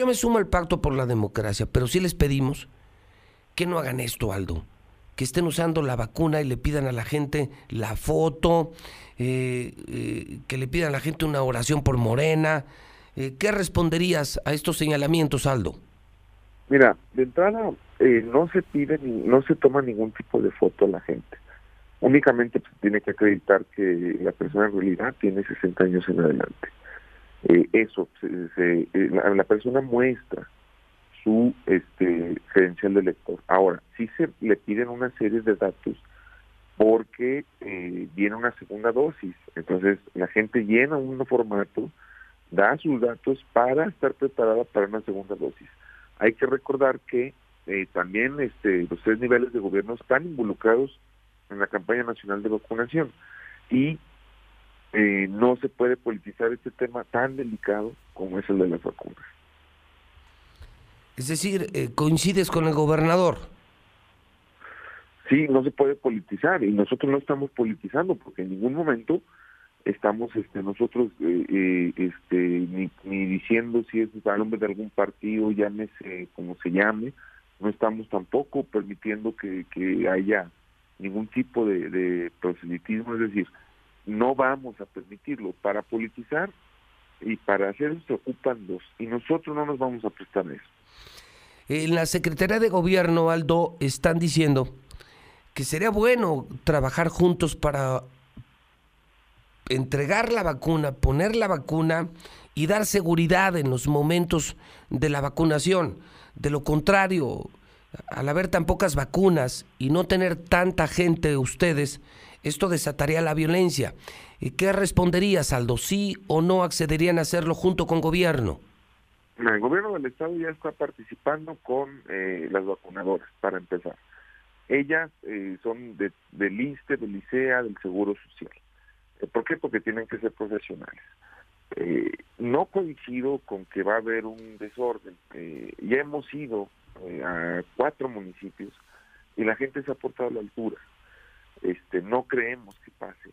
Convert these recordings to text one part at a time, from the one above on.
Yo me sumo al pacto por la democracia, pero sí les pedimos que no hagan esto, Aldo. Que estén usando la vacuna y le pidan a la gente la foto, eh, eh, que le pidan a la gente una oración por Morena. Eh, ¿Qué responderías a estos señalamientos, Aldo? Mira, de entrada no se pide, ni, no se toma ningún tipo de foto a la gente. Únicamente se tiene que acreditar que la persona en realidad tiene 60 años en adelante. Eso, se, la, persona muestra su este credencial de lector. Ahora, sí se le piden una serie de datos porque eh, viene una segunda dosis. Entonces, la gente llena un formato, da sus datos para estar preparada para una segunda dosis. Hay que recordar que eh, también este, los tres niveles de gobierno están involucrados en la campaña nacional de vacunación y eh, no se puede politizar este tema tan delicado como es el de las vacunas. Es decir, coincides con el gobernador. Sí, no se puede politizar y nosotros no estamos politizando porque en ningún momento estamos este nosotros eh, eh, este ni, ni, diciendo si es al nombre de algún partido llámese como se llame no estamos tampoco permitiendo que, que haya ningún tipo de, de, proselitismo es decir no vamos a permitirlo para politizar y para hacer se ocupan y nosotros no nos vamos a prestar eso en la Secretaría de Gobierno Aldo están diciendo que sería bueno trabajar juntos para entregar la vacuna, poner la vacuna y dar seguridad en los momentos de la vacunación. De lo contrario, al haber tan pocas vacunas y no tener tanta gente ustedes, esto desataría la violencia. ¿Qué responderías, Aldo? ¿Sí o no accederían a hacerlo junto con gobierno? El gobierno del estado ya está participando con eh, las vacunadoras, para empezar. Ellas eh, son de, del ISTE, del ICEA, del Seguro Social. Eh, ¿Por qué? Porque tienen que ser profesionales. Eh, no coincido con que va a haber un desorden. ya hemos ido a cuatro municipios y la gente se ha portado a la altura. Este, no creemos que pase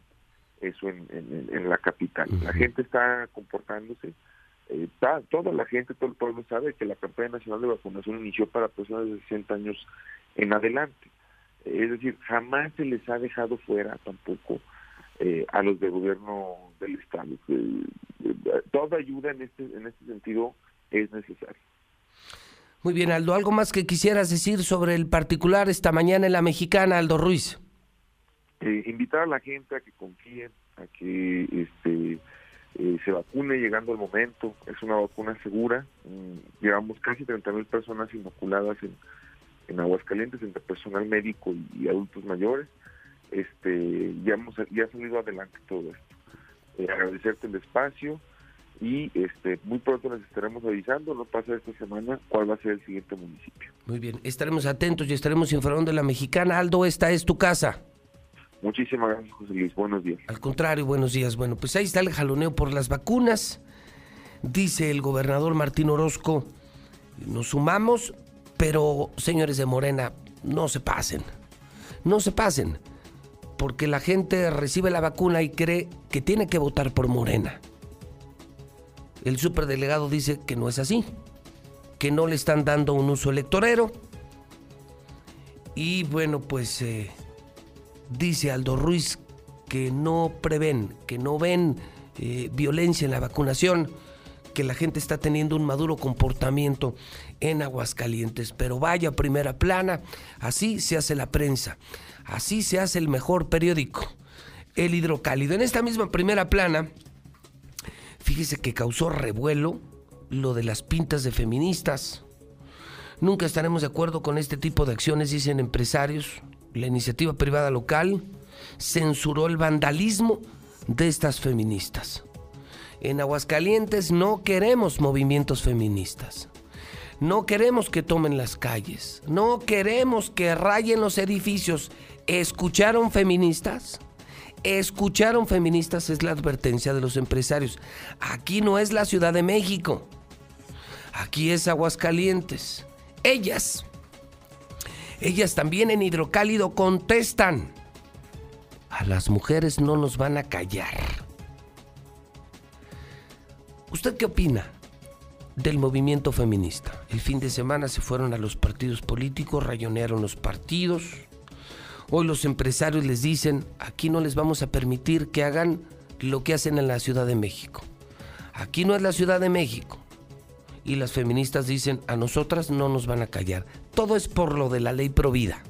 eso en, en, la capital. La gente está comportándose. toda la gente, todo el pueblo sabe que la campaña nacional de vacunación inició para personas de 60 años en adelante. Es decir, jamás se les ha dejado fuera tampoco eh, a los de gobierno del Estado. Eh, toda ayuda en este, en este sentido es necesaria. Muy bien, Aldo, ¿algo más que quisieras decir sobre el particular esta mañana en la mexicana, Aldo Ruiz? Eh, invitar a la gente a que confíe, a que este se vacune llegando el momento. Es una vacuna segura. Mm, llevamos casi 30 mil personas inoculadas en, en Aguascalientes entre personal médico y, adultos mayores. Este, ya hemos ya ha salido adelante todo esto. Eh, agradecerte el espacio y este muy pronto les estaremos avisando, no pasa esta semana, cuál va a ser el siguiente municipio. Muy bien, estaremos atentos y estaremos informando de la mexicana. Aldo, esta es tu casa. Muchísimas gracias, José Luis. Buenos días. Al contrario, buenos días. Bueno, pues ahí está el jaloneo por las vacunas. Dice el gobernador Martín Orozco, nos sumamos pero, señores de Morena, no se pasen. No se pasen. Porque la gente recibe la vacuna y cree que tiene que votar por Morena. El superdelegado dice que no es así. Que no le están dando un uso electorero. Y bueno, pues eh, dice Aldo Ruiz que no prevén, que no ven eh, violencia en la vacunación que la gente está teniendo un maduro comportamiento en Aguascalientes. Pero vaya primera plana, así se hace la prensa, así se hace el mejor periódico, el hidrocálido. En esta misma primera plana, fíjese que causó revuelo lo de las pintas de feministas. Nunca estaremos de acuerdo con este tipo de acciones, dicen empresarios. La iniciativa privada local censuró el vandalismo de estas feministas. En Aguascalientes no queremos movimientos feministas. No queremos que tomen las calles. No queremos que rayen los edificios. ¿Escucharon feministas? ¿Escucharon feministas? Es la advertencia de los empresarios. Aquí no es la Ciudad de México. Aquí es Aguascalientes. Ellas, ellas también en hidrocálido contestan. A las mujeres no nos van a callar. ¿Usted qué opina? del movimiento feminista. El fin de semana se fueron a los partidos políticos, rayonearon los partidos. Hoy los empresarios les dicen, aquí no les vamos a permitir que hagan lo que hacen en la Ciudad de México. Aquí no es la Ciudad de México. Y las feministas dicen, a nosotras no nos van a callar. Todo es por lo de la ley provida.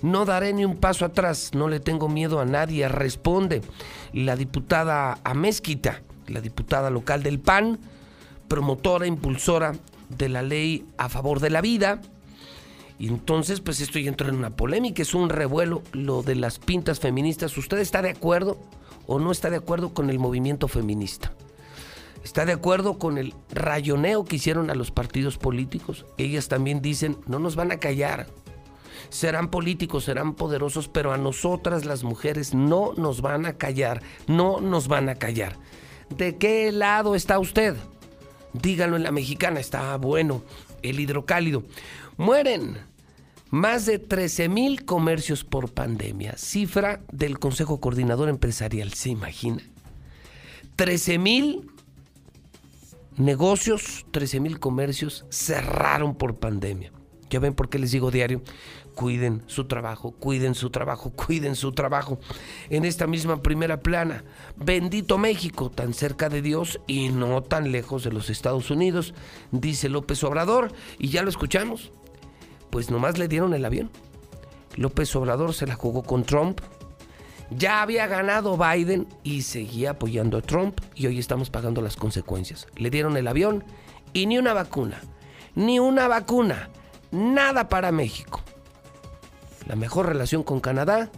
No daré ni un paso atrás, no le tengo miedo a nadie, responde la diputada Amezquita, la diputada local del PAN, promotora, impulsora de la ley a favor de la vida. Y entonces, pues esto ya en una polémica, es un revuelo lo de las pintas feministas. ¿Usted está de acuerdo o no está de acuerdo con el movimiento feminista? ¿Está de acuerdo con el rayoneo que hicieron a los partidos políticos? Ellas también dicen, no nos van a callar, serán políticos, serán poderosos, pero a nosotras las mujeres no nos van a callar, no nos van a callar. ¿De qué lado está usted? Díganlo en la mexicana, está bueno, el hidrocálido. Mueren más de 13 mil comercios por pandemia, cifra del Consejo Coordinador Empresarial, ¿se imagina? 13 mil negocios, 13 mil comercios cerraron por pandemia. Ya ven por qué les digo diario, cuiden su trabajo, cuiden su trabajo, cuiden su trabajo. En esta misma primera plana, bendito México, tan cerca de Dios y no tan lejos de los Estados Unidos, dice López Obrador, y ya lo escuchamos, pues nomás le dieron el avión. López Obrador se la jugó con Trump. Ya había ganado Biden y seguía apoyando a Trump y hoy estamos pagando las consecuencias. Le dieron el avión y ni una vacuna, ni una vacuna, nada para México la mejor relación con Canadá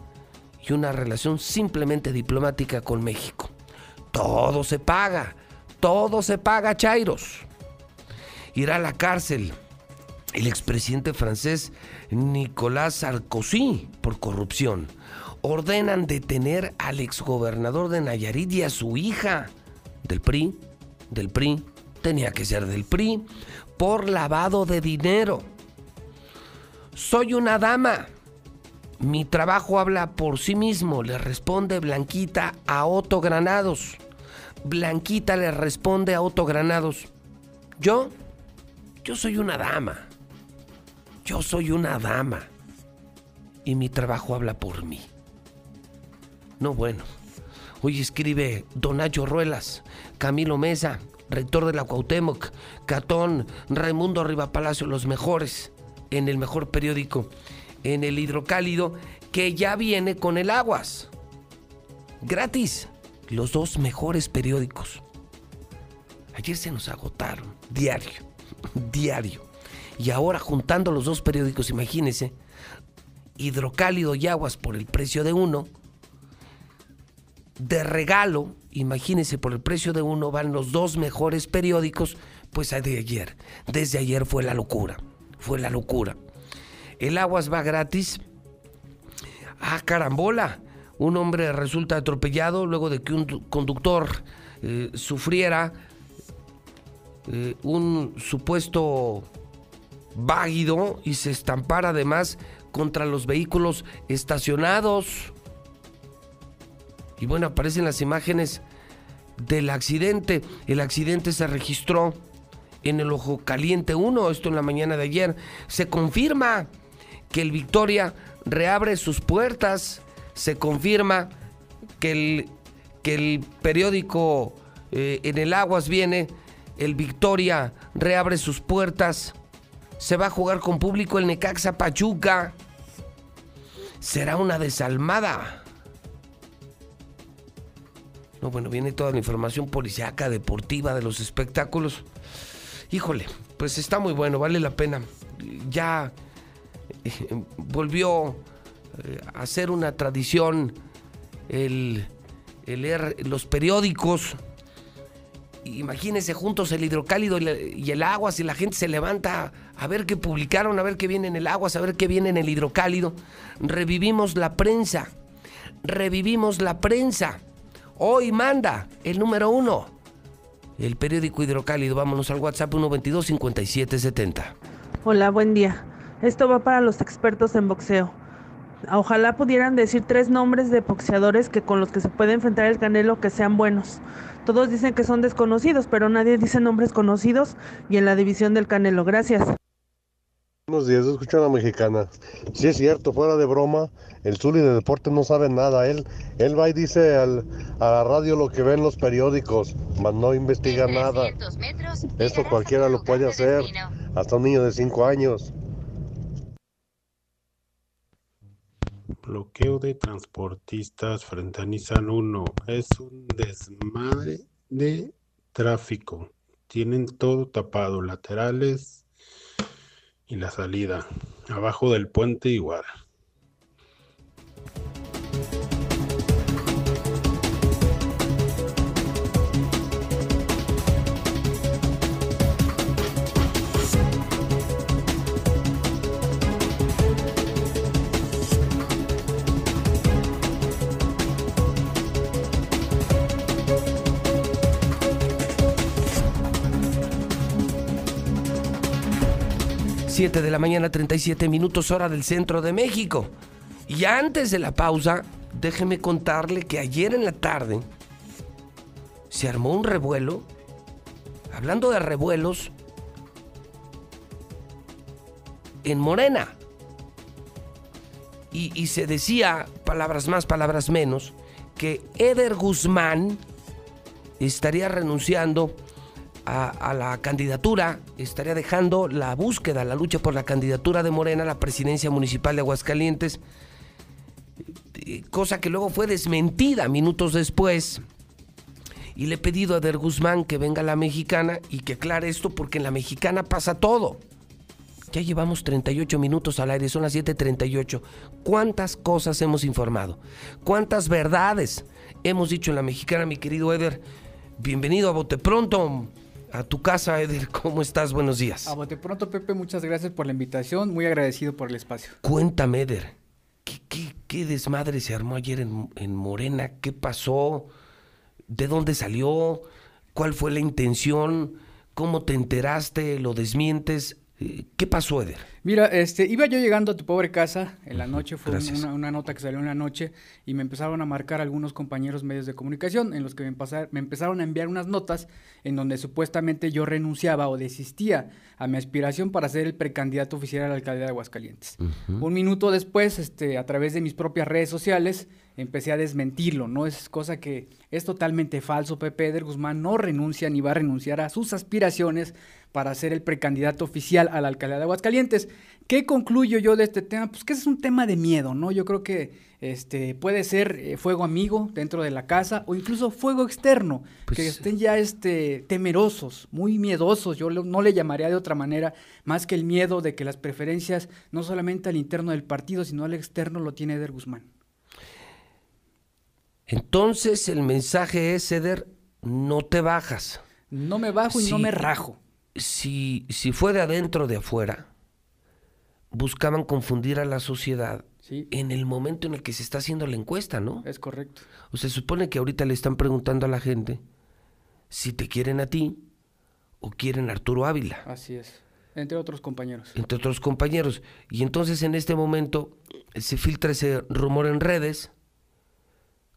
y una relación simplemente diplomática con México. Todo se paga, todo se paga, Chairos. Irá a la cárcel el expresidente francés Nicolas Sarkozy por corrupción. Ordenan detener al exgobernador de Nayarit y a su hija del PRI, del PRI, tenía que ser del PRI, por lavado de dinero. Soy una dama, mi trabajo habla por sí mismo, le responde Blanquita a Otto Granados. Blanquita le responde a Otto Granados. Yo, yo soy una dama. Yo soy una dama. Y mi trabajo habla por mí. No bueno. Hoy escribe Donacho Ruelas, Camilo Mesa, rector de la Cuauhtémoc, Catón, Raimundo Palacio, los mejores, en el mejor periódico en el hidrocálido que ya viene con el aguas. Gratis. Los dos mejores periódicos. Ayer se nos agotaron. Diario. Diario. Y ahora juntando los dos periódicos, imagínense. Hidrocálido y aguas por el precio de uno. De regalo, imagínense, por el precio de uno van los dos mejores periódicos. Pues de ayer. Desde ayer fue la locura. Fue la locura el aguas va gratis. Ah, carambola. Un hombre resulta atropellado luego de que un conductor eh, sufriera eh, un supuesto váguido y se estampara además contra los vehículos estacionados. Y bueno, aparecen las imágenes del accidente. El accidente se registró en el Ojo Caliente 1, esto en la mañana de ayer. Se confirma que el Victoria reabre sus puertas, se confirma que el, que el periódico eh, en el Aguas viene, el Victoria reabre sus puertas, se va a jugar con público el Necaxa Pachuca, será una desalmada. No, bueno, viene toda la información policiaca, deportiva, de los espectáculos. Híjole, pues está muy bueno, vale la pena. Ya volvió eh, a ser una tradición el, leer los periódicos. Imagínense juntos el hidrocálido y el agua, si la gente se levanta a ver qué publicaron, a ver qué viene en el agua, a ver qué viene en el hidrocálido. Revivimos la prensa, revivimos la prensa. Hoy manda el número uno, el periódico hidrocálido. Vámonos al WhatsApp 122 5770. Hola, buen día. Esto va para los expertos en boxeo. Ojalá pudieran decir tres nombres de boxeadores que con los que se puede enfrentar el Canelo que sean buenos. Todos dicen que son desconocidos, pero nadie dice nombres conocidos y en la división del Canelo. Gracias. Buenos días, escucho a la mexicana. Sí es cierto, fuera de broma, el Zuli de deporte no sabe nada. Él, él va y dice al, a la radio lo que ve en los periódicos, mas no investiga nada. Esto cualquiera lo puede hacer, hasta un niño de 5 años. Bloqueo de transportistas frente a Nissan 1. Es un desmadre de tráfico. Tienen todo tapado, laterales y la salida. Abajo del puente igual. 7 de la mañana, 37 minutos hora del centro de México. Y antes de la pausa, déjeme contarle que ayer en la tarde se armó un revuelo. Hablando de revuelos, en Morena. Y, y, se decía, palabras más, palabras menos, que Eder Guzmán estaría renunciando a, la candidatura, estaría dejando la búsqueda, la lucha por la candidatura de Morena a la presidencia municipal de Aguascalientes, eh, cosa que luego fue desmentida minutos después. Y le he pedido a Der Guzmán que venga a la mexicana y que aclare esto porque en la mexicana pasa todo. Ya llevamos 38 minutos al aire, son las 7:38. ¿Cuántas cosas hemos informado? ¿Cuántas verdades hemos dicho en la mexicana, mi querido Eder? Bienvenido a Bote Pronto a tu casa, Eder. ¿Cómo estás? Buenos días. A bote pronto, Pepe, muchas gracias por la invitación. Muy agradecido por el espacio. Cuéntame, Eder. ¿Qué, desmadre se armó ayer en, en Morena? ¿Qué pasó? ¿De dónde salió? ¿Cuál fue la intención? ¿Cómo te enteraste? ¿Lo desmientes? ¿Qué pasó, Eder? Mira, este, iba yo llegando a tu pobre casa en la noche, fue una, nota que salió en la noche y me empezaron a marcar algunos compañeros medios de comunicación en los que me, me empezaron a enviar unas notas en donde supuestamente yo renunciaba o desistía a mi aspiración para ser el precandidato oficial a la alcaldía de Aguascalientes. Un minuto después, este, a través de mis propias redes sociales, empecé a desmentirlo, ¿no? Es cosa que es totalmente falso. Pepe Eder Guzmán no renuncia ni va a renunciar a sus aspiraciones para ser el precandidato oficial a la alcaldía de Aguascalientes. ¿Qué concluyo yo de este tema? Pues que es un tema de miedo, ¿no? Yo creo que este, puede ser eh, fuego amigo dentro de la casa o incluso fuego externo, pues que estén ya este, temerosos, muy miedosos. Yo no le llamaría de otra manera más que el miedo de que las preferencias, no solamente al interno del partido, sino al externo, lo tiene Eder Guzmán. Entonces el mensaje es, Eder, no te bajas. No me bajo y no me rajo. Si, si fue de adentro o de afuera, buscaban confundir a la sociedad en el momento en el que se está haciendo la encuesta, ¿no? Es correcto. O se supone que ahorita le están preguntando a la gente si te quieren a ti o quieren a Arturo Ávila. Así es. Entre otros compañeros. Entre otros compañeros. Y entonces en este momento se filtra ese rumor en redes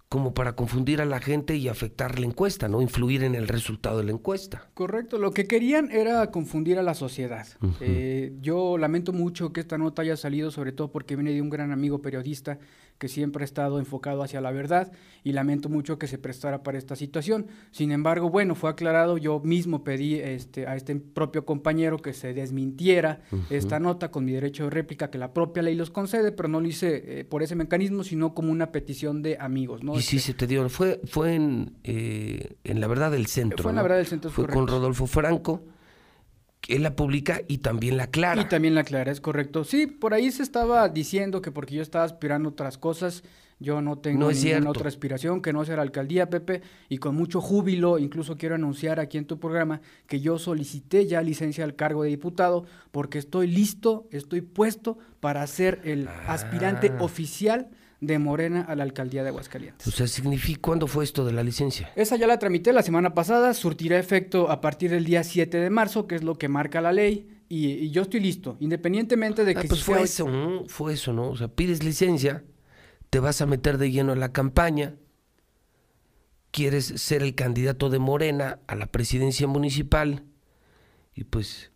como para confundir a la gente y afectar la encuesta, ¿no? Influir en el resultado de la encuesta. Correcto, lo que querían era confundir a la sociedad. Eh, yo lamento mucho que esta nota haya salido, sobre todo porque viene de un gran amigo periodista que siempre ha estado enfocado hacia la verdad y lamento mucho que se prestara para esta situación. Sin embargo, bueno, fue aclarado, yo mismo pedí este, a este propio compañero que se desmintiera esta nota con mi derecho de réplica, que la propia ley los concede, pero no lo hice eh, por ese mecanismo, sino como una petición de amigos. ¿no? Y si este se te dio, fue, fue en, eh, en La Verdad del Centro. Fue en La Verdad del Centro. Fue con Rodolfo Franco él la publica y también la aclara. Y también la aclara, es correcto. Sí, por ahí se estaba diciendo que porque yo estaba aspirando otras cosas, yo no tengo ninguna otra aspiración que no la alcaldía, Pepe, y con mucho júbilo, incluso quiero anunciar aquí en tu programa que yo solicité ya licencia al cargo de diputado porque estoy listo, estoy puesto para ser el ah. aspirante oficial de Morena a la alcaldía de Aguascalientes. O sea, significa, ¿cuándo fue esto de la licencia? Esa ya la tramité la semana pasada, surtirá efecto a partir del día 7 de marzo, que es lo que marca la ley. y, yo estoy listo, independientemente de ah, que... pues fue eso, ¿no? Fue eso, ¿no? O sea, pides licencia, te vas a meter de lleno en la campaña, quieres ser el candidato de Morena a la presidencia municipal y pues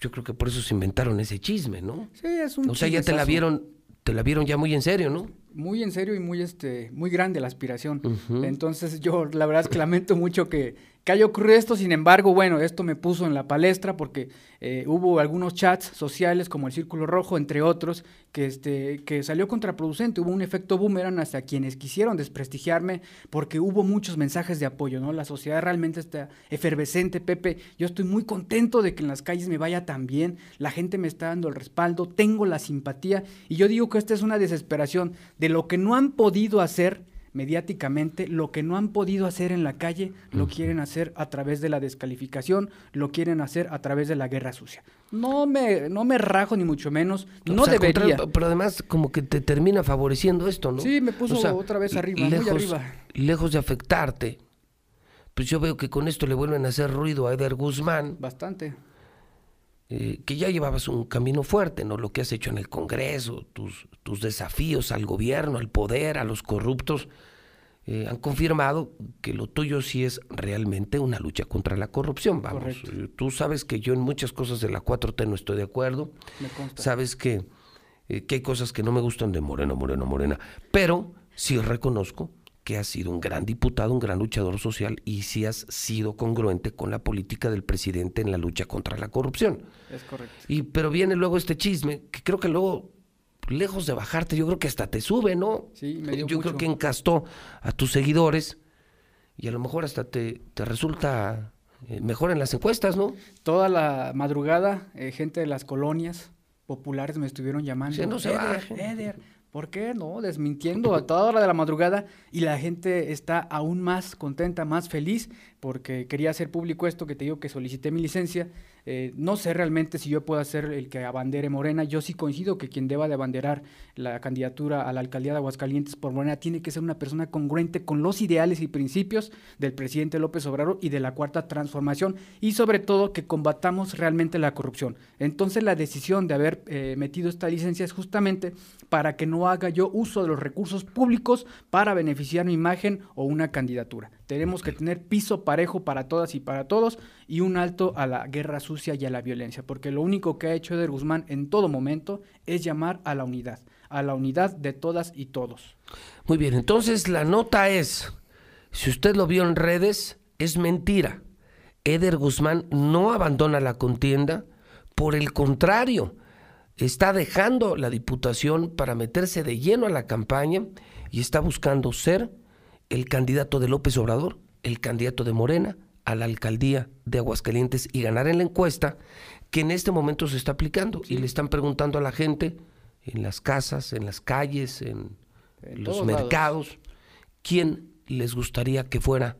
yo creo que por eso se inventaron ese chisme, ¿no? Sí, es un O sea, ya te la vieron, te la vieron ya muy en serio, ¿no? Muy en serio y muy este muy grande la aspiración. Entonces, yo la verdad es que lamento mucho que que haya ocurrido esto, sin embargo, bueno, esto me puso en la palestra porque eh, hubo algunos chats sociales como el Círculo Rojo, entre otros, que, este, que salió contraproducente. Hubo un efecto boomerang hasta quienes quisieron desprestigiarme porque hubo muchos mensajes de apoyo, ¿no? La sociedad realmente está efervescente, Pepe. Yo estoy muy contento de que en las calles me vaya tan bien, la gente me está dando el respaldo, tengo la simpatía y yo digo que esta es una desesperación de lo que no han podido hacer mediáticamente, lo que no han podido hacer en la calle, lo quieren hacer a través de la descalificación, lo quieren hacer a través de la guerra sucia. No me, no me rajo ni mucho menos, no, debería. pero además como que te termina favoreciendo esto, ¿no? Sí, me puso otra vez arriba, lejos, muy arriba. Lejos de afectarte, pues yo veo que con esto le vuelven a hacer ruido a Eder Guzmán. Bastante. Eh, que ya llevabas un camino fuerte, ¿no? Lo que has hecho en el Congreso, tus, tus desafíos al gobierno, al poder, a los corruptos, eh, han confirmado que lo tuyo sí es realmente una lucha contra la corrupción. Vamos, eh, tú sabes que yo en muchas cosas de la 4T no estoy de acuerdo. Sabes que, que hay cosas que no me gustan de Morena, Morena, Morena. Pero sí reconozco que has sido un gran diputado, un gran luchador social y si has sido congruente con la política del presidente en la lucha contra la corrupción. Es correcto. Y pero viene luego este chisme que creo que luego lejos de bajarte, yo creo que hasta te sube, ¿no? Sí, me Yo creo que encastó a tus seguidores y a lo mejor hasta te, te resulta eh, mejor en las encuestas, ¿no? Toda la madrugada, eh, gente de las colonias populares me estuvieron llamando. Sí, no se Eder, ¿Por qué no? Desmintiendo a toda hora de la madrugada y la gente está aún más contenta, más feliz, porque quería hacer público esto que te digo que solicité mi licencia eh, no sé realmente si yo puedo ser el que abandere Morena. Yo sí coincido que quien deba de abanderar la candidatura a la alcaldía de Aguascalientes por Morena tiene que ser una persona congruente con los ideales y principios del presidente López Obrador y de la cuarta transformación y sobre todo que combatamos realmente la corrupción. Entonces la decisión de haber eh, metido esta licencia es justamente para que no haga yo uso de los recursos públicos para beneficiar mi imagen o una candidatura. Tenemos que tener piso parejo para todas y para todos y un alto a la guerra sucia y a la violencia, porque lo único que ha hecho Eder Guzmán en todo momento es llamar a la unidad, a la unidad de todas y todos. Muy bien, entonces la nota es, si usted lo vio en redes, es mentira. Eder Guzmán no abandona la contienda, por el contrario, está dejando la diputación para meterse de lleno a la campaña y está buscando ser el candidato de López Obrador, el candidato de Morena a la alcaldía de Aguascalientes y ganar en la encuesta que en este momento se está aplicando y le están preguntando a la gente en las casas, en las calles, en, los mercados, quién les gustaría que fuera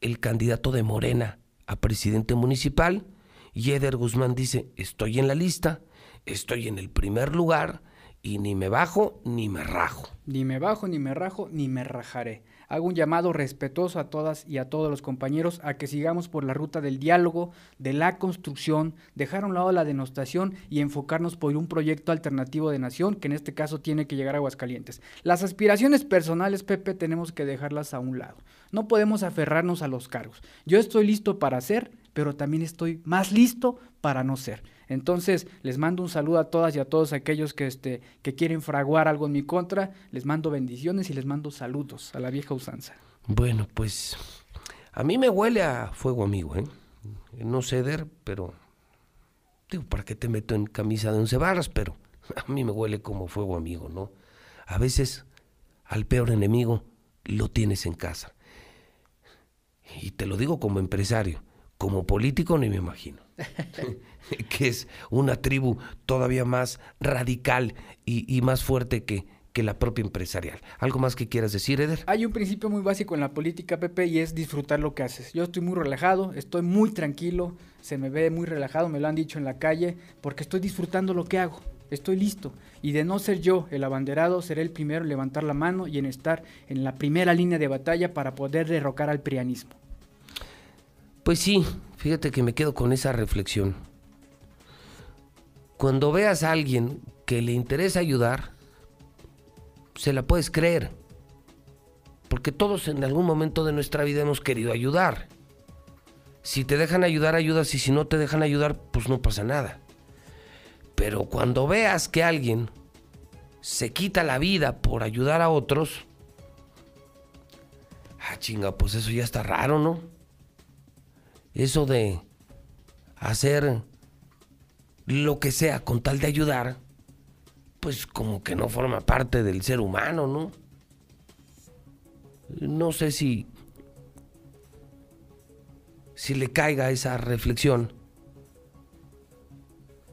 el candidato de Morena a presidente municipal. Y Eder Guzmán dice, estoy en la lista, estoy en el primer lugar y ni me bajo ni me rajo. Ni me bajo, ni me rajo, ni me rajaré. Hago un llamado respetuoso a todas y a todos los compañeros a que sigamos por la ruta del diálogo, de la construcción, dejar a un lado la denostación y enfocarnos por un proyecto alternativo de nación que en este caso tiene que llegar a Aguascalientes. Las aspiraciones personales, Pepe, tenemos que dejarlas a un lado. No podemos aferrarnos a los cargos. Yo estoy listo para ser, pero también estoy más listo para no ser. Entonces, les mando un saludo a todas y a todos aquellos que, este, que quieren fraguar algo en mi contra. Les mando bendiciones y les mando saludos a la vieja usanza. Bueno, pues a mí me huele a fuego amigo, ¿eh? No ceder, pero... Digo, ¿para qué te meto en camisa de once varas? Pero a mí me huele como fuego amigo, ¿no? A veces al peor enemigo lo tienes en casa. Y te lo digo como empresario. Como político ni me imagino. que es una tribu todavía más radical y, más fuerte que, que la propia empresarial. ¿Algo más que quieras decir, Eder? Hay un principio muy básico en la política, Pepe, y es disfrutar lo que haces. Yo estoy muy relajado, estoy muy tranquilo, se me ve muy relajado, me lo han dicho en la calle, porque estoy disfrutando lo que hago. Estoy listo. Y de no ser yo el abanderado, seré el primero en levantar la mano y en estar en la primera línea de batalla para poder derrocar al prianismo. Pues sí, fíjate que me quedo con esa reflexión. Cuando veas a alguien que le interesa ayudar, se la puedes creer. Porque todos en algún momento de nuestra vida hemos querido ayudar. Si te dejan ayudar, ayudas y si no te dejan ayudar, pues no pasa nada. Pero cuando veas que alguien se quita la vida por ayudar a otros, ah chinga, pues eso ya está raro, ¿no? Eso de hacer lo que sea con tal de ayudar, pues como que no forma parte del ser humano, ¿no? No sé si si le caiga esa reflexión.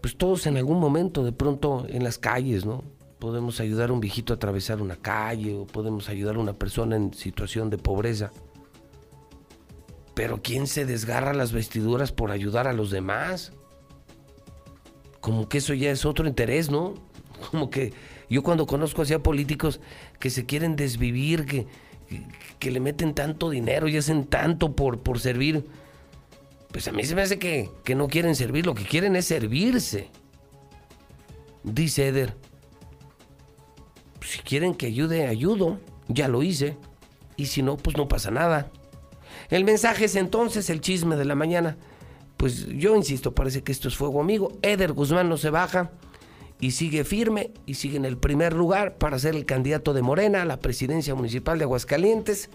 Pues todos en algún momento, de pronto en las calles, ¿no? Podemos ayudar a un viejito a atravesar una calle o podemos ayudar a una persona en situación de pobreza. Pero ¿quién se desgarra las vestiduras por ayudar a los demás? Como que eso ya es otro interés, ¿no? Como que yo cuando conozco así a políticos que se quieren desvivir, que, que, le meten tanto dinero y hacen tanto por, por servir, pues a mí se me hace que, que no quieren servir, lo que quieren es servirse. Dice Eder, si quieren que ayude, ayudo, ya lo hice, y si no, pues no pasa nada. El mensaje es entonces el chisme de la mañana pues yo insisto, parece que esto es fuego amigo. Eder Guzmán no se baja y sigue firme y sigue en el primer lugar para ser el candidato de Morena a la presidencia municipal de Aguascalientes.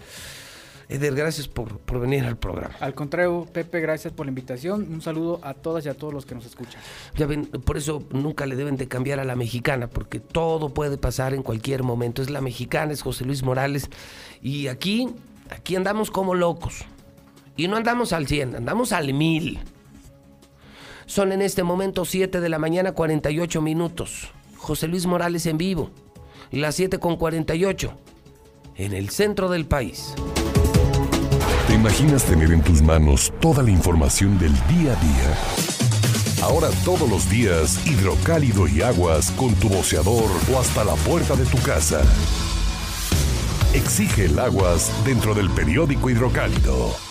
Eder, gracias por, por, venir al programa. Al contrario, Pepe, gracias por la invitación. Un saludo a todas y a todos los que nos escuchan. Ya ven, por eso nunca le deben de cambiar a la mexicana, porque todo puede pasar en cualquier momento. Es la mexicana, es José Luis Morales. Y aquí, aquí andamos como locos. Y no andamos al 100, andamos al 1000. Son en este momento 7 de la mañana 48 minutos. José Luis Morales en vivo. Las 7 con 48. En el centro del país. ¿Te imaginas tener en tus manos toda la información del día a día? Ahora todos los días, hidrocálido y aguas con tu boceador o hasta la puerta de tu casa. Exige el aguas dentro del periódico hidrocálido.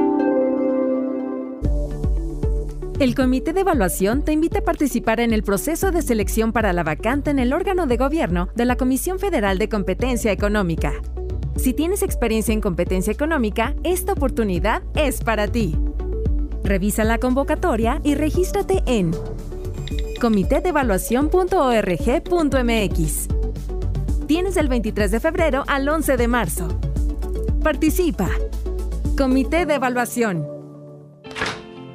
El Comité de Evaluación te invita a participar en el proceso de selección para la vacante en el órgano de gobierno de la Comisión Federal de Competencia Económica. Si tienes experiencia en competencia económica, esta oportunidad es para ti. Revisa la convocatoria y regístrate en comitedevaluación.org.mx. Tienes del 23 de febrero al 11 de marzo. Participa. Comité de Evaluación.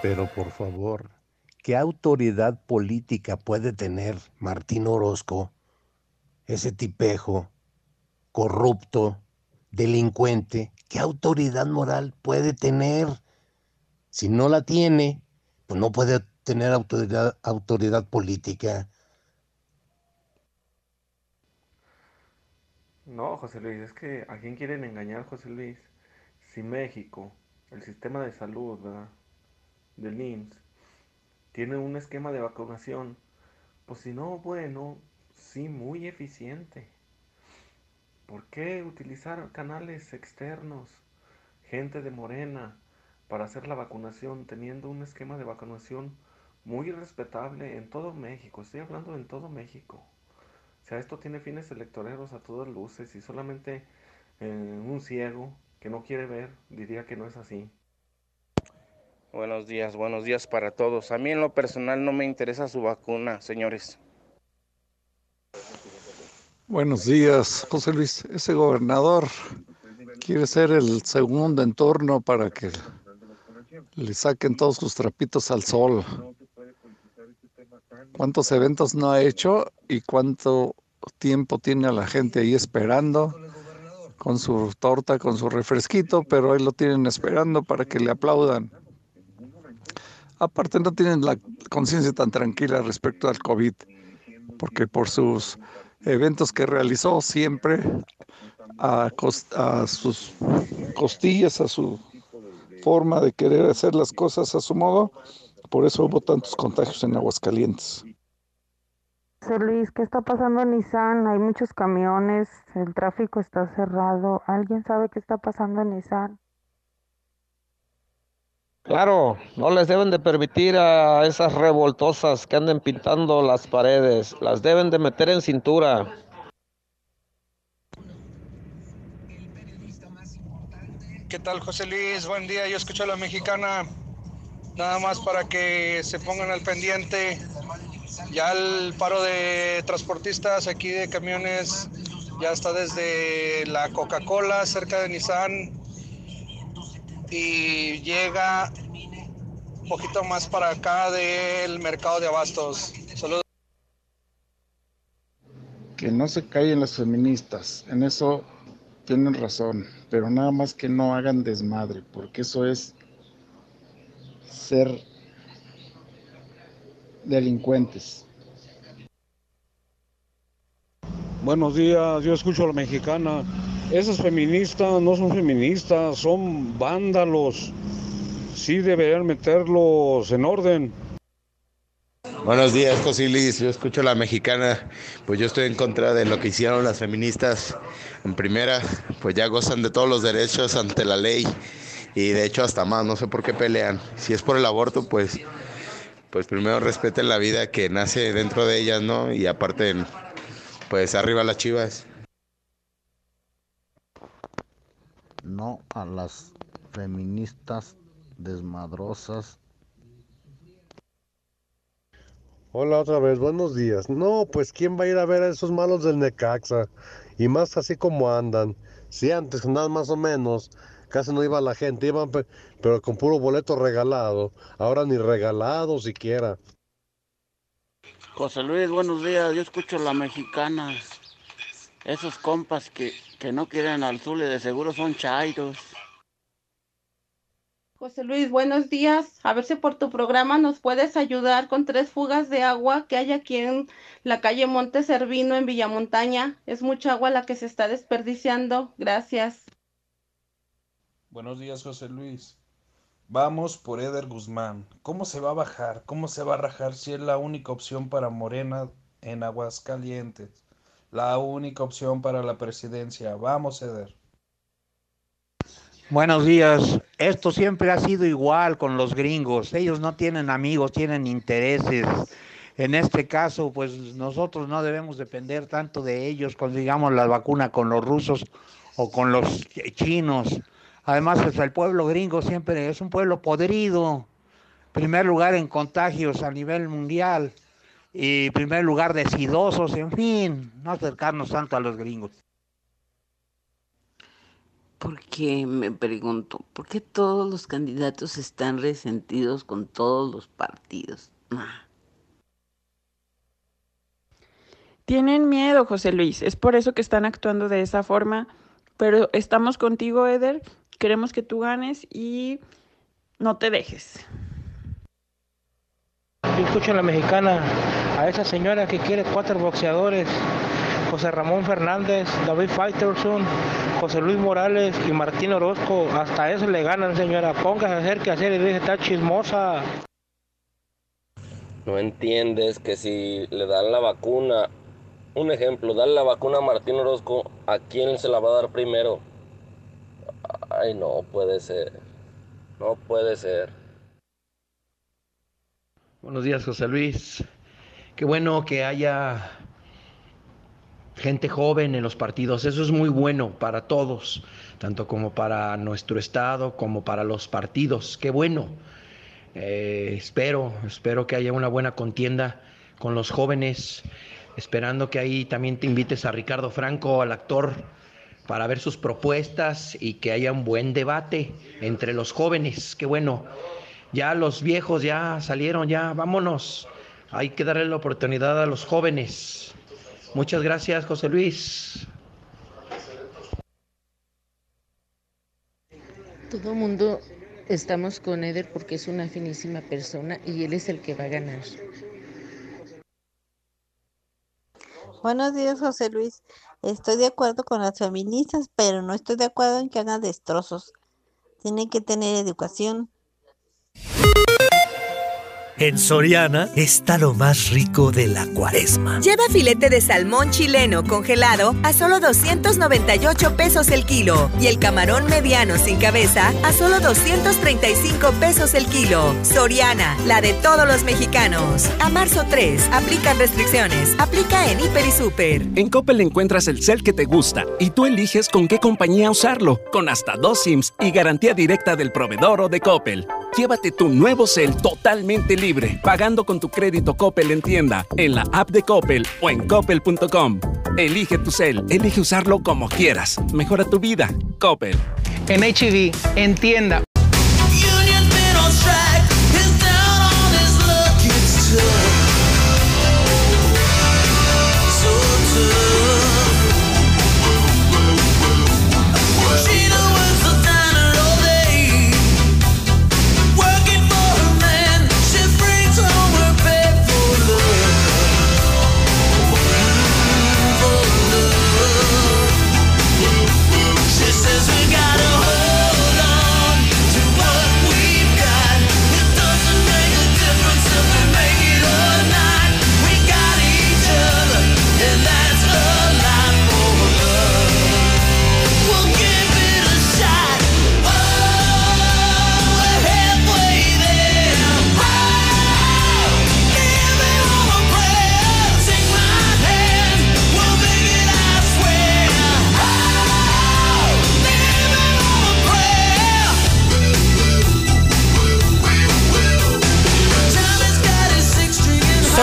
Pero por favor, ¿qué autoridad política puede tener Martín Orozco, ese tipejo, corrupto, delincuente? ¿Qué autoridad moral puede tener? Si no la tiene, pues no puede tener autoridad, autoridad política. No, José Luis, es que a quién quieren engañar, José Luis. Si México, el sistema de salud, ¿verdad? Del IMSS tiene un esquema de vacunación, pues si no, bueno, sí, muy eficiente. ¿Por qué utilizar canales externos, gente de Morena, para hacer la vacunación, teniendo un esquema de vacunación muy respetable en todo México? Estoy hablando en todo México. O sea, esto tiene fines electoreros a todas luces y solamente eh, un ciego que no quiere ver diría que no es así. Buenos días, buenos días para todos. A mí en lo personal no me interesa su vacuna, señores. Buenos días, José Luis. Ese gobernador quiere ser el segundo en turno para que le saquen todos sus trapitos al sol. ¿Cuántos eventos no ha hecho y cuánto tiempo tiene a la gente ahí esperando con su torta, con su refresquito, pero ahí lo tienen esperando para que le aplaudan? Aparte no tienen la conciencia tan tranquila respecto al COVID, porque por sus eventos que realizó siempre a, sus costillas, a su forma de querer hacer las cosas a su modo, por eso hubo tantos contagios en Aguascalientes. Luis, ¿qué está pasando en Nissan? Hay muchos camiones, el tráfico está cerrado. ¿Alguien sabe qué está pasando en Nissan? Claro, no les deben de permitir a esas revoltosas que anden pintando las paredes, las deben de meter en cintura. ¿Qué tal José Luis? Buen día, yo escucho a la mexicana. Nada más para que se pongan al pendiente. Ya el paro de transportistas aquí de camiones ya está desde la Coca-Cola cerca de Nissan y llega un poquito más para acá del mercado de abastos. Saludos. Que no se callen las feministas, en eso tienen razón, pero nada más que no hagan desmadre, porque eso es ser delincuentes. Buenos días, yo escucho a la mexicana. Esas feministas no son feministas, son vándalos. Sí deberían meterlos en orden. Buenos días, Cosilis. Yo escucho a la mexicana. Pues yo estoy en contra de lo que hicieron las feministas. En primera, pues ya gozan de todos los derechos ante la ley. Y de hecho hasta más, no sé por qué pelean. Si es por el aborto, pues, pues primero respeten la vida que nace dentro de ellas, ¿no? Y aparte, pues arriba las chivas. No a las feministas desmadrosas. Hola otra vez, buenos días. No, pues ¿quién va a ir a ver a esos malos del Necaxa? Y más así como andan. Si antes nada más o menos, casi no iba la gente, iban pero con puro boleto regalado. Ahora ni regalado siquiera. José Luis, buenos días. Yo escucho la mexicana. Esos compas que, que no quieren al Zule de seguro son chairos. José Luis, buenos días. A ver si por tu programa nos puedes ayudar con tres fugas de agua que hay aquí en la calle Monte Servino en Villamontaña. Es mucha agua la que se está desperdiciando. Gracias. Buenos días, José Luis. Vamos por Eder Guzmán. ¿Cómo se va a bajar? ¿Cómo se va a rajar si es la única opción para Morena en Aguascalientes? La única opción para la presidencia. Vamos, Eder. Buenos días. Esto siempre ha sido igual con los gringos. Ellos no tienen amigos, tienen intereses. En este caso, pues nosotros no debemos depender tanto de ellos consigamos la vacuna con los rusos o con los chinos. Además, pues, el pueblo gringo siempre es un pueblo podrido. Primer lugar en contagios a nivel mundial y primer lugar de sidosos, en fin, no acercarnos tanto a los gringos. Porque me pregunto, ¿por qué todos los candidatos están resentidos con todos los partidos? Tienen miedo, José Luis, es por eso que están actuando de esa forma, pero estamos contigo, Eder, queremos que tú ganes y no te dejes. Yo la mexicana, a esa señora que quiere cuatro boxeadores José Ramón Fernández, David Faitelson, José Luis Morales y Martín Orozco. Hasta eso le ganan, señora. Póngase a hacer que hacer y deje está chismosa. No entiendes que si le dan la vacuna, un ejemplo, darle la vacuna a Martín Orozco, ¿a quién se la va a dar primero? Ay, no puede ser. No puede ser. Buenos días, José Luis. Qué bueno que haya gente joven en los partidos. Eso es muy bueno para todos, tanto como para nuestro Estado como para los partidos. Qué bueno. Eh, espero, espero que haya una buena contienda con los jóvenes, esperando que ahí también te invites a Ricardo Franco, al actor, para ver sus propuestas y que haya un buen debate entre los jóvenes. Qué bueno. Ya los viejos ya salieron, ya vámonos. Hay que darle la oportunidad a los jóvenes. Muchas gracias, José Luis. Todo mundo estamos con Eder porque es una finísima persona y él es el que va a ganar. Buenos días, José Luis. Estoy de acuerdo con las feministas, pero no estoy de acuerdo en que hagan destrozos. Tienen que tener educación. you En Soriana está lo más rico de la cuaresma. Lleva filete de salmón chileno congelado a solo 298 pesos el kilo y el camarón mediano sin cabeza a solo 235 pesos el kilo. Soriana, la de todos los mexicanos. A marzo 3, aplican restricciones. Aplica en Hiper y Super. En Coppel encuentras el cel que te gusta y tú eliges con qué compañía usarlo, con hasta dos SIMs y garantía directa del proveedor o de Coppel. Llévate tu nuevo cel totalmente libre, pagando con tu crédito Coppel en tienda, en la app de Coppel o en coppel.com. Elige tu cel, elige usarlo como quieras. Mejora tu vida. Coppel. En HB, en tienda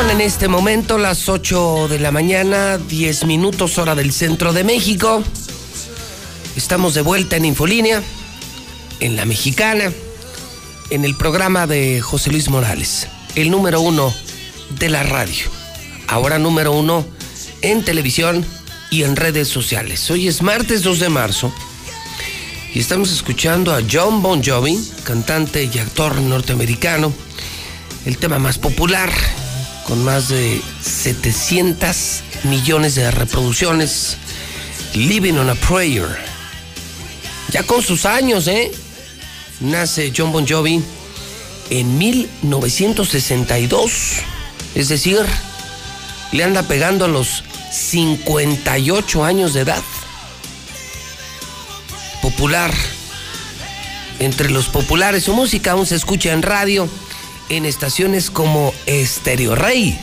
en este momento las 8 de la mañana, 10 minutos hora del centro de México. Estamos de vuelta en Infolínea, en la mexicana, en el programa de José Luis Morales, el número uno de la radio. Ahora número uno en televisión y en redes sociales. Hoy es martes 2 de marzo y estamos escuchando a John Bon Jovi, cantante y actor norteamericano, el tema más popular, con más de 700 millones de reproducciones, Living on a Prayer. Ya con sus años, ¿eh? Nace John Bon Jovi en 1962, es decir, le anda pegando a los 58 años de edad. Popular. Entre los populares, su música aún se escucha en radio, en estaciones como Estéreo Rey.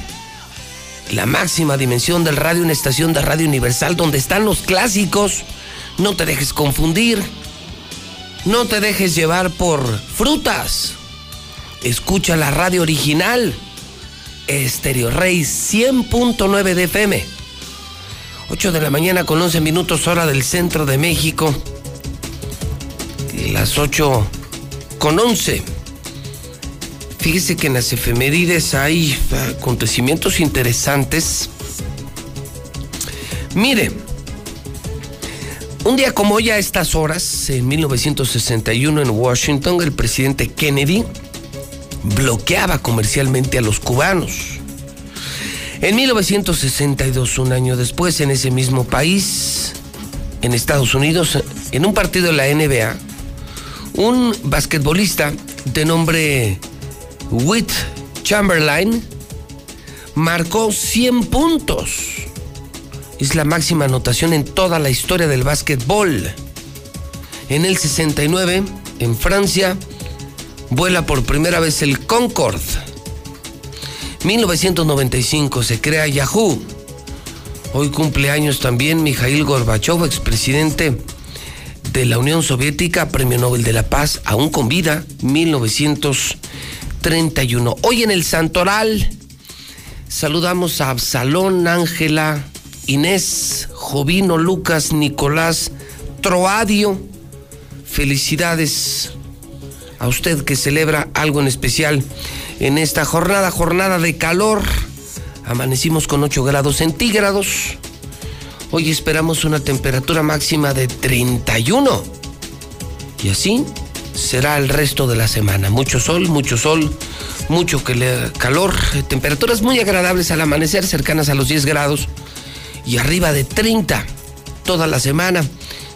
La máxima dimensión del radio, una estación de radio universal donde están los clásicos. No te dejes confundir. No te dejes llevar por frutas. Escucha la radio original. Estéreo Rey 100.9 de FM. 8 de la mañana con 11 minutos hora del centro de México. Las 8 con 11. Fíjese que en las efemérides hay acontecimientos interesantes. Mire, un día como hoy a estas horas, en 1961 en Washington, el presidente Kennedy bloqueaba comercialmente a los cubanos. En 1962, un año después, en ese mismo país, en Estados Unidos, en un partido de la NBA, un basquetbolista de nombre Whit Chamberlain marcó 100 puntos. Es la máxima anotación en toda la historia del básquetbol. En el 69, en Francia, vuela por primera vez el Concorde. 1995 se crea Yahoo. Hoy cumple años también Mikhail Gorbachev, expresidente de la Unión Soviética, Premio Nobel de la Paz, aún con vida, 1931. Hoy en el Santoral saludamos a Absalón, Ángela, Inés, Jovino, Lucas, Nicolás, Troadio. Felicidades a usted que celebra algo en especial en esta jornada, jornada de calor. Amanecimos con 8 grados centígrados. Hoy esperamos una temperatura máxima de 31. Y así será el resto de la semana. Mucho sol, mucho sol, mucho calor, temperaturas muy agradables al amanecer, cercanas a los 10 grados y arriba de 30 toda la semana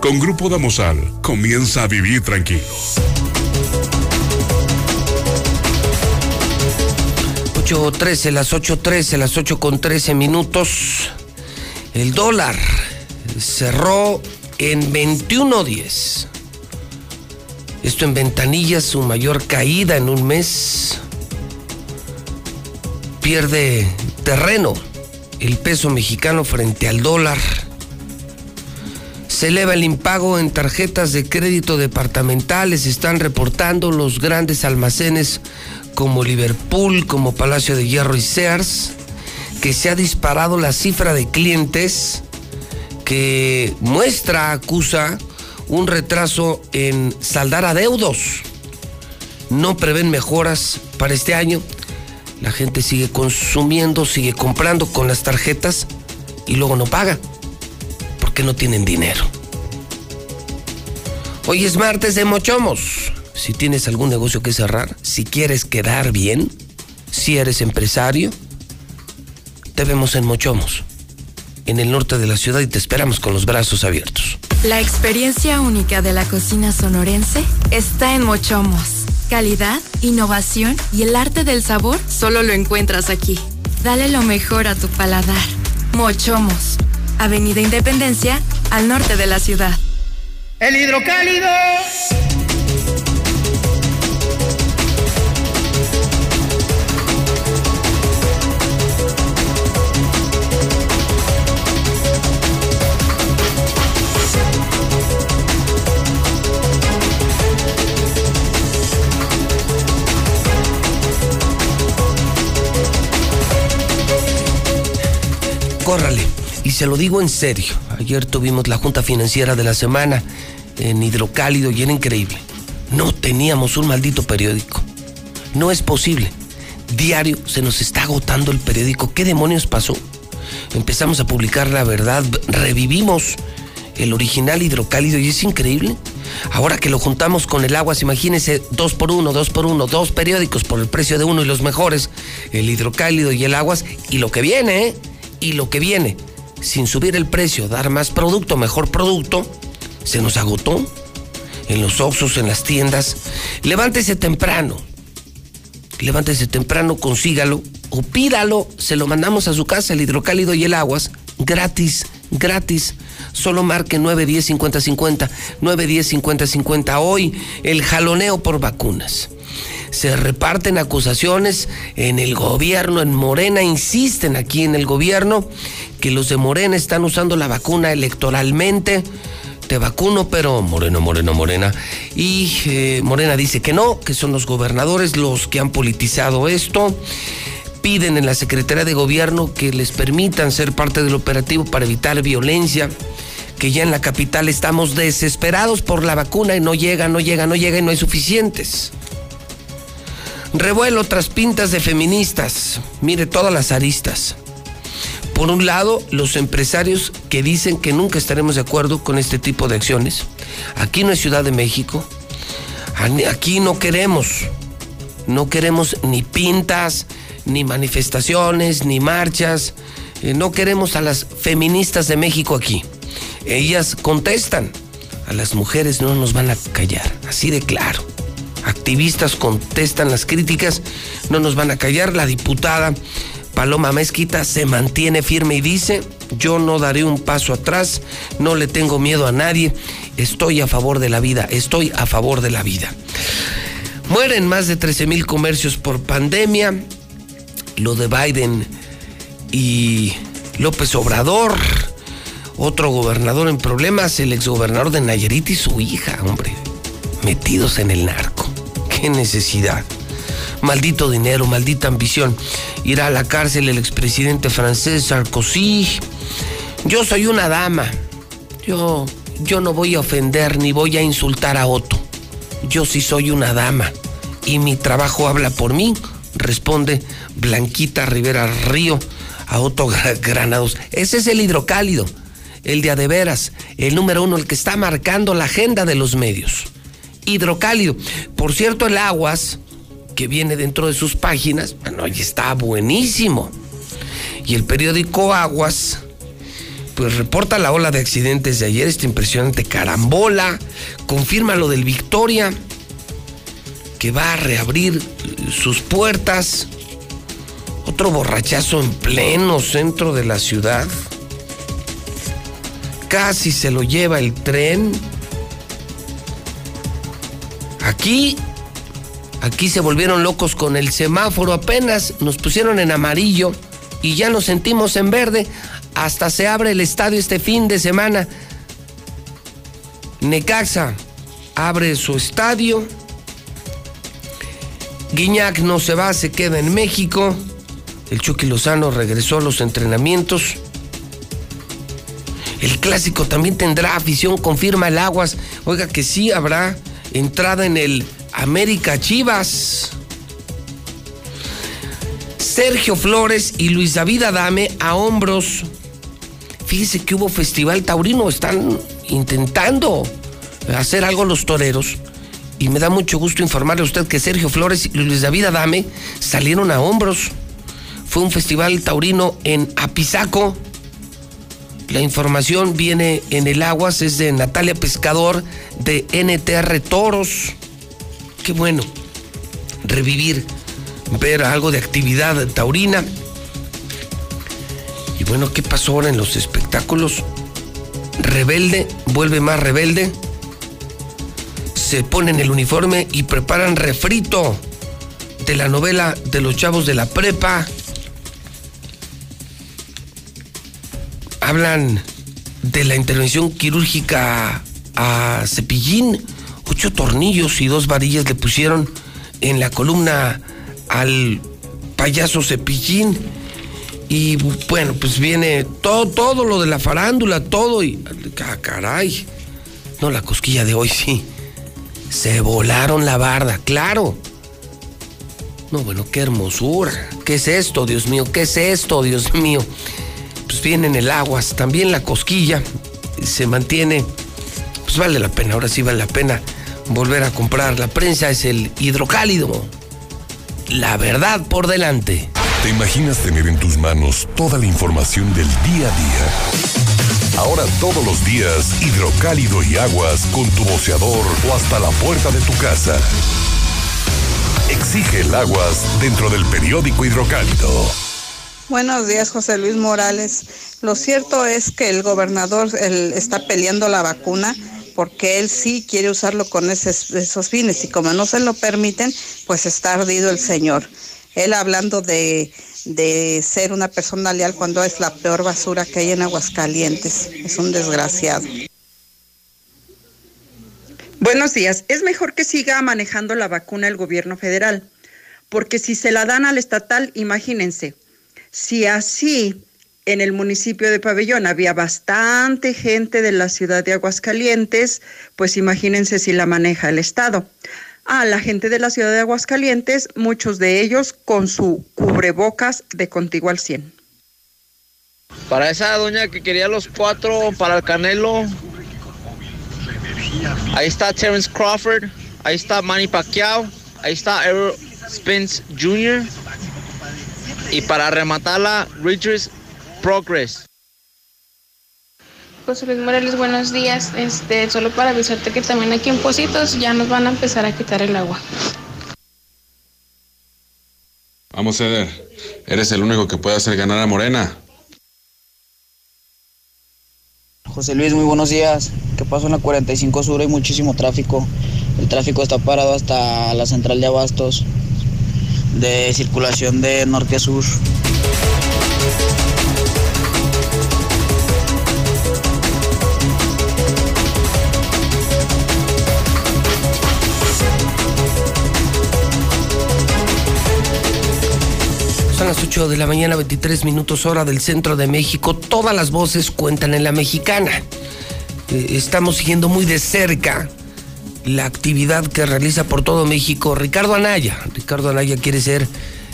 Con Grupo Damosal, comienza a vivir tranquilo. 8.13, las 8.13, las 8 con 13 minutos. El dólar cerró en 21.10. Esto en ventanillas, su mayor caída en un mes. Pierde terreno el peso mexicano frente al dólar. Se eleva el impago en tarjetas de crédito departamentales, están reportando los grandes almacenes como Liverpool, como Palacio de Hierro y Sears, que se ha disparado la cifra de clientes que muestra, acusa un retraso en saldar adeudos. No prevén mejoras para este año. La gente sigue consumiendo, sigue comprando con las tarjetas y luego no paga no tienen dinero. Hoy es martes de mochomos. Si tienes algún negocio que cerrar, si quieres quedar bien, si eres empresario, te vemos en Mochomos, en el norte de la ciudad y te esperamos con los brazos abiertos. La experiencia única de la cocina sonorense está en Mochomos. Calidad, innovación y el arte del sabor solo lo encuentras aquí. Dale lo mejor a tu paladar. Mochomos. Avenida Independencia, al norte de la ciudad. El hidrocálido. Córrale. Y se lo digo en serio. Ayer tuvimos la junta financiera de la semana en Hidrocálido y era increíble. No teníamos un maldito periódico. No es posible. Diario se nos está agotando el periódico. ¿Qué demonios pasó? Empezamos a publicar la verdad, revivimos el original hidrocálido y es increíble. Ahora que lo juntamos con el agua, imagínense dos por uno, dos por uno, dos periódicos por el precio de uno y los mejores, el hidrocálido y el aguas, y lo que viene, ¿eh? Y lo que viene, sin subir el precio, dar más producto, mejor producto, se nos agotó en los oxos, en las tiendas. Levántese temprano. Levántese temprano, consígalo o pídalo. Se lo mandamos a su casa, el hidrocálido y el aguas, gratis, gratis. Solo marque 910 50 50, 910 50 50. Hoy el jaloneo por vacunas. Se reparten acusaciones en el gobierno, en Morena, insisten aquí en el gobierno que los de Morena están usando la vacuna electoralmente te vacuno, pero Moreno, Moreno, Morena. Y eh, Morena dice que no, que son los gobernadores los que han politizado esto. Piden en la Secretaría de Gobierno que les permitan ser parte del operativo para evitar violencia. Que ya en la capital estamos desesperados por la vacuna y no llega, no llega, no llega y no hay suficientes. Revuelo tras pintas de feministas. Mire todas las aristas. Por un lado, los empresarios que dicen que nunca estaremos de acuerdo con este tipo de acciones. Aquí no es Ciudad de México. Aquí no queremos. No queremos ni pintas, ni manifestaciones, ni marchas. Eh, no queremos a las feministas de México aquí. Ellas contestan. A las mujeres no nos van a callar. Así de claro. Activistas contestan las críticas. No nos van a callar. La diputada Paloma Mezquita se mantiene firme y dice, yo no daré un paso atrás, no le tengo miedo a nadie, estoy a favor de la vida, estoy a favor de la vida. Mueren más de 13 mil comercios por pandemia, lo de Biden y López Obrador, otro gobernador en problemas, el exgobernador de Nayarit y su hija, hombre, metidos en el narco. Qué necesidad. Maldito dinero, maldita ambición. Irá a la cárcel el expresidente francés Sarkozy. Yo soy una dama. Yo, yo no voy a ofender ni voy a insultar a Otto. Yo sí soy una dama. Y mi trabajo habla por mí, responde Blanquita Rivera Río a Otto Granados. Ese es el hidrocálido, el de veras, el número uno, el que está marcando la agenda de los medios. Hidrocálido. Por cierto, el Aguas que viene dentro de sus páginas, bueno, ahí está buenísimo. Y el periódico Aguas, pues reporta la ola de accidentes de ayer, esta impresionante carambola, confirma lo del Victoria, que va a reabrir sus puertas, otro borrachazo en pleno centro de la ciudad, casi se lo lleva el tren. Aquí Aquí se volvieron locos con el semáforo, apenas nos pusieron en amarillo y ya nos sentimos en verde. Hasta se abre el estadio este fin de semana. Necaxa abre su estadio. Guiñac no se va, se queda en México. El Chucky Lozano regresó a los entrenamientos. El clásico también tendrá afición, confirma el Aguas. Oiga que sí habrá entrada en el América Chivas. Sergio Flores y Luis David Adame a hombros. Fíjese que hubo festival taurino, están intentando hacer algo los toreros. Y me da mucho gusto informarle a usted que Sergio Flores y Luis David Adame salieron a hombros. Fue un festival taurino en Apizaco. La información viene en el Aguas, es de Natalia Pescador de NTR Toros qué bueno revivir, ver algo de actividad taurina. bueno, ¿qué pasó ahora en los espectáculos? Rebelde, vuelve más rebelde. Se ponen el uniforme y preparan refrito de la novela de los chavos de la prepa. Hablan de la intervención quirúrgica a Cepillín. Ocho tornillos y dos varillas le pusieron en la columna al payaso Cepillín. Y bueno, pues viene todo, todo lo de la farándula, todo. Y ah, caray. No, la cosquilla de hoy sí. Se volaron la barda, claro. No, bueno, qué hermosura. ¿Qué es esto, Dios mío? ¿Qué es esto, Dios mío? Pues viene en el aguas, también la cosquilla se mantiene. Pues vale la pena, ahora sí vale la pena volver a comprar. La prensa es el hidrocálido. La verdad por delante. ¿Te imaginas tener en tus manos toda la información del día a día? Ahora todos los días, hidrocálido y aguas con tu boceador o hasta la puerta de tu casa. Exige el aguas dentro del periódico hidrocálido. Buenos días, José Luis Morales. Lo cierto es que el gobernador está peleando la vacuna porque él sí quiere usarlo con esos fines y como no se lo permiten, pues está ardido el señor. Él hablando de, de ser una persona leal cuando es la peor basura que hay en Aguascalientes. Es un desgraciado. Buenos días. Es mejor que siga manejando la vacuna el gobierno federal, porque si se la dan al estatal, imagínense, si así en el municipio de Pabellón había bastante gente de la ciudad de Aguascalientes, pues imagínense si la maneja el Estado. A la gente de la ciudad de Aguascalientes, muchos de ellos con su cubrebocas de contigo al 100. Para esa doña que quería los cuatro para el Canelo, Ahí está Terence Crawford, ahí está Manny Pacquiao, ahí está Errol Spence Jr. Y para rematarla, Richards Progress. José Luis Morales, buenos días. Este, solo para avisarte que también aquí en Positos ya nos van a empezar a quitar el agua. Vamos, Eder. Eres el único que puede hacer ganar a Morena. José Luis, muy buenos días. ¿Qué pasó en la 45 Sur? Hay muchísimo tráfico. El tráfico está parado hasta la central de abastos de circulación de norte a sur. Son las 8 de la mañana, 23 minutos hora del centro de México. Todas las voces cuentan en la mexicana. Eh, Estamos siguiendo muy de cerca la actividad que realiza por todo México Ricardo Anaya. Ricardo Anaya quiere ser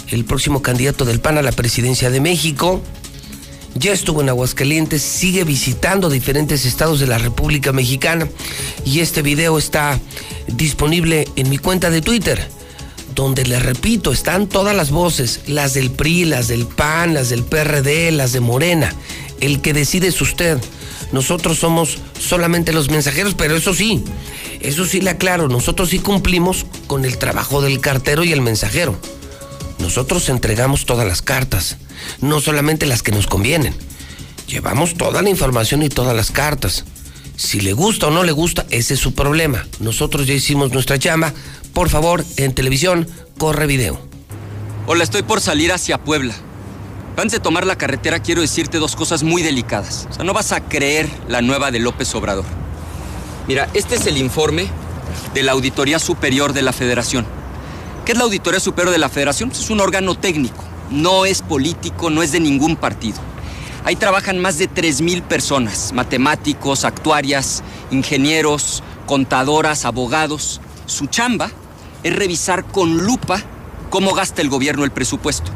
el próximo candidato del PAN a la presidencia de México. Ya estuvo en Aguascalientes, sigue visitando diferentes estados de la República Mexicana y este video está disponible en mi cuenta de Twitter, donde le repito, están todas las voces, las del PRI, las del PAN, las del PRD, las de Morena. El que decide es usted. Nosotros somos solamente los mensajeros, pero eso sí, eso sí le aclaro, nosotros sí cumplimos con el trabajo del cartero y el mensajero. Nosotros entregamos todas las cartas, no solamente las que nos convienen. Llevamos toda la información y todas las cartas. Si le gusta o no le gusta, ese es su problema. Nosotros ya hicimos nuestra chamba. Por favor, en televisión, corre video. Hola, estoy por salir hacia Puebla. Antes de tomar la carretera, quiero decirte dos cosas muy delicadas. O sea, no vas a creer la nueva de López Obrador. Mira, este es el informe de la Auditoría Superior de la Federación. ¿Qué es la Auditoría Superior de la Federación? Pues es un órgano técnico. No es político, no es de ningún partido. Ahí trabajan más de 3.000 personas, matemáticos, actuarias, ingenieros, contadoras, abogados. Su chamba es revisar con lupa cómo gasta el gobierno el presupuesto.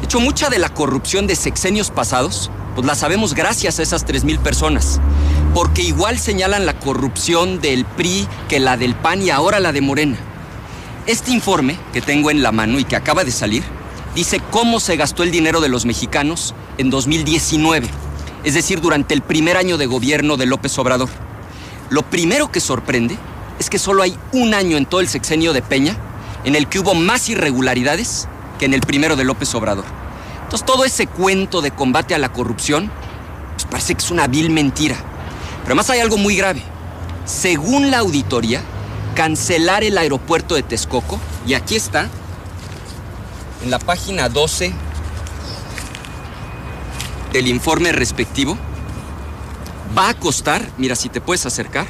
De hecho, mucha de la corrupción de sexenios pasados, pues la sabemos gracias a esas 3.000 personas. Porque igual señalan la corrupción del PRI que la del PAN y ahora la de Morena. Este informe que tengo en la mano y que acaba de salir, dice cómo se gastó el dinero de los mexicanos en 2019, es decir, durante el primer año de gobierno de López Obrador. Lo primero que sorprende es que solo hay un año en todo el sexenio de Peña en el que hubo más irregularidades que en el primero de López Obrador. Entonces todo ese cuento de combate a la corrupción, pues parece que es una vil mentira. Pero además hay algo muy grave. Según la auditoría, cancelar el aeropuerto de Texcoco, y aquí está, en la página 12 del informe respectivo, va a costar, mira si te puedes acercar,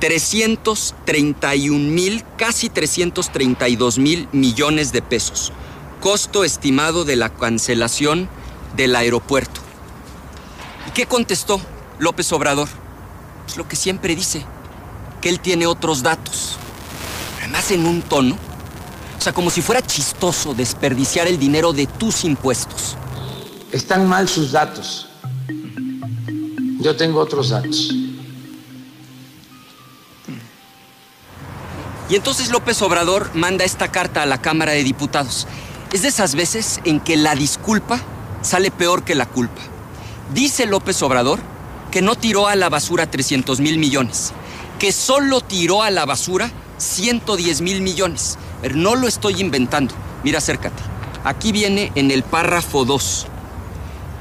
331 mil, casi 332 mil millones de pesos. Costo estimado de la cancelación del aeropuerto. ¿Y qué contestó López Obrador? Es lo que siempre dice, que él tiene otros datos. Además en un tono, o sea, como si fuera chistoso desperdiciar el dinero de tus impuestos. Están mal sus datos. Yo tengo otros datos. Y entonces López Obrador manda esta carta a la Cámara de Diputados. Es de esas veces en que la disculpa sale peor que la culpa. Dice López Obrador que no tiró a la basura 300 mil millones, que solo tiró a la basura 110 mil millones. Pero no lo estoy inventando. Mira, acércate. Aquí viene en el párrafo 2.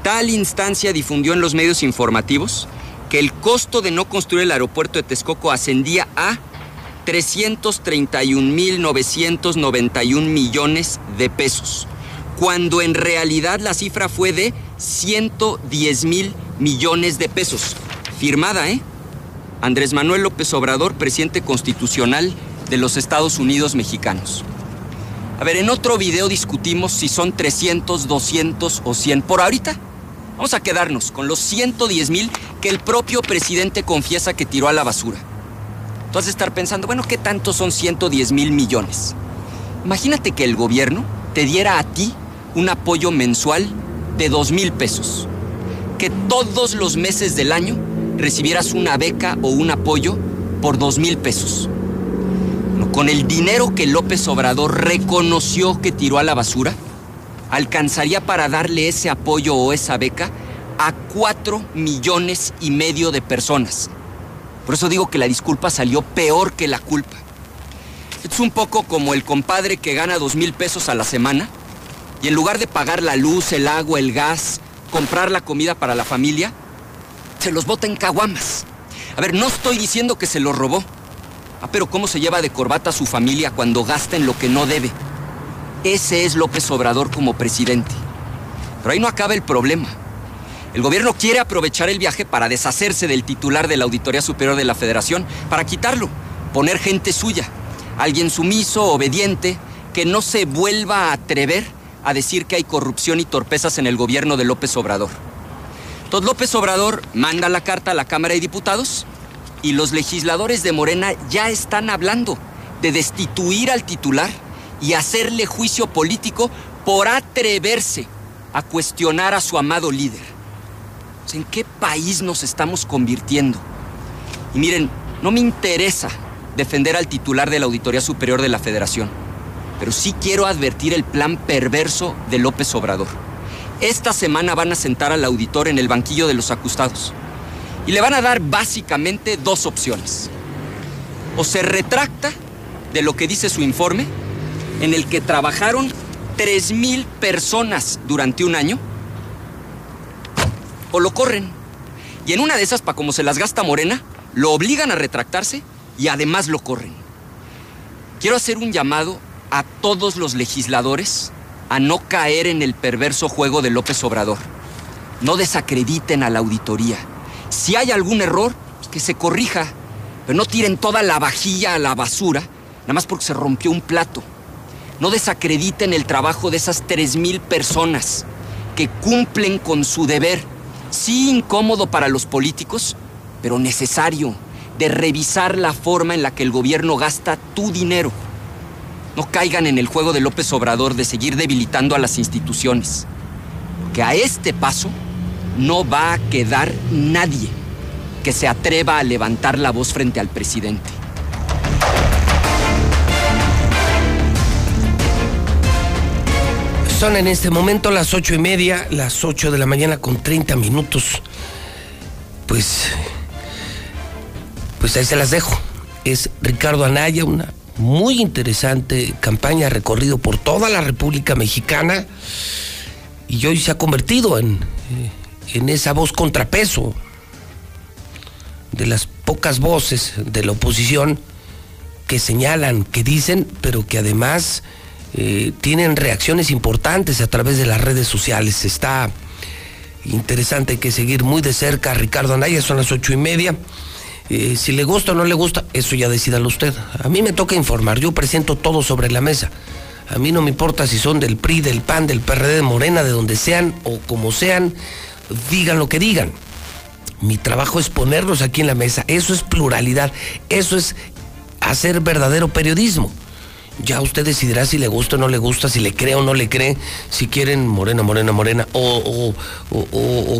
Tal instancia difundió en los medios informativos que el costo de no construir el aeropuerto de Texcoco ascendía a 331.991 millones de pesos, cuando en realidad la cifra fue de 110 mil millones de pesos. Firmada, ¿eh? Andrés Manuel López Obrador, presidente constitucional de los Estados Unidos mexicanos. A ver, en otro video discutimos si son 300, 200 o 100. Por ahorita, vamos a quedarnos con los 110 mil que el propio presidente confiesa que tiró a la basura. Tú has de estar pensando, bueno, ¿qué tanto son 110 mil millones? Imagínate que el gobierno te diera a ti un apoyo mensual de 2 mil pesos. Que todos los meses del año recibieras una beca o un apoyo por 2 mil pesos. con el dinero que López Obrador reconoció que tiró a la basura, alcanzaría para darle ese apoyo o esa beca a 4 millones y medio de personas. Por eso digo que la disculpa salió peor que la culpa. Es un poco como el compadre que gana dos mil pesos a la semana y en lugar de pagar la luz, el agua, el gas, comprar la comida para la familia, se los bota en caguamas. A ver, no estoy diciendo que se los robó. Ah, pero ¿cómo se lleva de corbata a su familia cuando gasta en lo que no debe? Ese es López Obrador como presidente. Pero ahí no acaba el problema. El gobierno quiere aprovechar el viaje para deshacerse del titular de la Auditoría Superior de la Federación, para quitarlo, poner gente suya, alguien sumiso, obediente, que no se vuelva a atrever a decir que hay corrupción y torpezas en el gobierno de López Obrador. Entonces López Obrador manda la carta a la Cámara de Diputados y los legisladores de Morena ya están hablando de destituir al titular y hacerle juicio político por atreverse a cuestionar a su amado líder. ¿En qué país nos estamos convirtiendo? Y miren, no me interesa defender al titular de la Auditoría Superior de la Federación, pero sí quiero advertir el plan perverso de López Obrador. Esta semana van a sentar al auditor en el banquillo de los acusados y le van a dar básicamente dos opciones. O se retracta de lo que dice su informe, en el que trabajaron 3.000 personas durante un año, o lo corren. Y en una de esas, para como se las gasta Morena, lo obligan a retractarse y además lo corren. Quiero hacer un llamado a todos los legisladores a no caer en el perverso juego de López Obrador. No desacrediten a la auditoría. Si hay algún error, pues que se corrija. Pero no tiren toda la vajilla a la basura, nada más porque se rompió un plato. No desacrediten el trabajo de esas 3.000 personas que cumplen con su deber sí incómodo para los políticos, pero necesario, de revisar la forma en la que el gobierno gasta tu dinero. No caigan en el juego de López Obrador de seguir debilitando a las instituciones. Que a este paso no va a quedar nadie que se atreva a levantar la voz frente al presidente. Son en este momento las ocho y media, las ocho de la mañana con 30 minutos. Pues, pues ahí se las dejo. Es Ricardo Anaya, una muy interesante campaña recorrido por toda la República Mexicana y hoy se ha convertido en, eh, en esa voz contrapeso de las pocas voces de la oposición que señalan, que dicen, pero que además eh, tienen reacciones importantes a través de las redes sociales. Está interesante, que seguir muy de cerca Ricardo Anaya, son las ocho y media. Si le gusta o no le gusta, eso ya decídalo usted. A mí me toca informar, yo presento todo sobre la mesa. A mí no me importa si son del PRI, del PAN, del PRD, de Morena, de donde sean o como sean, digan lo que digan. Mi trabajo es ponerlos aquí en la mesa. Eso es pluralidad. Eso es hacer verdadero periodismo. Ya usted decidirá si le gusta o no le gusta, si le cree o no le cree, si quieren morena, morena, morena, o,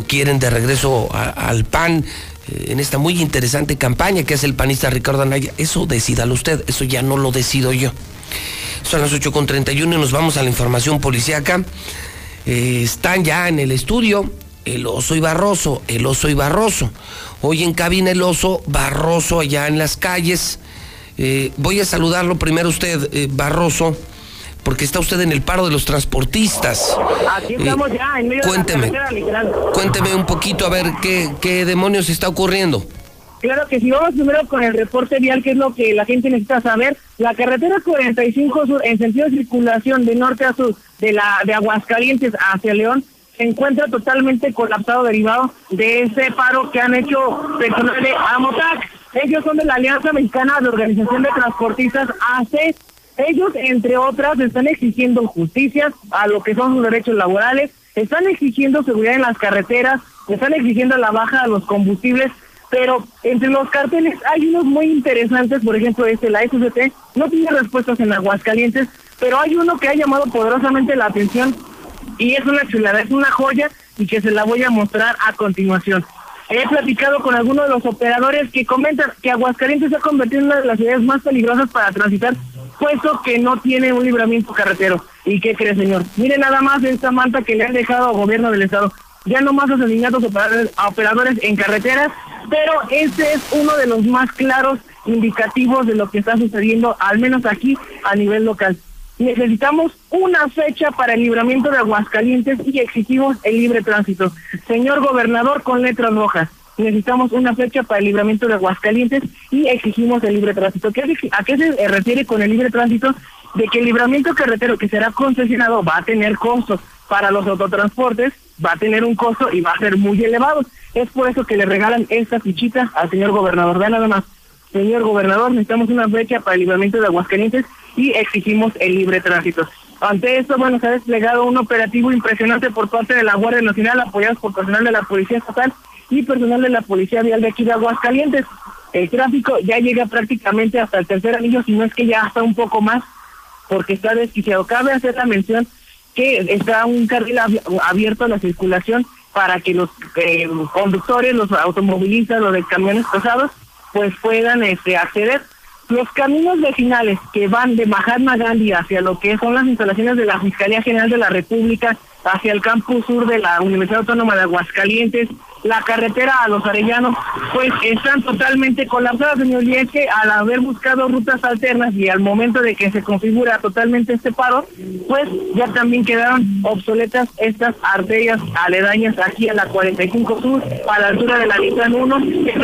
quieren de regreso al PAN en esta muy interesante campaña que hace el panista Ricardo Anaya. Eso decídalo usted, eso ya no lo decido yo. Son las 8.31 y nos vamos a la información policíaca. Eh, están ya en el estudio el oso y Barroso, el oso y Barroso. Hoy en cabina el oso, Barroso allá en las calles. Eh, voy a saludarlo primero usted, eh, Barroso, porque está usted en el paro de los transportistas. Aquí eh, estamos ya, en medio cuénteme, de la Cuénteme un poquito a ver qué, qué demonios está ocurriendo. Claro que si vamos primero con el reporte vial, que es lo que la gente necesita saber. La carretera 45 Sur, en sentido de circulación de norte a sur, de la de Aguascalientes hacia León, se encuentra totalmente colapsado derivado de ese paro que han hecho personal de Amotac. Ellos son de la Alianza Mexicana de Organización de Transportistas AC. Ellos, entre otras, están exigiendo justicia a lo que son sus derechos laborales, están exigiendo seguridad en las carreteras, están exigiendo la baja de los combustibles, pero entre los carteles hay unos muy interesantes, por ejemplo, este, la SCT, no tiene respuestas en Aguascalientes, pero hay uno que ha llamado poderosamente la atención y es una chulada, es una joya y que se la voy a mostrar a continuación. He platicado con algunos de los operadores que comentan que Aguascalientes se ha convertido en una de las ciudades más peligrosas para transitar, puesto que no tiene un libramiento carretero. ¿Y qué cree, señor? Mire nada más esta manta que le han dejado al gobierno del estado. Ya no más asesinatos a operadores en carreteras, pero este es uno de los más claros indicativos de lo que está sucediendo, al menos aquí a nivel local. Necesitamos una fecha para el libramiento de Aguascalientes y exigimos el libre tránsito. Señor gobernador con letras rojas, necesitamos una fecha para el libramiento de Aguascalientes y exigimos el libre tránsito. ¿A qué se refiere con el libre tránsito? De que el libramiento carretero que será concesionado va a tener costos para los autotransportes, va a tener un costo y va a ser muy elevado. Es por eso que le regalan esta fichita al señor gobernador. Vean nada más. Señor gobernador, necesitamos una fecha para el libramiento de Aguascalientes y exigimos el libre tránsito. Ante esto, bueno, se ha desplegado un operativo impresionante por parte de la Guardia Nacional, apoyados por personal de la Policía Estatal y personal de la Policía Vial de aquí de Aguascalientes. El tráfico ya llega prácticamente hasta el tercer anillo, si no es que ya hasta un poco más, porque está desquiciado. Cabe hacer la mención que está un carril abierto a la circulación para que los eh, conductores, los automovilistas, los de camiones pesados, pues puedan este, acceder los caminos vecinales que van de Mahatma Gandhi hacia lo que son las instalaciones de la Fiscalía General de la República, hacia el campus sur de la Universidad Autónoma de Aguascalientes, la carretera a Los Arellanos, pues están totalmente colapsadas, señor, y es que al haber buscado rutas alternas y al momento de que se configura totalmente este paro, pues ya también quedaron obsoletas estas arterias aledañas aquí a la 45 Sur, a la altura de la Nissan 1, que se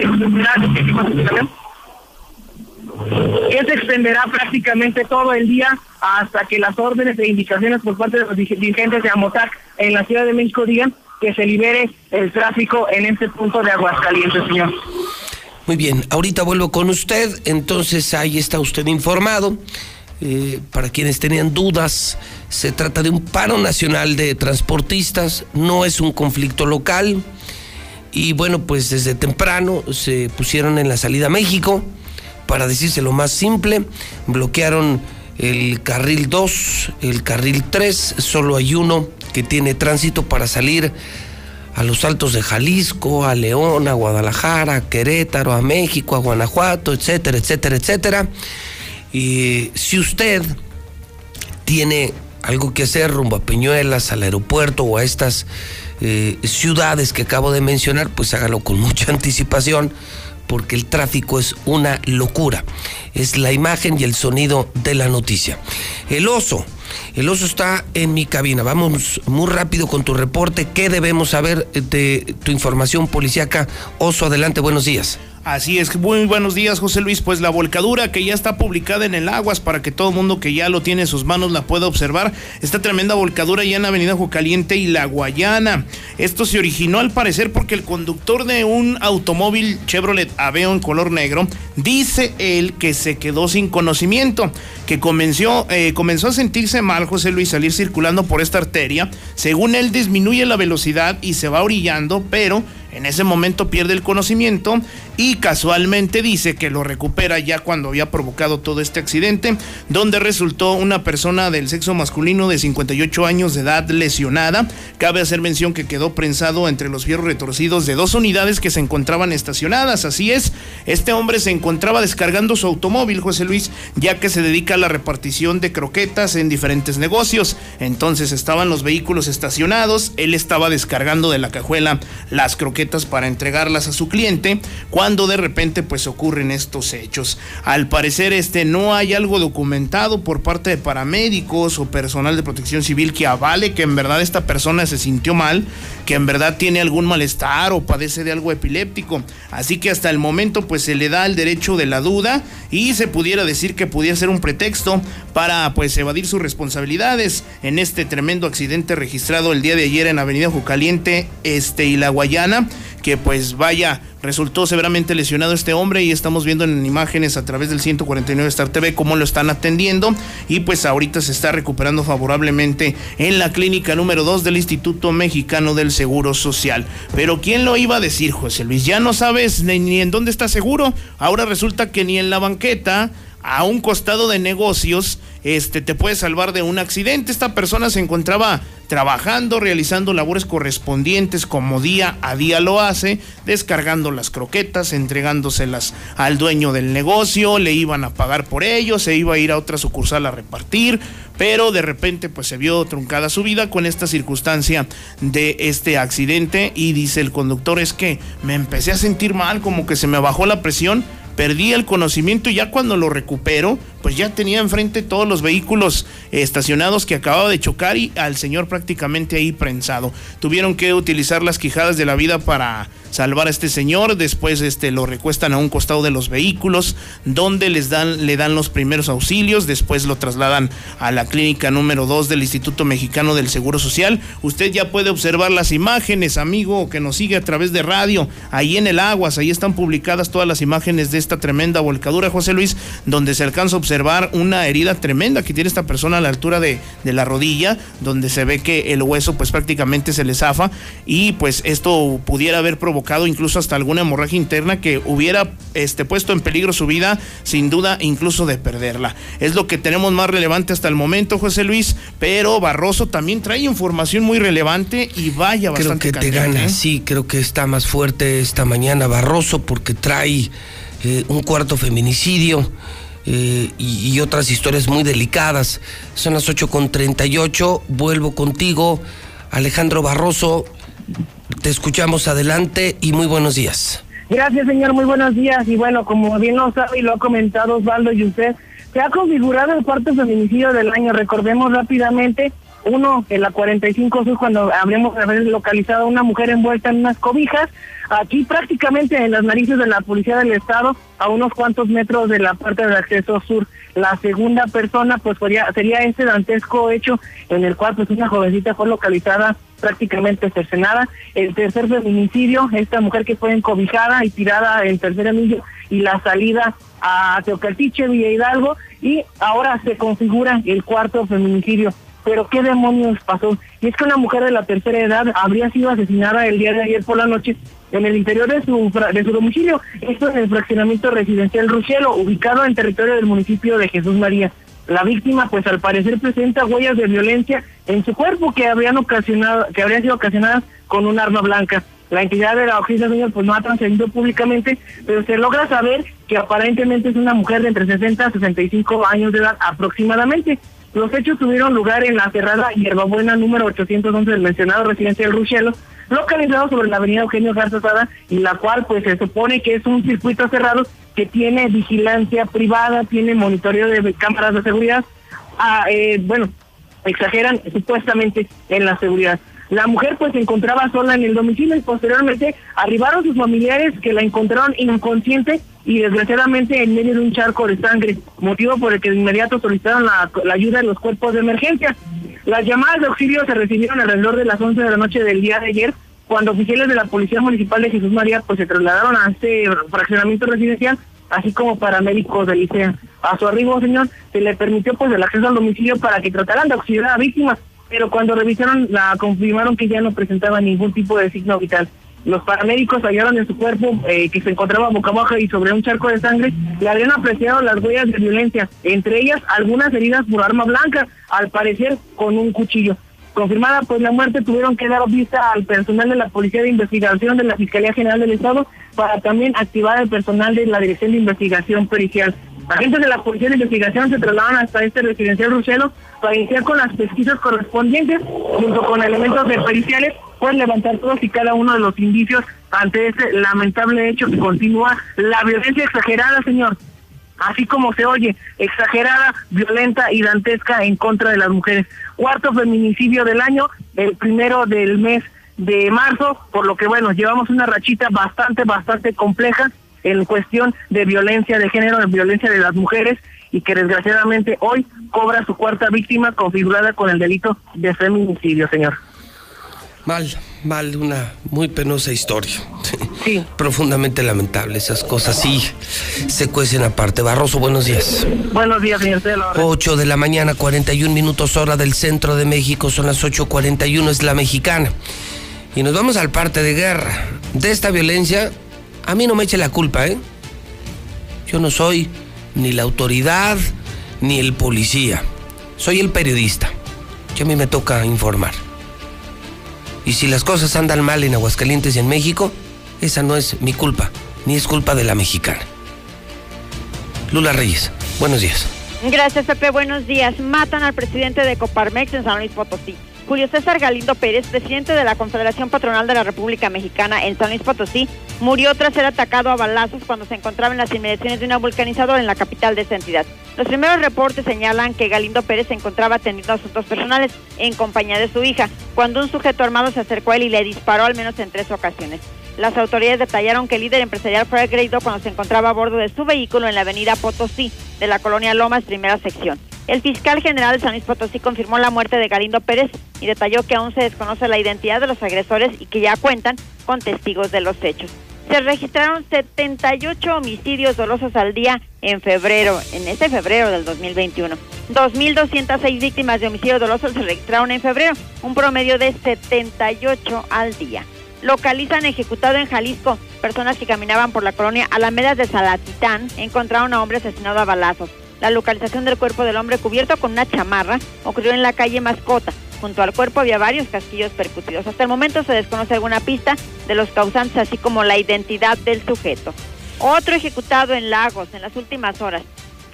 que se extenderá. Prácticamente todo el día hasta que las órdenes e indicaciones por parte de los dirigentes de Amotac en la Ciudad de México digan que se libere el tráfico en este punto de Aguascalientes, señor. Muy bien, ahorita vuelvo con usted, entonces ahí está usted informado. Eh, para quienes tenían dudas, se trata de un paro nacional de transportistas, no es un conflicto local. Y bueno, pues desde temprano se pusieron en la salida a México para decirse lo más simple, bloquearon el carril 2, el carril 3, solo hay uno que tiene tránsito para salir a los altos de Jalisco, a León, a Guadalajara, a Querétaro, a México, a Guanajuato, etcétera, etcétera, etcétera. Y si usted tiene algo que hacer rumbo a Peñuelas, al aeropuerto o a estas eh, ciudades que acabo de mencionar, pues hágalo con mucha anticipación porque el tráfico es una locura. Es la imagen y el sonido de la noticia. El oso. El oso está en mi cabina. Vamos muy rápido con tu reporte. ¿Qué debemos saber de tu información policíaca? Oso, adelante, buenos días. Así es, muy buenos días José Luis, pues la volcadura que ya está publicada en el Aguas para que todo el mundo que ya lo tiene en sus manos la pueda observar, esta tremenda volcadura ya en Avenida Caliente y La Guayana. Esto se originó al parecer porque el conductor de un automóvil Chevrolet Aveo en color negro dice él que se quedó sin conocimiento, que comenzó, eh, comenzó a sentirse mal José Luis salir circulando por esta arteria, según él disminuye la velocidad y se va orillando, pero en ese momento pierde el conocimiento y casualmente dice que lo recupera ya cuando había provocado todo este accidente, donde resultó una persona del sexo masculino de 58 años de edad lesionada. Cabe hacer mención que quedó prensado entre los fierros retorcidos de dos unidades que se encontraban estacionadas. Así es, este hombre se encontraba descargando su automóvil, José Luis, ya que se dedica a la repartición de croquetas en diferentes negocios. Entonces estaban los vehículos estacionados, él estaba descargando de la cajuela las croquetas para entregarlas a su cliente cuando de repente pues ocurren estos hechos. Al parecer este no hay algo documentado por parte de paramédicos o personal de protección civil que avale que en verdad esta persona se sintió mal, que en verdad tiene algún malestar o padece de algo epiléptico. Así que hasta el momento pues se le da el derecho de la duda y se pudiera decir que pudiera ser un pretexto para pues evadir sus responsabilidades en este tremendo accidente registrado el día de ayer en Avenida Jucaliente este y La Guayana que pues vaya, resultó severamente lesionado este hombre y estamos viendo en imágenes a través del 149 Star TV cómo lo están atendiendo y pues ahorita se está recuperando favorablemente en la clínica número 2 del Instituto Mexicano del Seguro Social. Pero ¿quién lo iba a decir, José Luis? Ya no sabes ni, ni en dónde está seguro. Ahora resulta que ni en la banqueta a un costado de negocios, este te puede salvar de un accidente. Esta persona se encontraba trabajando, realizando labores correspondientes como día a día lo hace, descargando las croquetas, entregándoselas al dueño del negocio, le iban a pagar por ello, se iba a ir a otra sucursal a repartir, pero de repente pues se vio truncada su vida con esta circunstancia de este accidente y dice el conductor es que me empecé a sentir mal, como que se me bajó la presión perdí el conocimiento y ya cuando lo recupero, pues ya tenía enfrente todos los vehículos estacionados que acababa de chocar y al señor prácticamente ahí prensado. Tuvieron que utilizar las quijadas de la vida para salvar a este señor, después este lo recuestan a un costado de los vehículos donde les dan le dan los primeros auxilios, después lo trasladan a la clínica número 2 del Instituto Mexicano del Seguro Social. Usted ya puede observar las imágenes, amigo, que nos sigue a través de radio, ahí en el Aguas, ahí están publicadas todas las imágenes de esta tremenda volcadura, José Luis, donde se alcanza a observar una herida tremenda que tiene esta persona a la altura de, de la rodilla, donde se ve que el hueso pues prácticamente se le zafa y pues esto pudiera haber provocado incluso hasta alguna hemorragia interna que hubiera este, puesto en peligro su vida, sin duda incluso de perderla. Es lo que tenemos más relevante hasta el momento, José Luis, pero Barroso también trae información muy relevante y vaya bastante Creo que te gana, ¿eh? sí, creo que está más fuerte esta mañana Barroso porque trae eh, un cuarto feminicidio eh, y, otras historias muy delicadas. Son las 8.38, vuelvo contigo, Alejandro Barroso, te escuchamos adelante y muy buenos días. Gracias, señor. Muy buenos días. Y bueno, como bien lo sabe y lo ha comentado Osvaldo y usted, se ha configurado el cuarto feminicidio del año. Recordemos rápidamente, uno en la 45 Sur, cuando haber localizado a una mujer envuelta en unas cobijas, aquí prácticamente en las narices de la Policía del Estado, a unos cuantos metros de la parte del acceso sur. La segunda persona, pues sería, sería este dantesco hecho en el cual pues una jovencita fue localizada prácticamente cercenada. El tercer feminicidio, esta mujer que fue encobijada y tirada en tercer anillo y la salida a Teocaltiche, Villa Hidalgo, y ahora se configura el cuarto feminicidio. Pero qué demonios pasó. Y es que una mujer de la tercera edad habría sido asesinada el día de ayer por la noche en el interior de su, de su domicilio, esto en el fraccionamiento residencial Ruchelo, ubicado en territorio del municipio de Jesús María. La víctima, pues al parecer presenta huellas de violencia en su cuerpo que habrían ocasionado, que habrían sido ocasionadas con un arma blanca. La entidad de la oficina señor pues no ha trascendido públicamente, pero se logra saber que aparentemente es una mujer de entre 60 a 65 años de edad aproximadamente. Los hechos tuvieron lugar en la cerrada Hierbabuena número 811 del mencionado residencial Ruchelo, localizado sobre la avenida Eugenio Garza Sada, y la cual pues se supone que es un circuito cerrado que tiene vigilancia privada, tiene monitoreo de cámaras de seguridad, ah, eh, bueno, exageran supuestamente en la seguridad. La mujer pues se encontraba sola en el domicilio y posteriormente arribaron sus familiares que la encontraron inconsciente y desgraciadamente en medio de un charco de sangre, motivo por el que de inmediato solicitaron la, ayuda de los cuerpos de emergencia. Las llamadas de auxilio se recibieron alrededor de las 11 de la noche del día de ayer, cuando oficiales de la Policía Municipal de Jesús María pues se trasladaron a este fraccionamiento residencial así como paramédicos del ICEA. A su arribo, señor, se le permitió pues el acceso al domicilio para que trataran de auxiliar a víctimas, pero cuando revisaron la confirmaron que ya no presentaba ningún tipo de signo vital. Los paramédicos hallaron en su cuerpo eh, que se encontraba boca abajo y sobre un charco de sangre le habían apreciado las huellas de violencia, entre ellas algunas heridas por arma blanca, al parecer con un cuchillo. Confirmada pues la muerte, tuvieron que dar vista al personal de la Policía de Investigación de la Fiscalía General del Estado para también activar el personal de la Dirección de Investigación Pericial. Agentes de la Policía de Investigación se trasladan hasta este residencial Ruchelo para iniciar con las pesquisas correspondientes, junto con elementos de periciales, pueden levantar todos y cada uno de los indicios ante este lamentable hecho que continúa la violencia exagerada, señor. Así como se oye, exagerada, violenta y dantesca en contra de las mujeres. Cuarto feminicidio del año, el primero del mes de marzo, por lo que bueno, llevamos una rachita bastante, bastante compleja en cuestión de violencia de género, de violencia de las mujeres y que desgraciadamente hoy cobra su cuarta víctima configurada con el delito de feminicidio, señor. Mal, mal, una muy penosa historia. Sí. Profundamente lamentable, esas cosas sí se cuecen aparte. Barroso, buenos días. Buenos días, señor. 8 de la mañana, 41 minutos hora del centro de México, son las 8.41, es la mexicana. Y nos vamos al parte de guerra. De esta violencia, a mí no me eche la culpa, ¿eh? Yo no soy ni la autoridad ni el policía. Soy el periodista. Que a mí me toca informar. Y si las cosas andan mal en Aguascalientes y en México, esa no es mi culpa, ni es culpa de la mexicana. Lula Reyes, buenos días. Gracias, Pepe. Buenos días. Matan al presidente de Coparmex en San Luis Potosí. Julio César Galindo Pérez, presidente de la Confederación Patronal de la República Mexicana en San Luis Potosí, murió tras ser atacado a balazos cuando se encontraba en las inmediaciones de una vulcanizadora en la capital de esa entidad. Los primeros reportes señalan que Galindo Pérez se encontraba atendiendo asuntos personales en compañía de su hija, cuando un sujeto armado se acercó a él y le disparó al menos en tres ocasiones. Las autoridades detallaron que el líder empresarial fue agredido cuando se encontraba a bordo de su vehículo en la avenida Potosí de la colonia Lomas, primera sección. El fiscal general de San Luis Potosí confirmó la muerte de Galindo Pérez y detalló que aún se desconoce la identidad de los agresores y que ya cuentan con testigos de los hechos. Se registraron 78 homicidios dolosos al día en febrero, en este febrero del 2021. 2.206 víctimas de homicidio doloso se registraron en febrero, un promedio de 78 al día. Localizan ejecutado en Jalisco personas que caminaban por la colonia Alamedas de Salatitán, encontraron a hombre asesinado a balazos. La localización del cuerpo del hombre cubierto con una chamarra ocurrió en la calle Mascota. Junto al cuerpo había varios casquillos percutidos. Hasta el momento se desconoce alguna pista de los causantes, así como la identidad del sujeto. Otro ejecutado en Lagos en las últimas horas.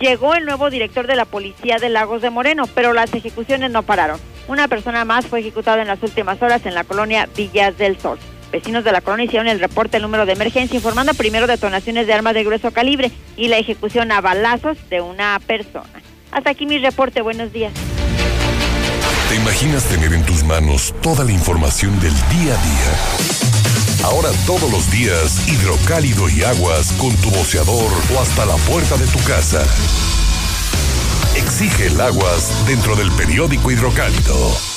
Llegó el nuevo director de la policía de Lagos de Moreno, pero las ejecuciones no pararon. Una persona más fue ejecutada en las últimas horas en la colonia Villas del Sol. Vecinos de la colonia hicieron el reporte número de emergencia informando primero detonaciones de armas de grueso calibre y la ejecución a balazos de una persona. Hasta aquí mi reporte, buenos días. ¿Te imaginas tener en tus manos toda la información del día a día? Ahora todos los días, hidrocálido y aguas con tu boceador o hasta la puerta de tu casa. Exige el aguas dentro del periódico hidrocálido.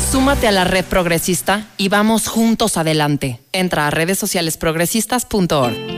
súmate a la red progresista y vamos juntos adelante. Entra a redes sociales progresistas.org.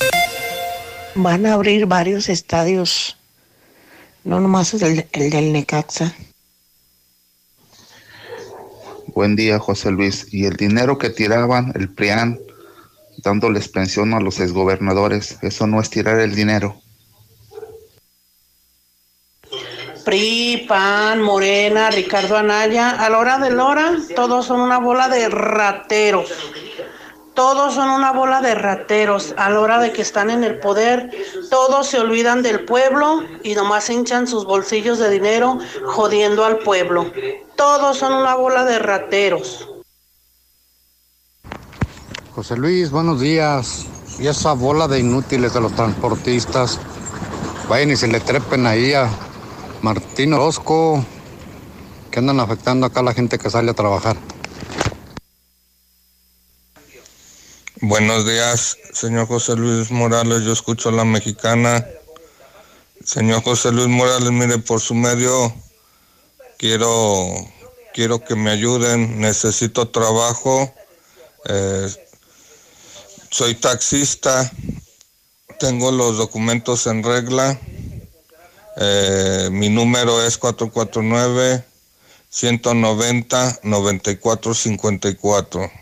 Van a abrir varios estadios, no nomás el, el del Necaxa. Buen día, José Luis. Y el dinero que tiraban el PRIAN, dándoles pensión a los exgobernadores, eso no es tirar el dinero. PRI, PAN, Morena, Ricardo Anaya, a la hora de la hora, todos son una bola de rateros. Todos son una bola de rateros. A la hora de que están en el poder, todos se olvidan del pueblo y nomás hinchan sus bolsillos de dinero jodiendo al pueblo. Todos son una bola de rateros. José Luis, buenos días. Y esa bola de inútiles de los transportistas, vayan y se le trepen ahí a Martín Orozco, que andan afectando acá a la gente que sale a trabajar. Buenos días, señor José Luis Morales. Yo escucho a la mexicana. Señor José Luis Morales, mire, por su medio quiero, quiero que me ayuden. Necesito trabajo. Eh, soy taxista. Tengo los documentos en regla. Eh, mi número es 449 190 9454.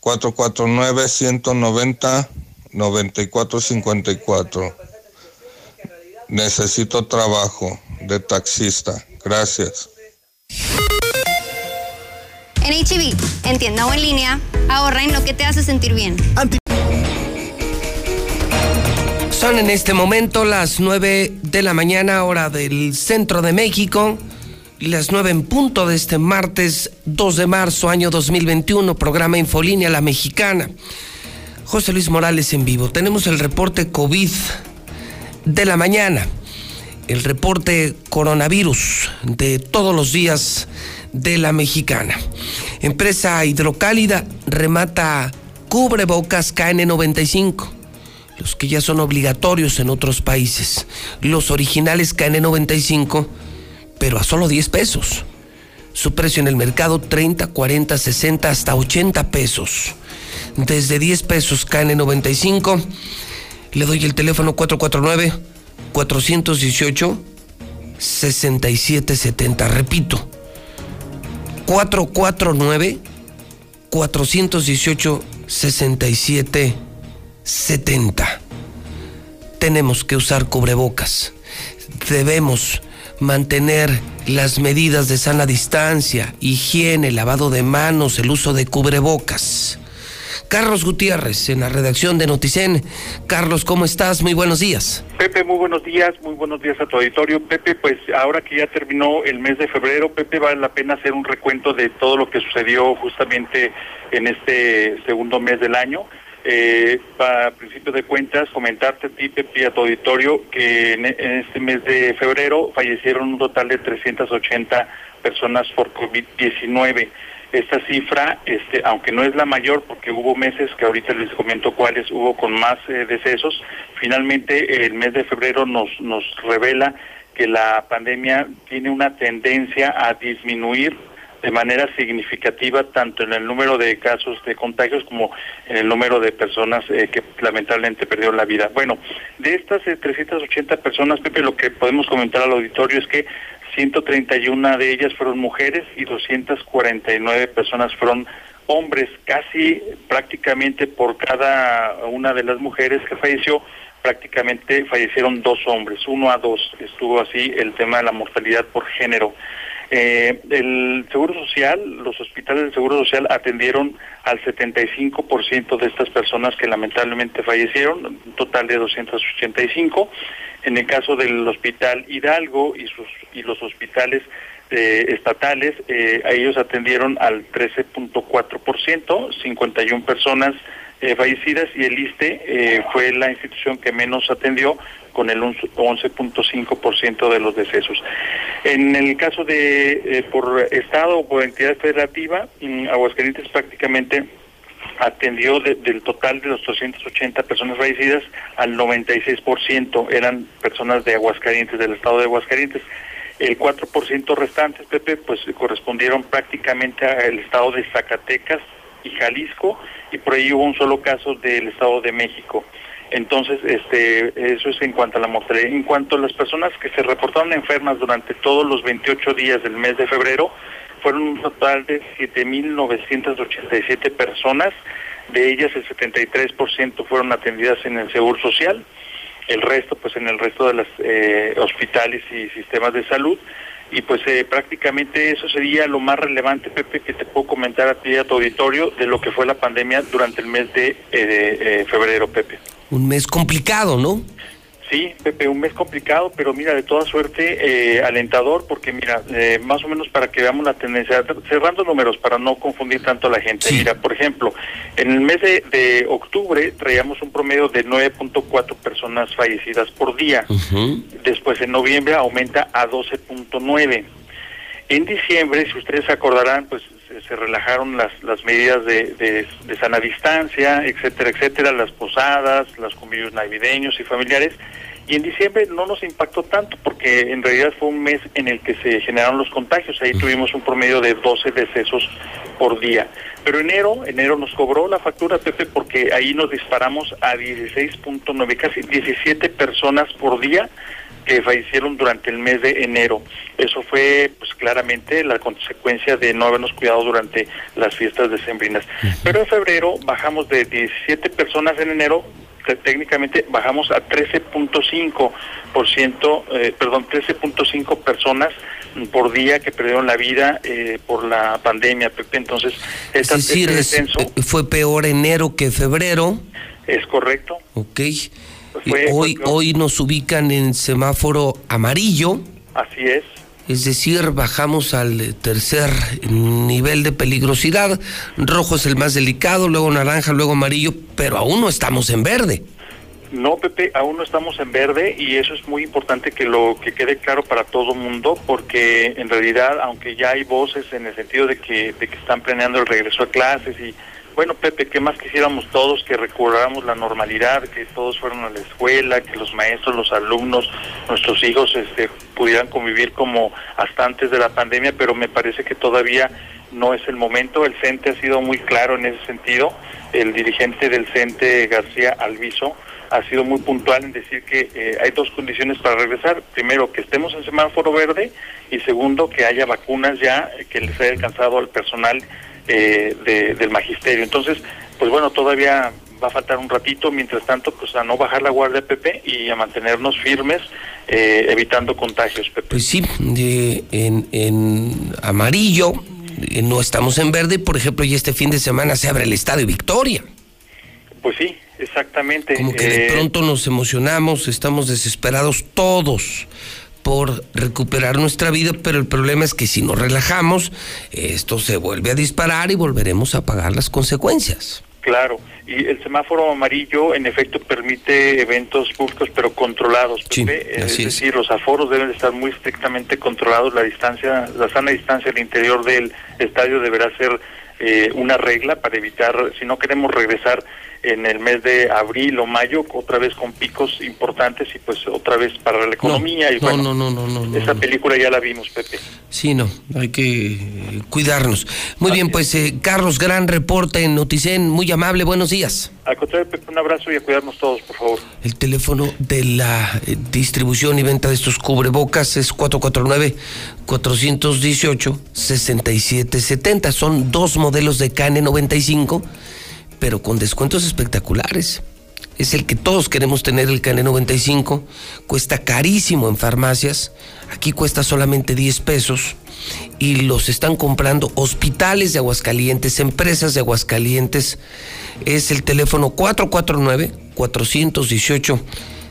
449-190-9454. Necesito trabajo. de taxista. Gracias. En HB, en tienda o en línea, ahorra en lo que te hace sentir bien. Son en este momento las 9 de la mañana, hora del centro de México, las 9 en punto de este martes 2 de marzo, año 2021, programa Infolínea La Mexicana. José Luis Morales en vivo. Tenemos el reporte COVID de la mañana, el reporte coronavirus de todos los días de la mexicana. Empresa hidrocálida remata cubrebocas KN95 los que ya son obligatorios en otros países. Los originales KN95, pero a solo 10 pesos. Su precio en el mercado 30, 40, 60, hasta 80 pesos. Desde 10 pesos KN95. Le doy el teléfono 449 418 6770. Repito, 449 418 6770. Tenemos que usar cubrebocas. Debemos mantener las medidas de sana distancia, higiene, lavado de manos, el uso de cubrebocas. Carlos Gutiérrez, en la redacción de Noticen. Carlos, ¿cómo estás? Muy buenos días. Pepe, muy buenos días, muy buenos días a tu auditorio. Pepe, pues ahora que ya terminó el mes de febrero, Pepe, vale la pena hacer un recuento de todo lo que sucedió justamente en este segundo mes del año. Eh, para principio de cuentas, comentarte a ti, Pepe, a tu auditorio, que en, este mes de febrero fallecieron un total de 380 personas por COVID-19 esta cifra, este, aunque no es la mayor, porque hubo meses que ahorita les comento cuáles hubo con más eh, decesos, finalmente el mes de febrero nos, nos revela que la pandemia tiene una tendencia a disminuir de manera significativa tanto en el número de casos de contagios como en el número de personas eh, que lamentablemente perdieron la vida. Bueno, de estas 380 eh, personas, Pepe, lo que podemos comentar al auditorio es que 131 de ellas fueron mujeres y 249 personas fueron hombres, casi prácticamente por cada una de las mujeres que falleció, prácticamente fallecieron dos hombres, uno a dos, estuvo así el tema de la mortalidad por género. Eh, el Seguro Social, los hospitales del Seguro Social atendieron al 75% de estas personas que lamentablemente fallecieron, un total de 285. En el caso del Hospital Hidalgo y, sus, y los hospitales eh, estatales, eh, ellos atendieron al 13.4%, 51 personas eh, fallecidas y el ISTE eh, fue la institución que menos atendió con el 11.5% de los decesos. En el caso de eh, por estado o por entidad federativa, Aguascalientes prácticamente atendió del total de los 280 personas fallecidas al 96% eran personas de Aguascalientes, del estado de Aguascalientes. El 4% restantes, Pepe, pues correspondieron prácticamente al estado de Zacatecas y Jalisco y por ahí hubo un solo caso del Estado de México. Entonces, este, eso es en cuanto a la mortalidad. En cuanto a las personas que se reportaron enfermas durante todos los 28 días del mes de febrero, fueron un total de 7.987 personas. De ellas, el 73% fueron atendidas en el Seguro Social, el resto, pues en el resto de los eh, hospitales y sistemas de salud y pues eh, prácticamente eso sería lo más relevante, Pepe, que te puedo comentar a ti y a tu auditorio de lo que fue la pandemia durante el mes de eh, eh, febrero, Pepe. Un mes complicado, ¿no? Sí, Pepe, un mes complicado, pero mira, de toda suerte eh, alentador, porque mira, eh, más o menos para que veamos la tendencia, cerrando números para no confundir tanto a la gente. Mira, por ejemplo, en el mes de, octubre traíamos un promedio de 9.4 personas fallecidas por día. Después en noviembre aumenta a 12.9. En diciembre, si ustedes acordarán, pues se, relajaron las, las medidas de, de, sana distancia, etcétera, etcétera, las posadas, los convivios navideños y familiares. Y en diciembre no nos impactó tanto porque en realidad fue un mes en el que se generaron los contagios. Ahí tuvimos un promedio de 12 decesos por día. Pero enero, enero nos cobró la factura, Pepe, porque ahí nos disparamos a 16.9, casi 17 personas por día que fallecieron durante el mes de enero. Eso fue pues claramente la consecuencia de no habernos cuidado durante las fiestas decembrinas. Pero en febrero bajamos de 17 personas en enero técnicamente bajamos a 13.5 por ciento, eh, perdón, 13.5 personas por día que perdieron la vida eh, por la pandemia, Pepe. Entonces, esta, es decir, este eh, fue peor enero que febrero. Es correcto. Ok. Hoy, hoy nos ubican en semáforo amarillo. Así es. Es decir, bajamos al tercer nivel de peligrosidad. Rojo es el más delicado, luego naranja, luego amarillo, pero aún no estamos en verde. No, Pepe, aún no estamos en verde y eso es muy importante que lo que quede claro para todo mundo, porque en realidad, aunque ya hay voces en el sentido de que, de que están planeando el regreso a clases y bueno, Pepe, ¿qué más quisiéramos todos que recordáramos la normalidad, que todos fueran a la escuela, que los maestros, los alumnos, nuestros hijos este, pudieran convivir como hasta antes de la pandemia, pero me parece que todavía no es el momento. El CENTE ha sido muy claro en ese sentido. El dirigente del CENTE, García Alviso, ha sido muy puntual en decir que eh, hay dos condiciones para regresar. Primero, que estemos en semáforo verde y segundo, que haya vacunas ya que les haya alcanzado al personal eh, del magisterio. Entonces, pues bueno, todavía va a faltar un ratito, mientras tanto, pues a no bajar la guardia, Pepe, y a mantenernos firmes, eh, evitando contagios, Pepe. Pues sí, en, en amarillo, no estamos en verde, por ejemplo, y este fin de semana se abre el Estadio Victoria. Pues sí, exactamente. Como que de pronto nos emocionamos, estamos desesperados todos por recuperar nuestra vida, pero el problema es que si nos relajamos, esto se vuelve a disparar y volveremos a pagar las consecuencias. Claro, y el semáforo amarillo en efecto permite eventos públicos pero controlados. Sí, es decir, los aforos deben estar muy estrictamente controlados, la distancia, la sana distancia al interior del estadio deberá ser eh, una regla para evitar, si no queremos regresar en el mes de abril o mayo, otra vez con picos importantes y pues otra vez para la economía. No, y bueno, no, no, no, no, Esa película ya la vimos, Pepe. Sí, no, hay que cuidarnos. Muy bien, pues eh, Carlos, gran reporte en Noticen, muy amable, buenos días. Al contrario, Pepe, un abrazo y a cuidarnos todos, por favor. El teléfono de la eh, distribución y venta de estos cubrebocas es 449-418-6770. Son dos modelos de KN95 pero con descuentos espectaculares. Es el que todos queremos tener el KN95. Cuesta carísimo en farmacias. Aquí cuesta solamente 10 pesos. Y los están comprando hospitales de Aguascalientes, empresas de Aguascalientes. Es el teléfono 449-418.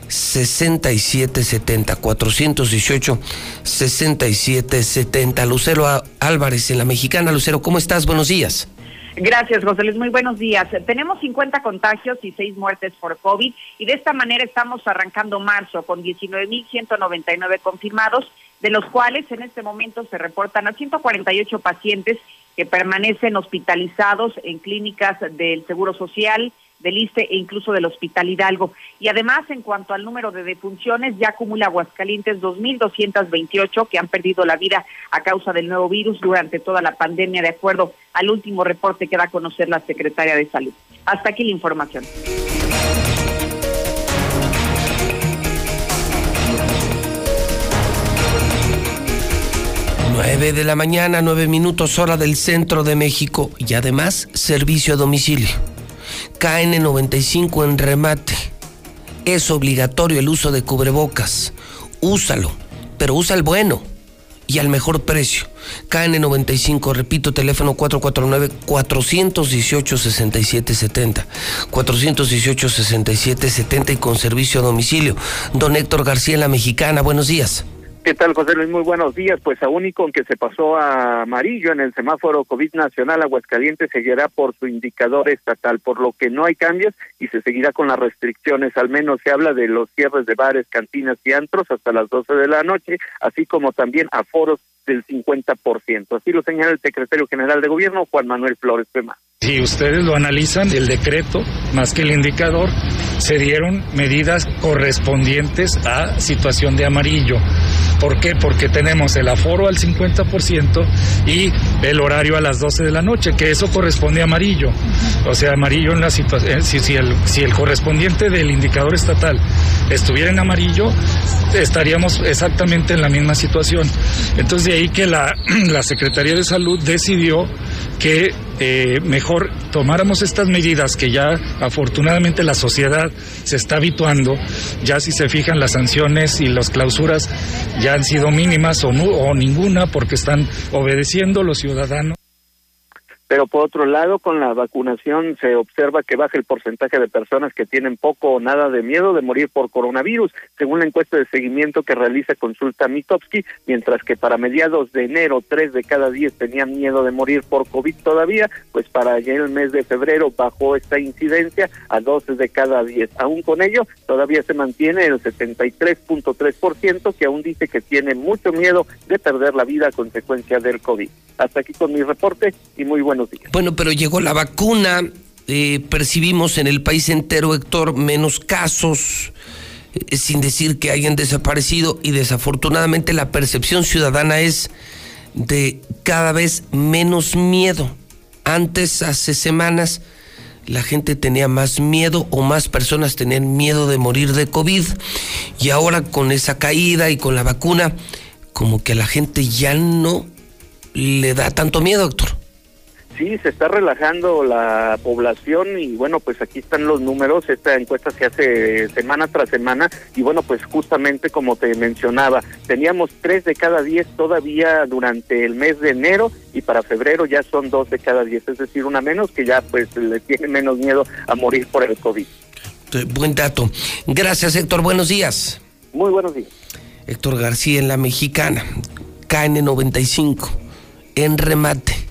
6770 418 6770 Lucero Álvarez en la Mexicana Lucero, ¿cómo estás? Buenos días. Gracias, José Luis. Muy buenos días. Tenemos 50 contagios y 6 muertes por COVID y de esta manera estamos arrancando marzo con 19.199 confirmados, de los cuales en este momento se reportan a 148 pacientes que permanecen hospitalizados en clínicas del Seguro Social, del ISTE e incluso del Hospital Hidalgo. Y además, en cuanto al número de defunciones, ya acumula Aguascalientes 2.228 que han perdido la vida a causa del nuevo virus durante toda la pandemia, de acuerdo al último reporte que da a conocer la Secretaria de Salud. Hasta aquí la información. Nueve de la mañana, nueve minutos hora del centro de México y además servicio a domicilio. KN95 en remate. Es obligatorio el uso de cubrebocas. Úsalo, pero usa el bueno y al mejor precio. KN95, repito, teléfono 449-418-6770. 418-6770 y con servicio a domicilio. Don Héctor García, la mexicana, buenos días. ¿Qué tal, José Luis? Muy buenos días. Pues aún y con que se pasó a amarillo en el semáforo COVID nacional, Aguascalientes seguirá por su indicador estatal, por lo que no hay cambios y se seguirá con las restricciones. Al menos se habla de los cierres de bares, cantinas y antros hasta las 12 de la noche, así como también aforos del 50%. Así lo señala el secretario general de gobierno, Juan Manuel Flores Pema. Si ustedes lo analizan, el decreto, más que el indicador, se dieron medidas correspondientes a situación de amarillo. ¿Por qué? Porque tenemos el aforo al 50% y el horario a las 12 de la noche, que eso corresponde a amarillo. O sea, amarillo en la situación, eh, si, el, el correspondiente del indicador estatal estuviera en amarillo, estaríamos exactamente en la misma situación. Entonces de ahí que la, la Secretaría de Salud decidió que eh, mejor tomáramos estas medidas que ya afortunadamente la sociedad se está habituando, ya si se fijan las sanciones y las clausuras ya han sido mínimas o, no, o ninguna porque están obedeciendo los ciudadanos pero por otro lado, con la vacunación se observa que baja el porcentaje de personas que tienen poco o nada de miedo de morir por coronavirus, según la encuesta de seguimiento que realiza Consulta Mitowski, mientras que para mediados de enero, tres de cada diez tenían miedo de morir por COVID todavía, pues para el mes de febrero bajó esta incidencia a dos de cada diez. Aún con ello, todavía se mantiene el 73.3%, que aún dice que tiene mucho miedo de perder la vida a consecuencia del COVID. Hasta aquí con mi reporte y muy bueno pero llegó la vacuna, eh, percibimos en el país entero, Héctor, menos casos, eh, sin decir que hayan desaparecido y desafortunadamente la percepción ciudadana es de cada vez menos miedo. Antes, hace semanas, la gente tenía más miedo o más personas tenían miedo de morir de COVID y ahora con esa caída y con la vacuna, como que a la gente ya no le da tanto miedo, Héctor sí, se está relajando la población y bueno, pues aquí están los números, esta encuesta se hace semana tras semana y bueno, pues justamente como te mencionaba, teníamos tres de cada diez todavía durante el mes de enero y para febrero ya son dos de cada diez, es decir, una menos que ya pues le tiene menos miedo a morir por el COVID. Buen dato. Gracias Héctor, buenos días. Muy buenos días. Héctor García en la Mexicana, KN95, en remate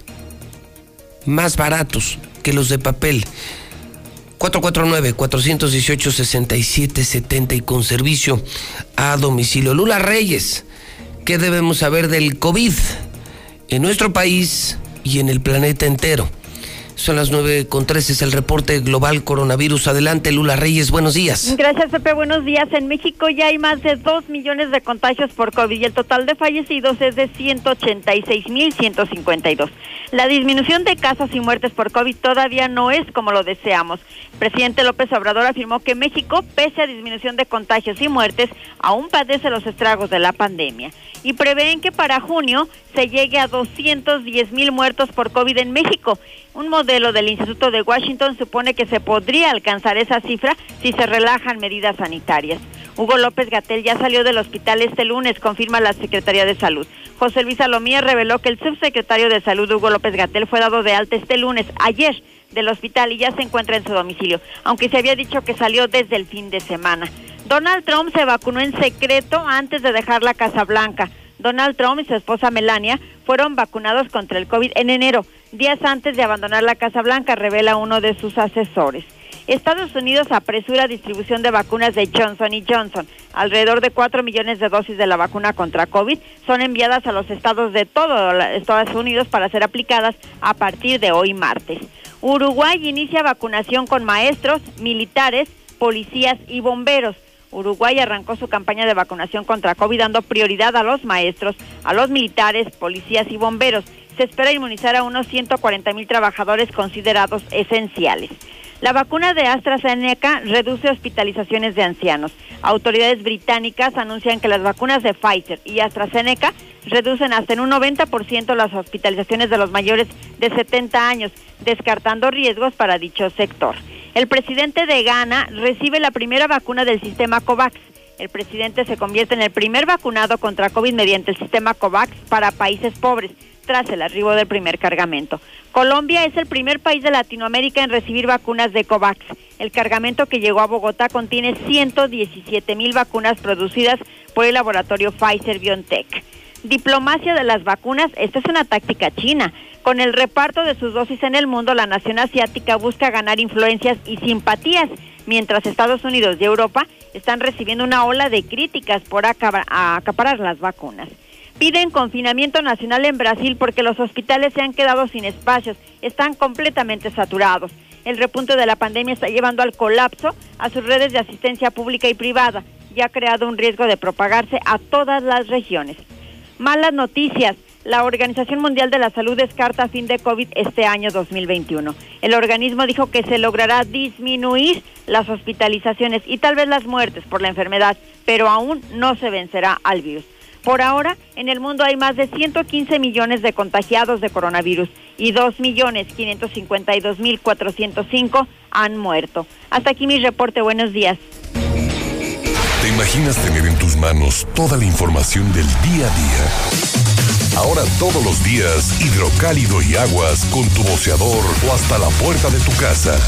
más baratos que los de papel. 449-418-6770 y con servicio a domicilio. Lula Reyes, ¿qué debemos saber del COVID en nuestro país y en el planeta entero? Son las nueve con tres, es el reporte global coronavirus. Adelante, Lula Reyes, buenos días. Gracias, Pepe, buenos días. En México ya hay más de dos millones de contagios por COVID y el total de fallecidos es de 186.152. La disminución de casos y muertes por COVID todavía no es como lo deseamos. presidente López Obrador afirmó que México, pese a disminución de contagios y muertes, aún padece los estragos de la pandemia y prevén que para junio se llegue a 210 mil muertos por COVID en México. Un modelo del Instituto de Washington supone que se podría alcanzar esa cifra si se relajan medidas sanitarias. Hugo López Gatel ya salió del hospital este lunes, confirma la Secretaría de Salud. José Luis Salomía reveló que el subsecretario de Salud, Hugo López Gatel, fue dado de alta este lunes, ayer, del hospital y ya se encuentra en su domicilio, aunque se había dicho que salió desde el fin de semana. Donald Trump se vacunó en secreto antes de dejar la Casa Blanca. Donald Trump y su esposa Melania fueron vacunados contra el COVID en enero, días antes de abandonar la Casa Blanca, revela uno de sus asesores. Estados Unidos apresura distribución de vacunas de Johnson Johnson. Alrededor de 4 millones de dosis de la vacuna contra COVID son enviadas a los estados de todo Estados Unidos para ser aplicadas a partir de hoy martes. Uruguay inicia vacunación con maestros, militares, policías y bomberos. Uruguay arrancó su campaña de vacunación contra COVID dando prioridad a los maestros, a los militares, policías y bomberos. Se espera inmunizar a unos 140 mil trabajadores considerados esenciales. La vacuna de AstraZeneca reduce hospitalizaciones de ancianos. Autoridades británicas anuncian que las vacunas de Pfizer y AstraZeneca reducen hasta en un 90% las hospitalizaciones de los mayores de 70 años, descartando riesgos para dicho sector. El presidente de Ghana recibe la primera vacuna del sistema COVAX. El presidente se convierte en el primer vacunado contra COVID mediante el sistema COVAX para países pobres tras el arribo del primer cargamento. Colombia es el primer país de Latinoamérica en recibir vacunas de COVAX. El cargamento que llegó a Bogotá contiene 117 mil vacunas producidas por el laboratorio Pfizer BioNTech. Diplomacia de las vacunas, esta es una táctica china. Con el reparto de sus dosis en el mundo, la nación asiática busca ganar influencias y simpatías, mientras Estados Unidos y Europa están recibiendo una ola de críticas por acaparar las vacunas. Piden confinamiento nacional en Brasil porque los hospitales se han quedado sin espacios, están completamente saturados. El repunte de la pandemia está llevando al colapso a sus redes de asistencia pública y privada y ha creado un riesgo de propagarse a todas las regiones. Malas noticias. La Organización Mundial de la Salud descarta fin de COVID este año 2021. El organismo dijo que se logrará disminuir las hospitalizaciones y tal vez las muertes por la enfermedad, pero aún no se vencerá al virus. Por ahora, en el mundo hay más de 115 millones de contagiados de coronavirus y 2.552.405 han muerto. Hasta aquí mi reporte. Buenos días. ¿Te imaginas tener en tus manos toda la información del día a día? Ahora todos los días, hidrocálido y aguas con tu boceador o hasta la puerta de tu casa.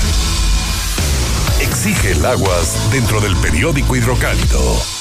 Exige el aguas dentro del periódico hidrocálido.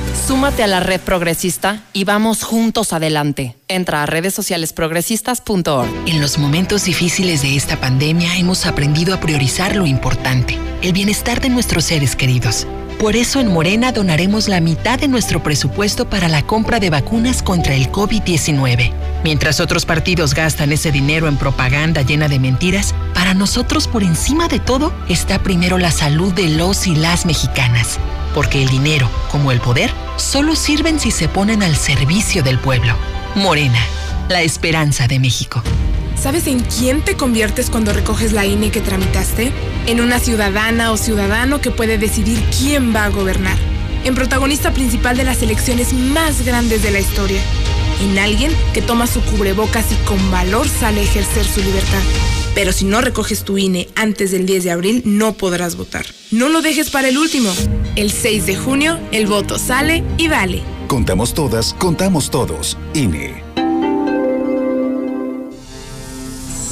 súmate a la red progresista y vamos juntos adelante. Entra a redes sociales progresistas.org. En los momentos difíciles de esta pandemia hemos aprendido a priorizar lo importante, el bienestar de nuestros seres queridos. Por eso en Morena donaremos la mitad de nuestro presupuesto para la compra de vacunas contra el COVID-19. Mientras otros partidos gastan ese dinero en propaganda llena de mentiras, para nosotros por encima de todo está primero la salud de los y las mexicanas. Porque el dinero, como el poder, solo sirven si se ponen al servicio del pueblo. Morena, la esperanza de México. ¿Sabes en quién te conviertes cuando recoges la INE que tramitaste? En una ciudadana o ciudadano que puede decidir quién va a gobernar. En protagonista principal de las elecciones más grandes de la historia. En alguien que toma su cubrebocas y con valor sale a ejercer su libertad. Pero si no recoges tu INE antes del 10 de abril, no podrás votar. No lo dejes para el último. El 6 de junio, el voto sale y vale. Contamos todas, contamos todos. INE.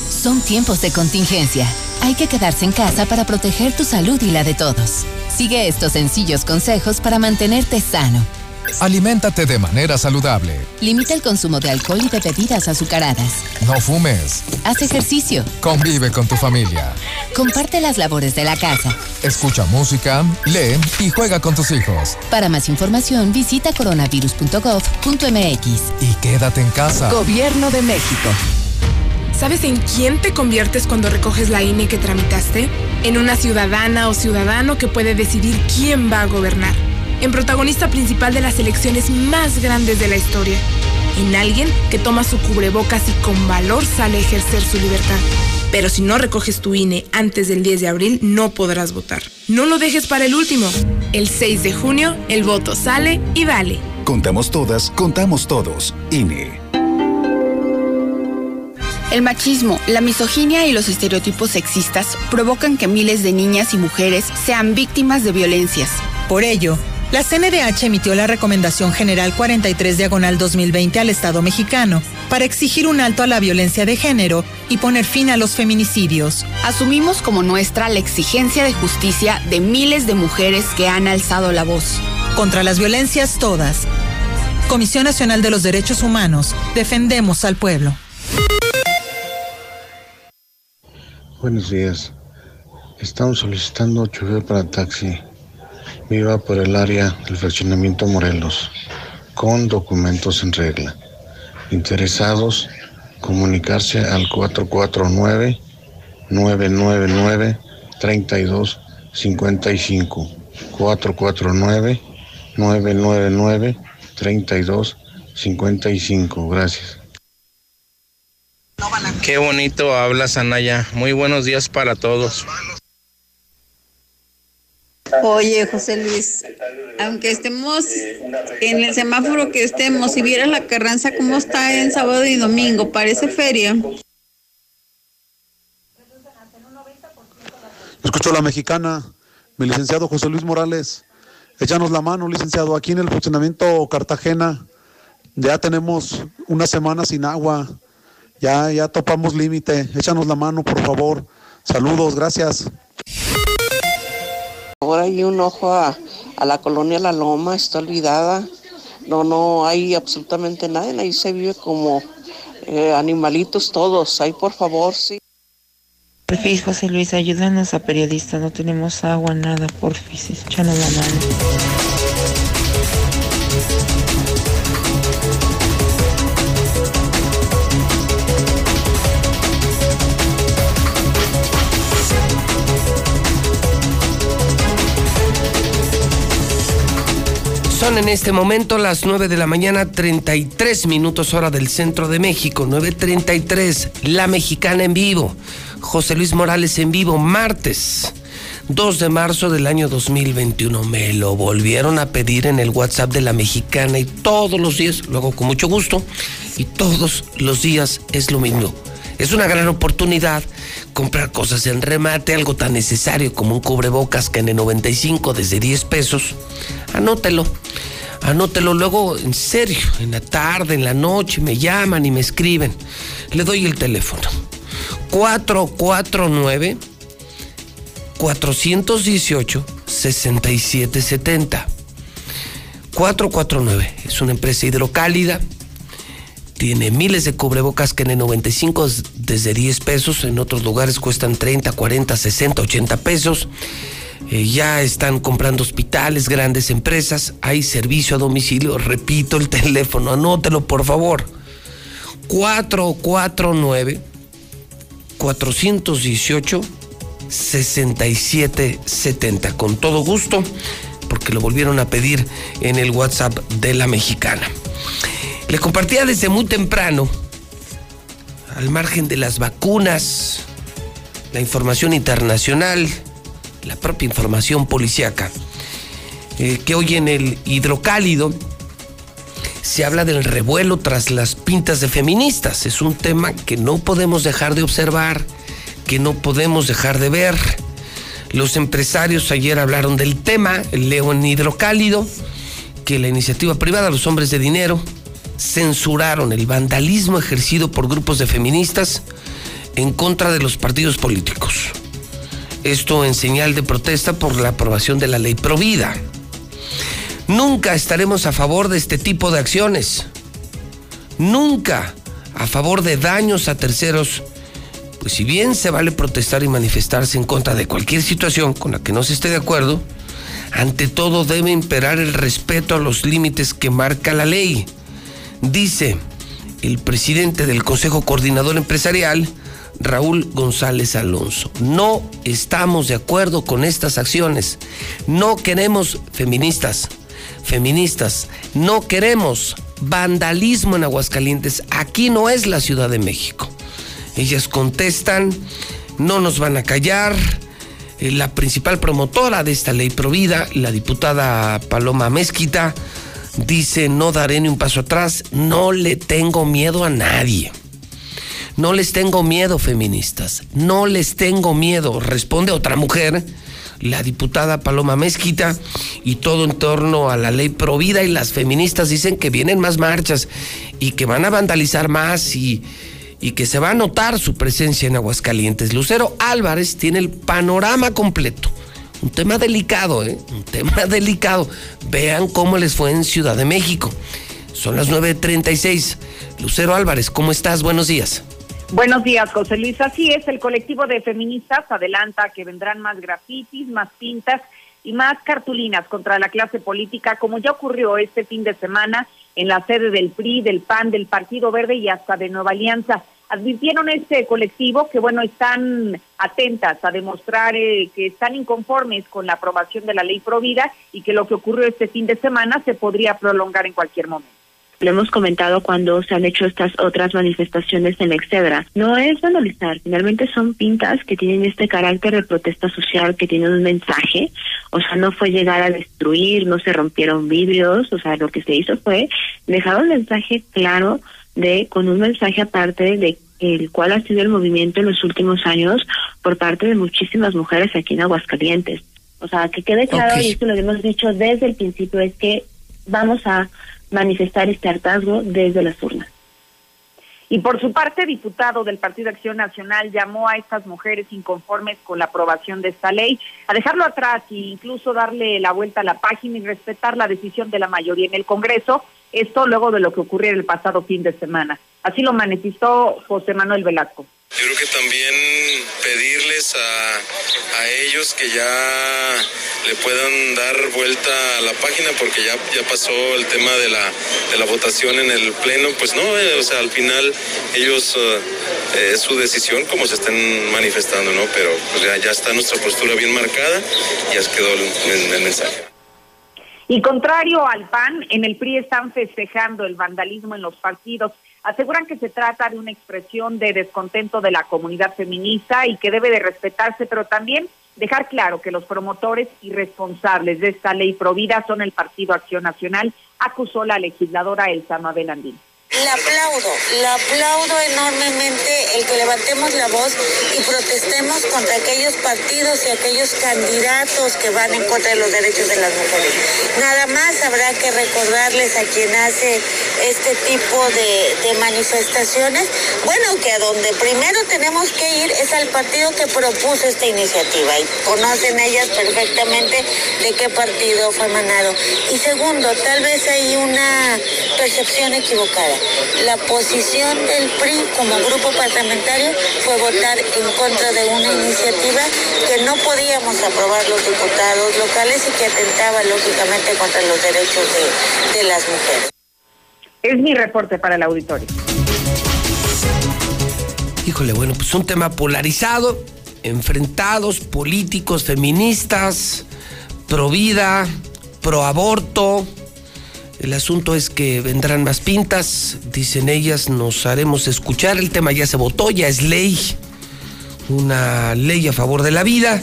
Son tiempos de contingencia. Hay que quedarse en casa para proteger tu salud y la de todos. Sigue estos sencillos consejos para mantenerte sano. Aliméntate de manera saludable. Limita el consumo de alcohol y de bebidas azucaradas. No fumes. Haz ejercicio. Convive con tu familia. Comparte las labores de la casa. Escucha música, lee y juega con tus hijos. Para más información, visita coronavirus.gov.mx. Y quédate en casa. Gobierno de México. ¿Sabes en quién te conviertes cuando recoges la INE que tramitaste? En una ciudadana o ciudadano que puede decidir quién va a gobernar. En protagonista principal de las elecciones más grandes de la historia. En alguien que toma su cubrebocas y con valor sale a ejercer su libertad. Pero si no recoges tu INE antes del 10 de abril, no podrás votar. No lo dejes para el último. El 6 de junio, el voto sale y vale. Contamos todas, contamos todos. INE. El machismo, la misoginia y los estereotipos sexistas provocan que miles de niñas y mujeres sean víctimas de violencias. Por ello, la CNDH emitió la Recomendación General 43 Diagonal 2020 al Estado mexicano para exigir un alto a la violencia de género y poner fin a los feminicidios. Asumimos como nuestra la exigencia de justicia de miles de mujeres que han alzado la voz. Contra las violencias todas. Comisión Nacional de los Derechos Humanos, defendemos al pueblo. Buenos días. Estamos solicitando chofer para taxi. Viva por el área del fraccionamiento Morelos, con documentos en regla. Interesados, comunicarse al 449-999-3255. 449-999-3255. Gracias. Qué bonito hablas, Anaya. Muy buenos días para todos. Oye, José Luis, aunque estemos en el semáforo que estemos, si vieras la Carranza cómo está en sábado y domingo, parece feria. Escucho la mexicana, mi licenciado José Luis Morales. Échanos la mano, licenciado, aquí en el funcionamiento Cartagena. Ya tenemos una semana sin agua. Ya, ya topamos límite. Échanos la mano, por favor. Saludos, gracias. Ahora hay un ojo a, la colonia La Loma, está olvidada. No, no hay absolutamente nadie. Ahí se vive como eh, animalitos todos. Ahí, por favor, sí. Porfis, José Luis, ayúdanos a periodista. No tenemos agua, nada. Porfis, échanos la mano. Son en este momento las 9 de la mañana, 33 minutos hora del centro de México, 9.33, La Mexicana en vivo, José Luis Morales en vivo, martes 2 de marzo del año 2021. Me lo volvieron a pedir en el WhatsApp de La Mexicana y todos los días, lo hago con mucho gusto, y todos los días es lo mismo. Es una gran oportunidad comprar cosas en remate, algo tan necesario como un cubrebocas que en el 95 desde 10 pesos. Anótelo, anótelo luego en serio, en la tarde, en la noche, me llaman y me escriben. Le doy el teléfono. 449 418 6770. 449 es una empresa hidrocálida tiene miles de cubrebocas que en el 95 es desde 10 pesos, en otros lugares cuestan 30, 40, 60, 80 pesos. Eh, ya están comprando hospitales, grandes empresas, hay servicio a domicilio. Repito el teléfono, anótelo por favor. 449 418 6770. Con todo gusto, porque lo volvieron a pedir en el WhatsApp de la mexicana. Le compartía desde muy temprano, al margen de las vacunas, la información internacional, la propia información policiaca, eh, que hoy en el hidrocálido se habla del revuelo tras las pintas de feministas. Es un tema que no podemos dejar de observar, que no podemos dejar de ver. Los empresarios ayer hablaron del tema, leo en hidrocálido, que la iniciativa privada, los hombres de dinero, censuraron el vandalismo ejercido por grupos de feministas en contra de los partidos políticos. Esto en señal de protesta por la aprobación de la ley Provida. Nunca estaremos a favor de este tipo de acciones. Nunca a favor de daños a terceros. Pues si bien se vale protestar y manifestarse en contra de cualquier situación con la que no se esté de acuerdo, ante todo debe imperar el respeto a los límites que marca la ley dice el presidente del Consejo Coordinador Empresarial, Raúl González Alonso. No estamos de acuerdo con estas acciones. No queremos feministas, feministas. No queremos vandalismo en Aguascalientes. Aquí no es la Ciudad de México. Ellas contestan, no nos van a callar. Eh, La principal promotora de esta ley provida, la diputada Paloma Mezquita, dice, no daré ni un paso atrás, no le tengo miedo a nadie. No les tengo miedo, feministas, no les tengo miedo, responde otra mujer, la diputada Paloma Mezquita, y todo en torno a la ley provida y las feministas dicen que vienen más marchas y que van a vandalizar más y, y que se va a notar su presencia en Aguascalientes. Lucero Álvarez tiene el panorama completo. Un tema delicado, ¿eh? Un tema delicado. Vean cómo les fue en Ciudad de México. Son las 9.36. Lucero Álvarez, ¿cómo estás? Buenos días. Buenos días, José Luis. Así es, el colectivo de feministas adelanta que vendrán más grafitis, más pintas y más cartulinas contra la clase política, como ya ocurrió este fin de semana en la sede del PRI, del PAN, del Partido Verde y hasta de Nueva Alianza. Advirtieron este colectivo que, bueno, están atentas a demostrar eh, que están inconformes con la aprobación de la ley Provida y que lo que ocurrió este fin de semana se podría prolongar en cualquier momento. lo hemos comentado cuando se han hecho estas otras manifestaciones en Excedra. No es vandalizar, finalmente son pintas que tienen este carácter de protesta social, que tienen un mensaje, o sea, no fue llegar a destruir, no se rompieron vidrios, o sea, lo que se hizo fue dejar un mensaje claro de, con un mensaje aparte de el cual ha sido el movimiento en los últimos años por parte de muchísimas mujeres aquí en Aguascalientes. O sea, que quede claro, y esto lo hemos dicho desde el principio, es que vamos a manifestar este hartazgo desde las urnas. Y por su parte, diputado del Partido Acción Nacional llamó a estas mujeres inconformes con la aprobación de esta ley a dejarlo atrás e incluso darle la vuelta a la página y respetar la decisión de la mayoría en el Congreso, esto luego de lo que ocurrió el pasado fin de semana. Así lo manifestó José Manuel Velasco. Yo creo que también pedirles a, a, ellos que ya le puedan dar vuelta a la página porque ya, ya pasó el tema de la, de la votación en el Pleno. Pues no, eh, o sea, al final ellos eh, es su decisión como se estén manifestando, ¿no? Pero pues ya, ya está nuestra postura bien marcada y ya quedó el, el mensaje. Y contrario al PAN, en el PRI están festejando el vandalismo en los partidos. Aseguran que se trata de una expresión de descontento de la comunidad feminista y que debe de respetarse, pero también dejar claro que los promotores y responsables de esta ley provida son el Partido Acción Nacional, acusó la legisladora Elsa Mabel Andín. Le aplaudo, le aplaudo enormemente el que levantemos la voz y protestemos contra aquellos partidos y aquellos candidatos que van en contra de los derechos de las mujeres. Nada más habrá que recordarles a quien hace este tipo de, de manifestaciones, bueno, que a donde primero tenemos que ir es al partido que propuso esta iniciativa y conocen ellas perfectamente de qué partido fue manado. Y segundo, tal vez hay una percepción equivocada. La posición del PRI como grupo parlamentario fue votar en contra de una iniciativa que no podíamos aprobar los diputados locales y que atentaba lógicamente contra los derechos de, de las mujeres. Es mi reporte para el auditorio. Híjole, bueno, pues un tema polarizado, enfrentados, políticos, feministas, pro vida, pro aborto, el asunto es que vendrán más pintas, dicen ellas, nos haremos escuchar. El tema ya se votó, ya es ley, una ley a favor de la vida.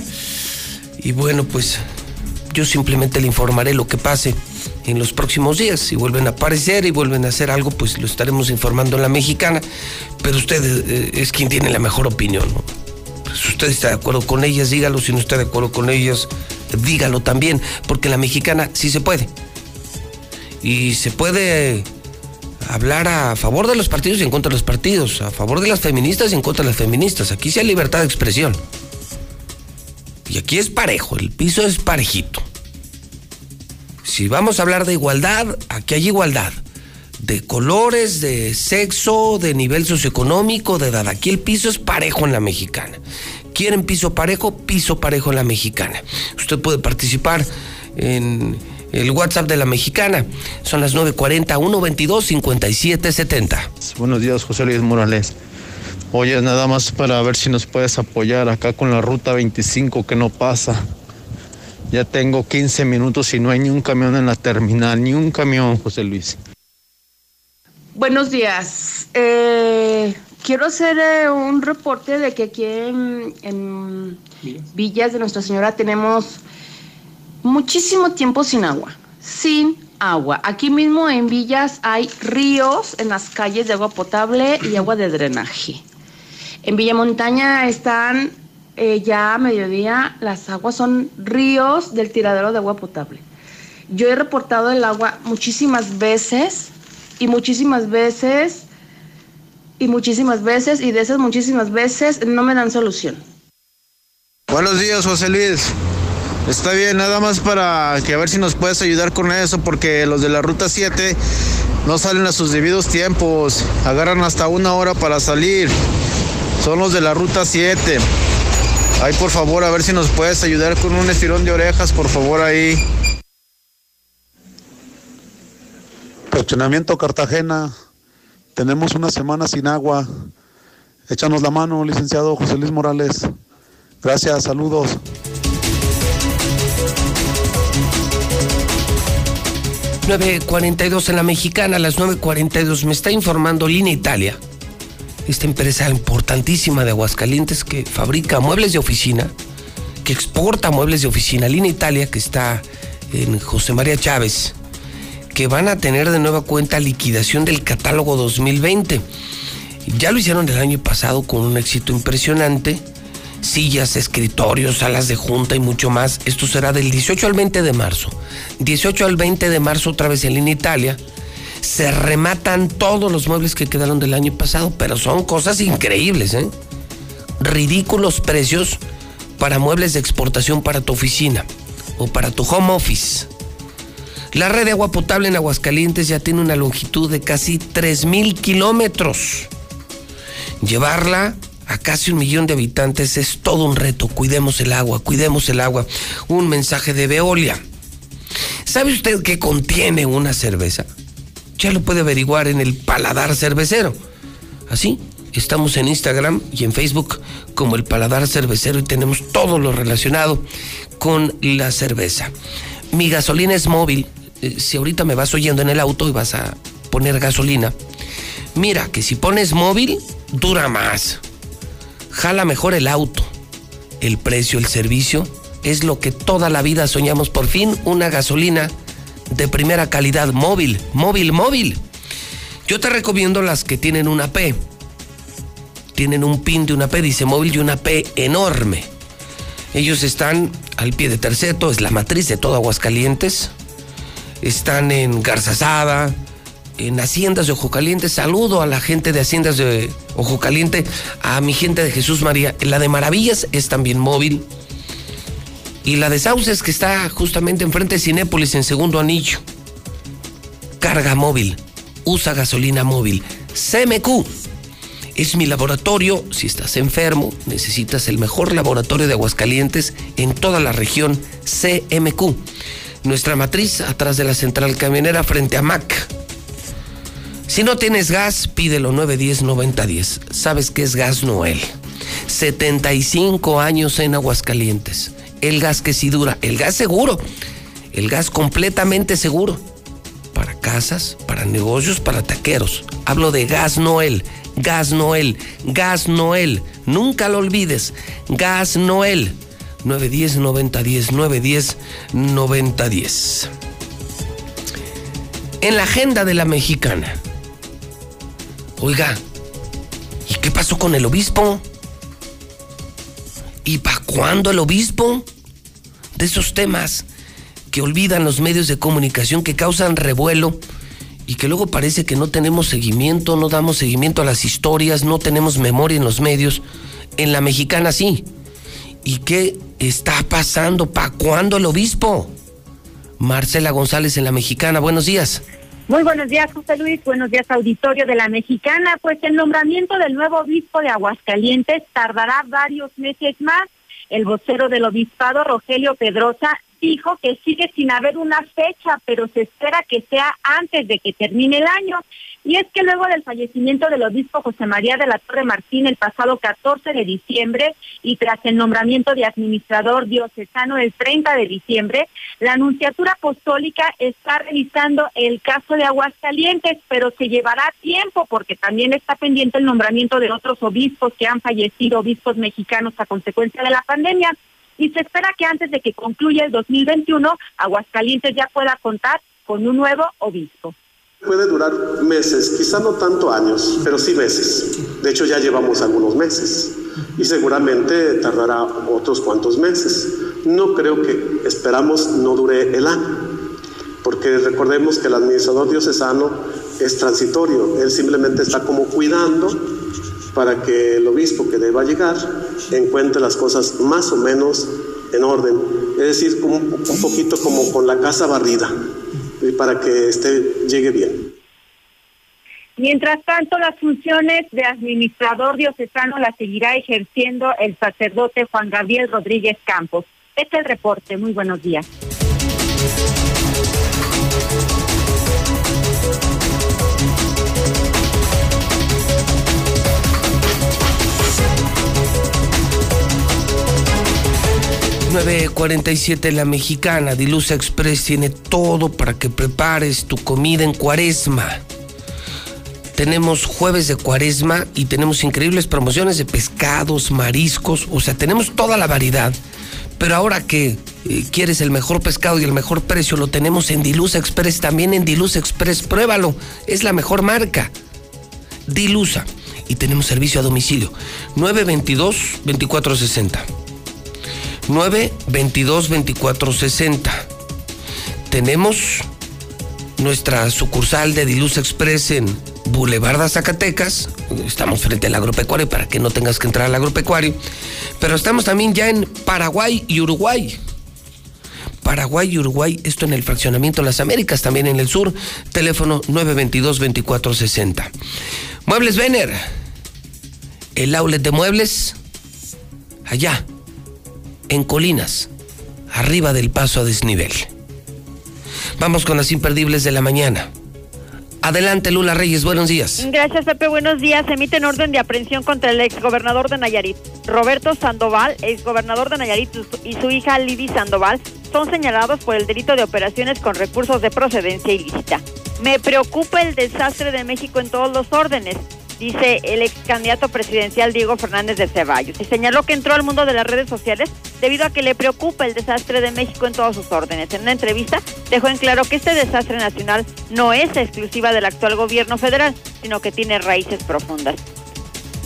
Y bueno, pues yo simplemente le informaré lo que pase en los próximos días. Si vuelven a aparecer y vuelven a hacer algo, pues lo estaremos informando en la mexicana. Pero usted eh, es quien tiene la mejor opinión. Pues, si usted está de acuerdo con ellas, dígalo. Si no está de acuerdo con ellas, dígalo también. Porque en la mexicana sí se puede y se puede hablar a favor de los partidos y en contra de los partidos, a favor de las feministas y en contra de las feministas. Aquí sí hay libertad de expresión. Y aquí es parejo, el piso es parejito. Si vamos a hablar de igualdad, aquí hay igualdad. De colores, de sexo, de nivel socioeconómico, de edad. Aquí el piso es parejo en la mexicana. ¿Quieren piso parejo? Piso parejo en la mexicana. Usted puede participar en el WhatsApp de la mexicana. Son las 940-122-5770. Buenos días, José Luis Morales. Oye, nada más para ver si nos puedes apoyar acá con la ruta 25 que no pasa. Ya tengo 15 minutos y no hay ni un camión en la terminal, ni un camión, José Luis. Buenos días. Eh, quiero hacer eh, un reporte de que aquí en, en Villas de Nuestra Señora tenemos muchísimo tiempo sin agua, sin agua. Aquí mismo en Villas hay ríos en las calles de agua potable y agua de drenaje. En Villa Montaña están eh, ya a mediodía, las aguas son ríos del tiradero de agua potable. Yo he reportado el agua muchísimas veces y muchísimas veces y muchísimas veces y de esas muchísimas veces no me dan solución. Buenos días, José Luis. Está bien, nada más para que a ver si nos puedes ayudar con eso, porque los de la ruta 7 no salen a sus debidos tiempos, agarran hasta una hora para salir. Son los de la ruta 7. Ahí por favor, a ver si nos puedes ayudar con un estirón de orejas, por favor ahí. Fraccionamiento Cartagena. Tenemos una semana sin agua. Échanos la mano, licenciado José Luis Morales. Gracias, saludos. 9.42 en la mexicana, a las 9.42 me está informando Línea Italia, esta empresa importantísima de Aguascalientes que fabrica muebles de oficina, que exporta muebles de oficina, Línea Italia que está en José María Chávez, que van a tener de nueva cuenta liquidación del catálogo 2020. Ya lo hicieron el año pasado con un éxito impresionante. Sillas, escritorios, salas de junta y mucho más. Esto será del 18 al 20 de marzo. 18 al 20 de marzo otra vez en Línea Italia. Se rematan todos los muebles que quedaron del año pasado, pero son cosas increíbles, ¿eh? Ridículos precios para muebles de exportación para tu oficina o para tu home office. La red de agua potable en Aguascalientes ya tiene una longitud de casi 3.000 kilómetros. Llevarla a casi un millón de habitantes es todo un reto. Cuidemos el agua, cuidemos el agua. Un mensaje de Veolia. ¿Sabe usted qué contiene una cerveza? Ya lo puede averiguar en el paladar cervecero. Así, estamos en Instagram y en Facebook como el paladar cervecero y tenemos todo lo relacionado con la cerveza. Mi gasolina es móvil. Eh, si ahorita me vas oyendo en el auto y vas a poner gasolina, mira que si pones móvil, dura más. Jala mejor el auto. El precio, el servicio, es lo que toda la vida soñamos. Por fin, una gasolina de primera calidad, móvil, móvil, móvil. Yo te recomiendo las que tienen una P. Tienen un pin de una P, dice móvil, y una P enorme. Ellos están al pie de Terceto, es la matriz de todo Aguascalientes. Están en Garzazada, en Haciendas de Ojo Caliente. Saludo a la gente de Haciendas de Ojo Caliente, a mi gente de Jesús María. La de Maravillas es también móvil. Y la de Sauces, que está justamente enfrente de Cinépolis, en segundo anillo. Carga móvil. Usa gasolina móvil. CMQ. Es mi laboratorio. Si estás enfermo, necesitas el mejor laboratorio de Aguascalientes en toda la región. CMQ. Nuestra matriz atrás de la central camionera frente a MAC. Si no tienes gas, pídelo 910-9010. ¿Sabes qué es Gas Noel? 75 años en Aguascalientes. El gas que sí dura, el gas seguro, el gas completamente seguro. Para casas, para negocios, para taqueros. Hablo de Gas Noel, Gas Noel, Gas Noel. Nunca lo olvides. Gas Noel. 910-9010, 910-9010. En la agenda de la mexicana. Oiga, ¿y qué pasó con el obispo? ¿Y para cuándo el obispo? De esos temas que olvidan los medios de comunicación, que causan revuelo y que luego parece que no tenemos seguimiento, no damos seguimiento a las historias, no tenemos memoria en los medios. En la mexicana sí. ¿Y qué está pasando? ¿Para cuándo el obispo? Marcela González en la mexicana, buenos días. Muy buenos días, José Luis. Buenos días, auditorio de la Mexicana. Pues el nombramiento del nuevo obispo de Aguascalientes tardará varios meses más. El vocero del obispado, Rogelio Pedrosa, dijo que sigue sin haber una fecha, pero se espera que sea antes de que termine el año. Y es que luego del fallecimiento del obispo José María de la Torre Martín el pasado 14 de diciembre y tras el nombramiento de administrador diocesano el 30 de diciembre, la Anunciatura Apostólica está revisando el caso de Aguascalientes, pero se llevará tiempo porque también está pendiente el nombramiento de otros obispos que han fallecido, obispos mexicanos a consecuencia de la pandemia. Y se espera que antes de que concluya el 2021, Aguascalientes ya pueda contar con un nuevo obispo. Puede durar meses, quizá no tanto años, pero sí meses. De hecho, ya llevamos algunos meses y seguramente tardará otros cuantos meses. No creo que esperamos no dure el año, porque recordemos que el administrador diocesano es transitorio, él simplemente está como cuidando para que el obispo que deba llegar encuentre las cosas más o menos en orden, es decir, un, un poquito como con la casa barrida para que este llegue bien. Mientras tanto, las funciones de administrador diocesano las seguirá ejerciendo el sacerdote Juan Gabriel Rodríguez Campos. Este es el reporte. Muy buenos días. 947 La Mexicana, Dilusa Express tiene todo para que prepares tu comida en cuaresma. Tenemos jueves de cuaresma y tenemos increíbles promociones de pescados, mariscos, o sea, tenemos toda la variedad. Pero ahora que eh, quieres el mejor pescado y el mejor precio, lo tenemos en Dilusa Express, también en Dilusa Express, pruébalo, es la mejor marca. Dilusa. Y tenemos servicio a domicilio. 922-2460. 922-2460. Tenemos nuestra sucursal de Dilusa Express en Boulevard Zacatecas. Estamos frente al agropecuario para que no tengas que entrar al agropecuario. Pero estamos también ya en Paraguay y Uruguay. Paraguay y Uruguay, esto en el fraccionamiento Las Américas, también en el sur, teléfono 922-2460. Muebles Vener, el outlet de muebles, allá, en Colinas, arriba del paso a desnivel. Vamos con las imperdibles de la mañana. Adelante, Lula Reyes, buenos días. Gracias, Pepe, buenos días. Emiten orden de aprehensión contra el exgobernador de Nayarit, Roberto Sandoval, exgobernador de Nayarit y su hija Lidy Sandoval son señalados por el delito de operaciones con recursos de procedencia ilícita. Me preocupa el desastre de México en todos los órdenes dice el ex candidato presidencial Diego Fernández de Ceballos, y señaló que entró al mundo de las redes sociales debido a que le preocupa el desastre de México en todos sus órdenes. En una entrevista dejó en claro que este desastre nacional no es exclusiva del actual gobierno federal, sino que tiene raíces profundas.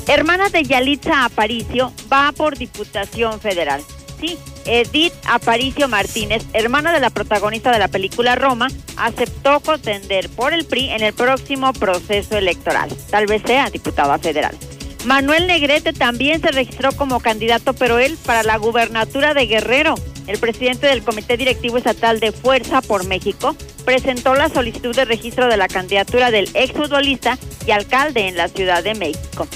Hermana de Yalitza Aparicio va por Diputación Federal. Sí, Edith Aparicio Martínez, hermana de la protagonista de la película Roma, aceptó contender por el PRI en el próximo proceso electoral. Tal vez sea diputada federal. Manuel Negrete también se registró como candidato, pero él para la gubernatura de Guerrero. El presidente del Comité Directivo Estatal de Fuerza por México presentó la solicitud de registro de la candidatura del exfutbolista y alcalde en la Ciudad de México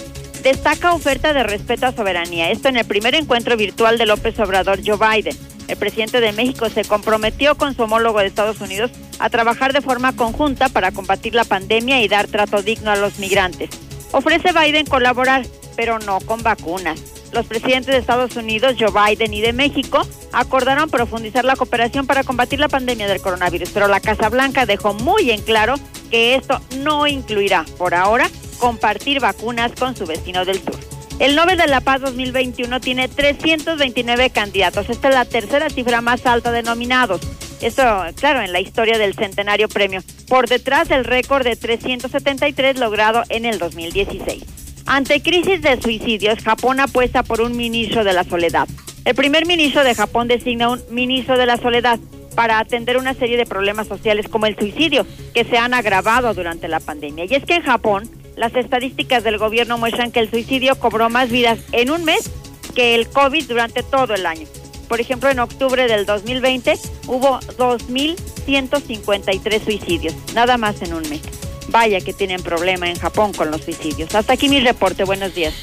destaca oferta de respeto a soberanía. Esto en el primer encuentro virtual de López Obrador Joe Biden. El presidente de México se comprometió con su homólogo de Estados Unidos a trabajar de forma conjunta para combatir la pandemia y dar trato digno a los migrantes. Ofrece Biden colaborar, pero no con vacunas. Los presidentes de Estados Unidos, Joe Biden y de México, acordaron profundizar la cooperación para combatir la pandemia del coronavirus, pero la Casa Blanca dejó muy en claro que esto no incluirá, por ahora, compartir vacunas con su vecino del sur. El Nobel de la Paz 2021 tiene 329 candidatos. Esta es la tercera cifra más alta de nominados. Esto, claro, en la historia del centenario premio, por detrás del récord de 373 logrado en el 2016. Ante crisis de suicidios, Japón apuesta por un ministro de la soledad. El primer ministro de Japón designa un ministro de la soledad para atender una serie de problemas sociales como el suicidio, que se han agravado durante la pandemia. Y es que en Japón, las estadísticas del gobierno muestran que el suicidio cobró más vidas en un mes que el COVID durante todo el año. Por ejemplo, en octubre del 2020 hubo 2.153 suicidios, nada más en un mes. Vaya que tienen problema en Japón con los suicidios. Hasta aquí mi reporte. Buenos días.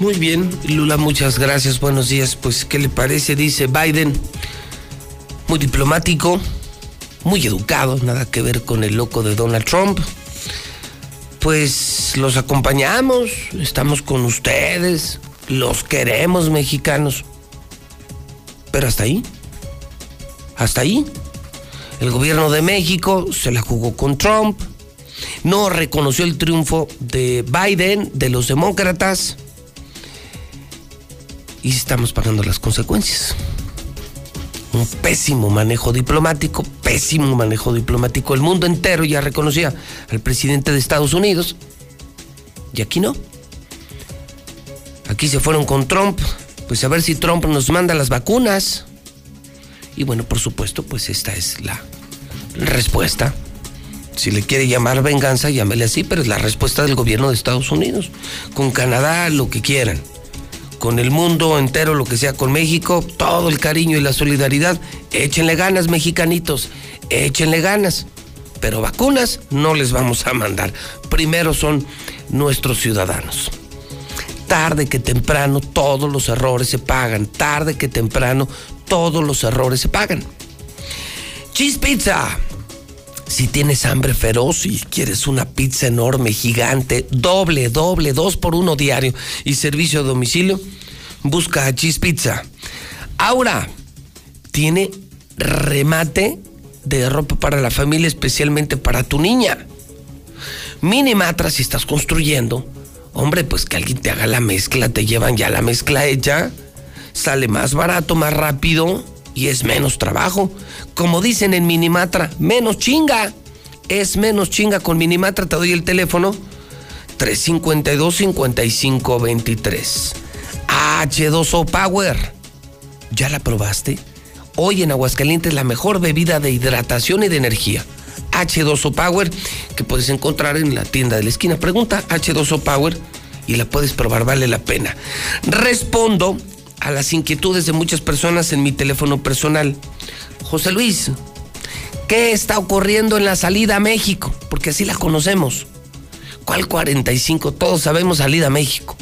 Muy bien, Lula, muchas gracias. Buenos días. Pues, ¿qué le parece? Dice Biden, muy diplomático, muy educado, nada que ver con el loco de Donald Trump pues los acompañamos, estamos con ustedes, los queremos mexicanos. Pero hasta ahí, hasta ahí. El gobierno de México se la jugó con Trump, no reconoció el triunfo de Biden, de los demócratas, y estamos pagando las consecuencias un pésimo manejo diplomático, pésimo manejo diplomático. El mundo entero ya reconocía al presidente de Estados Unidos y aquí no. Aquí se fueron con Trump, pues a ver si Trump nos manda las vacunas. Y bueno, por supuesto, pues esta es la respuesta. Si le quiere llamar venganza, llámele así, pero es la respuesta del gobierno de Estados Unidos. Con Canadá, lo que quieran con el mundo entero, lo que sea con México, todo el cariño y la solidaridad. Échenle ganas, mexicanitos, échenle ganas. Pero vacunas no les vamos a mandar. Primero son nuestros ciudadanos. Tarde que temprano todos los errores se pagan. Tarde que temprano todos los errores se pagan. Cheese Pizza. Si tienes hambre feroz y quieres una pizza enorme, gigante, doble, doble, dos por uno diario y servicio a domicilio, busca a Cheese Pizza. Aura, tiene remate de ropa para la familia, especialmente para tu niña. Minimatra, si estás construyendo, hombre, pues que alguien te haga la mezcla, te llevan ya la mezcla hecha, sale más barato, más rápido y es menos trabajo. Como dicen en Minimatra, menos chinga. Es menos chinga con Minimatra, te doy el teléfono 352-5523. H2O Power. ¿Ya la probaste? Hoy en Aguascalientes la mejor bebida de hidratación y de energía. H2O Power, que puedes encontrar en la tienda de la esquina. Pregunta H2O Power y la puedes probar, vale la pena. Respondo a las inquietudes de muchas personas en mi teléfono personal. José Luis, ¿qué está ocurriendo en la salida a México? Porque así la conocemos. ¿Cuál 45? Todos sabemos salida a México.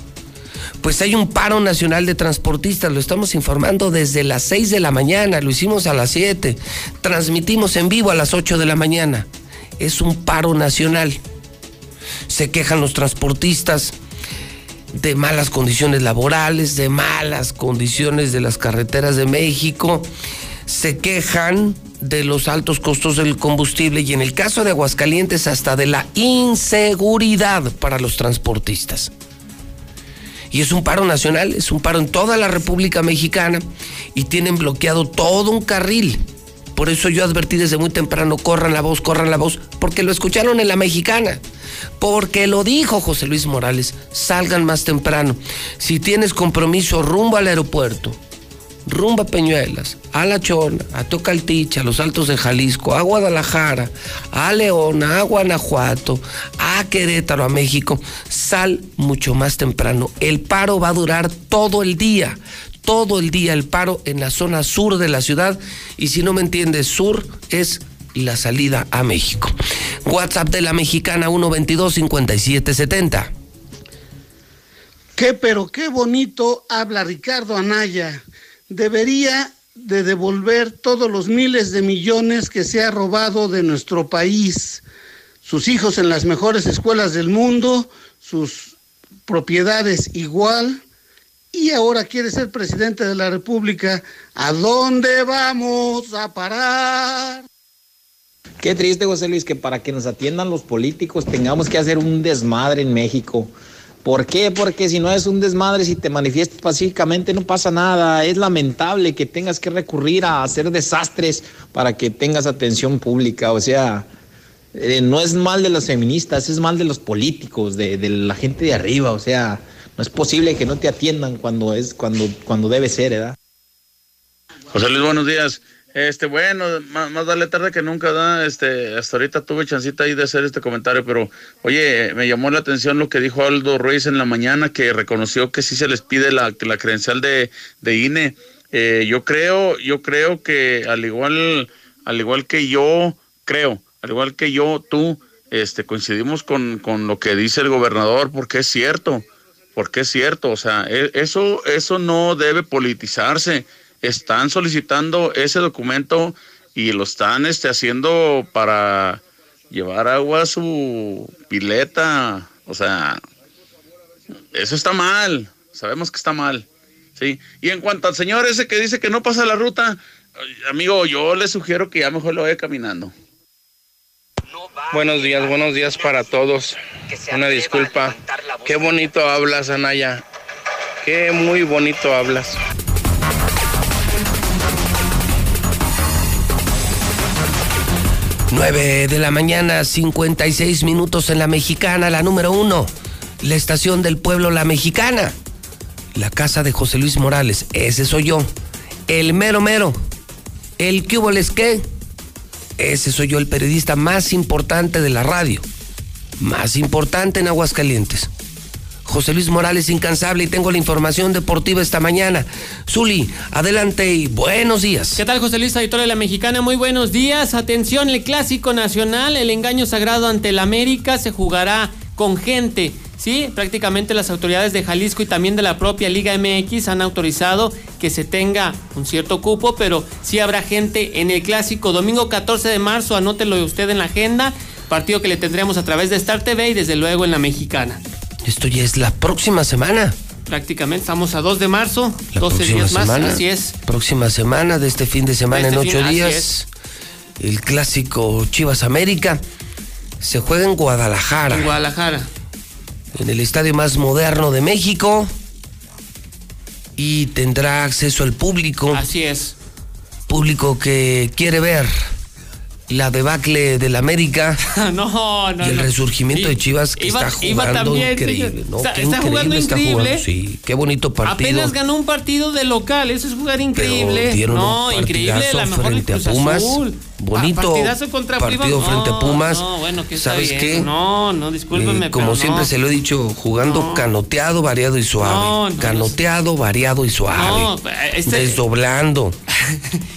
Pues hay un paro nacional de transportistas, lo estamos informando desde las 6 de la mañana, lo hicimos a las 7, transmitimos en vivo a las 8 de la mañana. Es un paro nacional. Se quejan los transportistas de malas condiciones laborales, de malas condiciones de las carreteras de México, se quejan de los altos costos del combustible y en el caso de Aguascalientes hasta de la inseguridad para los transportistas. Y es un paro nacional, es un paro en toda la República Mexicana y tienen bloqueado todo un carril. Por eso yo advertí desde muy temprano, corran la voz, corran la voz, porque lo escucharon en la mexicana, porque lo dijo José Luis Morales, salgan más temprano. Si tienes compromiso rumbo al aeropuerto, rumbo a Peñuelas, a La Chona, a Tocalticha, a los Altos de Jalisco, a Guadalajara, a León, a Guanajuato, a Querétaro, a México, sal mucho más temprano. El paro va a durar todo el día, todo el día el paro en la zona sur de la ciudad y si no me entiendes, sur es la salida a México. WhatsApp de la mexicana 122-5770. Qué, pero qué bonito habla Ricardo Anaya debería de devolver todos los miles de millones que se ha robado de nuestro país, sus hijos en las mejores escuelas del mundo, sus propiedades igual, y ahora quiere ser presidente de la República. ¿A dónde vamos a parar? Qué triste, José Luis, que para que nos atiendan los políticos tengamos que hacer un desmadre en México. ¿Por qué? Porque si no es un desmadre, si te manifiestas pacíficamente, no pasa nada. Es lamentable que tengas que recurrir a hacer desastres para que tengas atención pública. O sea, eh, no es mal de los feministas, es mal de los políticos, de, de, la gente de arriba. O sea, no es posible que no te atiendan cuando es cuando cuando debe ser, ¿verdad? José Luis, buenos días. Este, bueno, más, más darle tarde que nunca, ¿da? Este, hasta ahorita tuve chancita ahí de hacer este comentario, pero oye, me llamó la atención lo que dijo Aldo Ruiz en la mañana, que reconoció que sí se les pide la, la credencial de, de INE. Eh, yo creo, yo creo que al igual, al igual que yo, creo, al igual que yo, tú, este, coincidimos con, con lo que dice el gobernador, porque es cierto, porque es cierto, o sea, e, eso, eso no debe politizarse están solicitando ese documento y lo están este, haciendo para llevar agua a su pileta. O sea, eso está mal. Sabemos que está mal. ¿sí? Y en cuanto al señor ese que dice que no pasa la ruta, amigo, yo le sugiero que ya mejor lo vaya caminando. Buenos días, buenos días para todos. Una disculpa. Qué bonito hablas, Anaya. Qué muy bonito hablas. 9 de la mañana, 56 minutos en la mexicana, la número uno, la estación del pueblo La Mexicana, la casa de José Luis Morales, ese soy yo, el mero mero, el que hubo les que, ese soy yo, el periodista más importante de la radio, más importante en Aguascalientes. José Luis Morales incansable y tengo la información deportiva esta mañana. Zuli, adelante y buenos días. ¿Qué tal José Luis, editor de la Mexicana? Muy buenos días. Atención, el clásico nacional, el engaño sagrado ante el América se jugará con gente. Sí, prácticamente las autoridades de Jalisco y también de la propia Liga MX han autorizado que se tenga un cierto cupo, pero sí habrá gente en el clásico domingo 14 de marzo, anótelo usted en la agenda, partido que le tendremos a través de Star TV y desde luego en la Mexicana. Esto ya es la próxima semana. prácticamente. Estamos a 2 de marzo, La 12 próxima días más. semana. Así es. Próxima semana de este fin de semana Este en fin, ocho así días. El clásico Chivas América se juega en Guadalajara. En Guadalajara. en el estadio más moderno de México y tendrá acceso al público. Así es. Público que quiere ver la debacle del América no, no. y el no. resurgimiento Y- de Chivas que iba- está iba jugando también, increíble. ¿no? Está- está jugando está increíble. jugando, Sí, qué bonito partido. Apenas ganó un partido de local, eso es jugar increíble. Pero dieron no, un increíble, la mejor frente a Pumas. Azul. Bonito Ah, partidazo contra partido frente a No, Pumas. No, bueno, que ¿Sabes bien. qué? No, no, discúlpeme, Eh, como pero siempre no. se lo he dicho, jugando canoteado, variado y suave. No, no, canoteado, variado y suave. No, este- Desdoblando.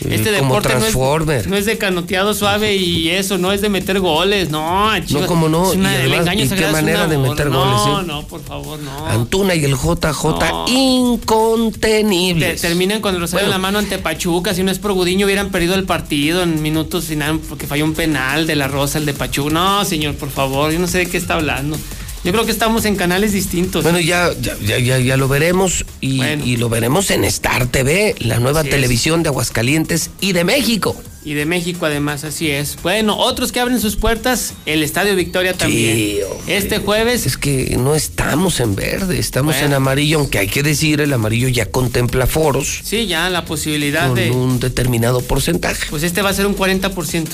Este Eh, como deporte no Transformer. es, no es de canoteado suave y eso, no es de meter goles, no. Chivas, como no, una- y además, ¿y qué manera de meter no, goles, eh? No, por favor, no. Antuna y el JJ No. incontenibles. Te- terminan con el rosario en la mano ante Pachuca. Si no es por Gudiño, hubieran perdido el partido en minutos porque falló un penal de la Rosa, el de Pachuca. No, señor, por favor, yo no sé de qué está hablando. Yo creo que estamos en canales distintos. Bueno, ya, ya, ya, ya, lo veremos y, y lo veremos en Star TV, la nueva Así es. televisión de Aguascalientes y de México. Y de México además, así es. Bueno, otros que abren sus puertas, el Estadio Victoria también. Sí, este jueves. Es que no estamos en verde, estamos Bueno. en amarillo, aunque hay que decir, el amarillo ya contempla foros Sí, ya la posibilidad con de. un determinado porcentaje. Pues este va a ser un 40%.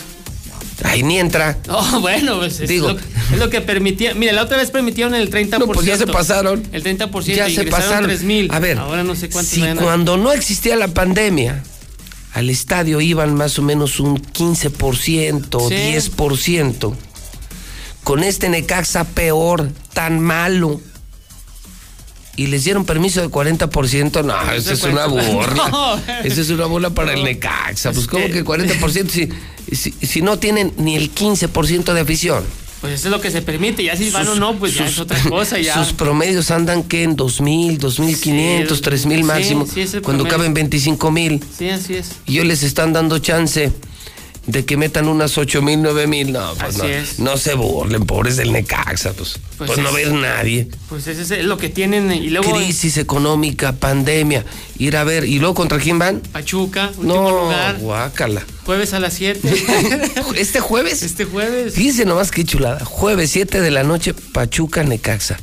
Ahí ni entra. Oh, bueno, pues es, Digo. lo, es lo que permitía. Mira, la otra vez permitieron el 30%. No, pues ya se pasaron. El 30%. Ya se pasaron. 3 mil. A ver, Ahora no sé cuántos Si cuando no existía la pandemia, al estadio iban más o menos un 15%, Sí. 10%, con este Necaxa peor, tan malo, y les dieron permiso de 40%, no, eso es una burla. No. Eso es una bola para el Necaxa. Pues, ¿cómo que 40% si, si, si no tienen ni el 15% de afición? Pues eso es lo que se permite. Ya si van o no, pues ya es otra cosa. Ya. Sus promedios andan que en 2.000, 2.500, Sí, 3.000 sí, máximo, sí, el cuando promedio. caben 25.000. Sí, así es. Y ellos les están dando chance de que metan unas 8.000, 9.000. No, pues Así no, es. no se burlen, pobres del Necaxa. Pues, Pues pues, no es- ver nadie. Pues ese es lo que tienen. Y luego Crisis económica, pandemia, ir a ver. ¿Y luego contra quién van? Pachuca, último No, lugar. guácala. Jueves a las 7. ¿Este jueves? Este jueves. Fíjense nomás qué chulada. Jueves 7 de la noche, Pachuca, Necaxa.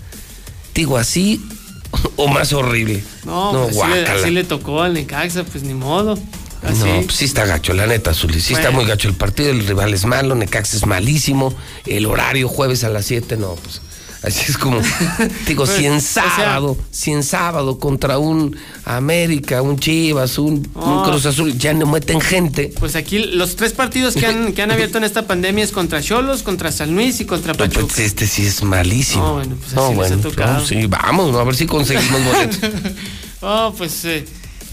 Digo, así o más horrible. No, no pues así, le, guácala. así le tocó al Necaxa, pues ni modo. Así. No, pues sí está gacho, la neta, Zuli. Sí está muy gacho el partido, el rival es malo, Necaxa es malísimo, el horario jueves a las 7, no, pues así es como, digo, Pues, si en o sea- sábado, si en sábado contra un América, un Chivas, un, un Oh. Cruz Azul, ya no meten gente, Pues aquí los tres partidos que han, que han abierto en esta pandemia es contra Cholos, contra San Luis y contra no, Pachuca. pues este sí es malísimo. No, bueno, pues No, así les bueno, ha tocado. no, sí, vamos, a ver si conseguimos boletos. Oh, pues eh,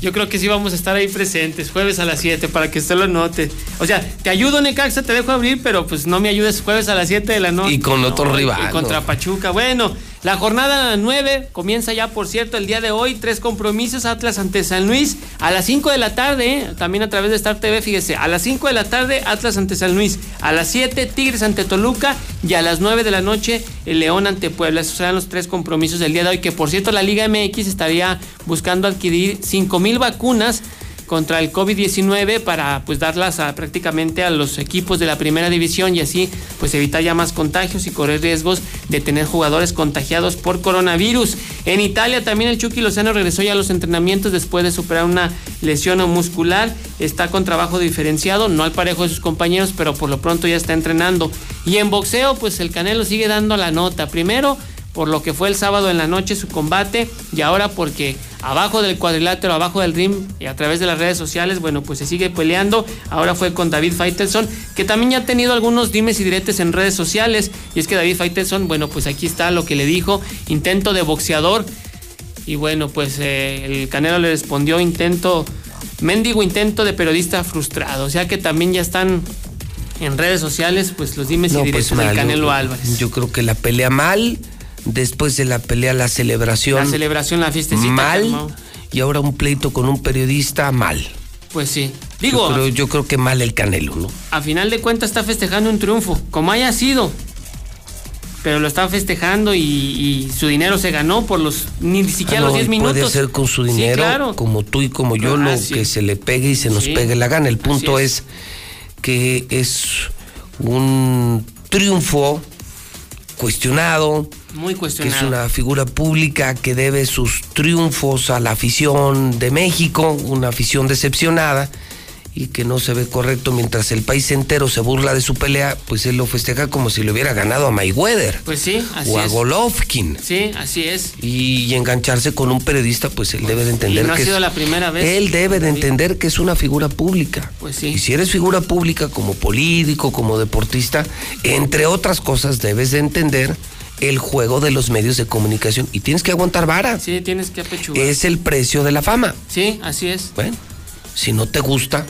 yo creo que sí vamos a estar ahí presentes, jueves a las 7, para que usted lo note. O sea, te ayudo, Necaxa, te dejo abrir, pero pues no me ayudes jueves a las 7 de la noche. Y con otro No, rival, Y contra. Pachuca. Bueno, la jornada 9 comienza ya, por cierto, el día de hoy. Tres compromisos, Atlas ante San Luis, a las 5 de la tarde, eh, también a través de Star TV, fíjese, a las 5 de la tarde, Atlas ante San Luis, a las 7, Tigres ante Toluca, y a las 9 de la noche, el León ante Puebla. Esos serán los tres compromisos del día de hoy, que por cierto, la Liga MX estaría buscando adquirir 5 mil vacunas contra el COVID-19 para pues darlas a, prácticamente a los equipos de la primera división y así pues evitar ya más contagios y correr riesgos de tener jugadores contagiados por coronavirus. En Italia también el Chucky Lozano regresó ya a los entrenamientos después de superar una lesión muscular, está con trabajo diferenciado, no al parejo de sus compañeros, pero por lo pronto ya está entrenando. Y en boxeo pues el Canelo sigue dando la nota. Primero por lo que fue el sábado en la noche su combate y ahora porque abajo del cuadrilátero, abajo del ring y a través de las redes sociales, bueno, pues se sigue peleando. Ahora fue con David Faitelson, que también ya ha tenido algunos dimes y diretes en redes sociales. Y es que David Faitelson, bueno, pues aquí está lo que le dijo, intento de boxeador. Y bueno, pues eh, el Canelo le respondió intento, mendigo intento de periodista frustrado. O sea que también ya están en redes sociales, pues los dimes No, y pues diretes del mal, Canelo yo- Álvarez. Yo creo que la pelea mal, después de la pelea la celebración. La celebración, la fiestecita. mal y ahora un pleito con un periodista mal. Pues sí. Digo, yo creo, yo creo que mal el Canelo, ¿no? a final de cuentas está festejando un triunfo, como haya sido. pero lo estaba festejando y, y su dinero se ganó por los ni siquiera Ah, los no, 10 y minutos. Puede hacer con su Sí, dinero, claro. como tú y como yo, Ah, lo sí. que se le pegue y se nos Sí. pegue la gana. El punto es. que es un triunfo cuestionado, Muy que cuestionado. es una figura pública que debe sus triunfos a la afición de México, una afición decepcionada y que no se ve correcto mientras el país entero se burla de su pelea, pues él lo festeja como si le hubiera ganado a Mayweather Pues sí, así o a es. Golovkin. Sí, así es. Y engancharse con un periodista, pues él debe de entender y no ha que sido es- la primera vez. él debe de entender que es una figura pública. Pues sí. Y si eres figura pública como político, como deportista, entre otras cosas debes de entender el juego de los medios de comunicación y tienes que aguantar vara. Sí, tienes que apechugar. Es el precio de la fama. Sí, así es. Bueno, si no te gusta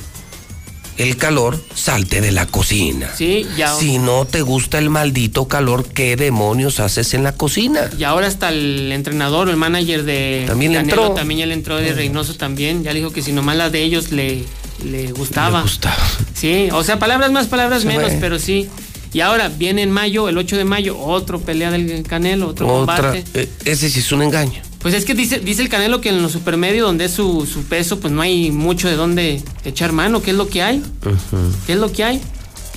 el calor, salte de la cocina. Sí, ya. Si no te gusta el maldito calor, ¿qué demonios haces en la cocina? Y ahora hasta el entrenador o el manager de También le entró. también ya le entró de Reynoso también. Ya le dijo que si nomás la de ellos le, le gustaba. Le gustaba. Sí, o sea, palabras más, palabras Sí, menos, pero sí. Y ahora viene en mayo, el 8 de mayo, otro pelea del Canelo, otro Otra, combate. eh, ese sí es un engaño. Pues es que dice, dice el Canelo que en los supermedios, donde es su, su peso, pues no hay mucho de dónde echar mano. ¿Qué es lo que hay? ¿Qué es lo que hay?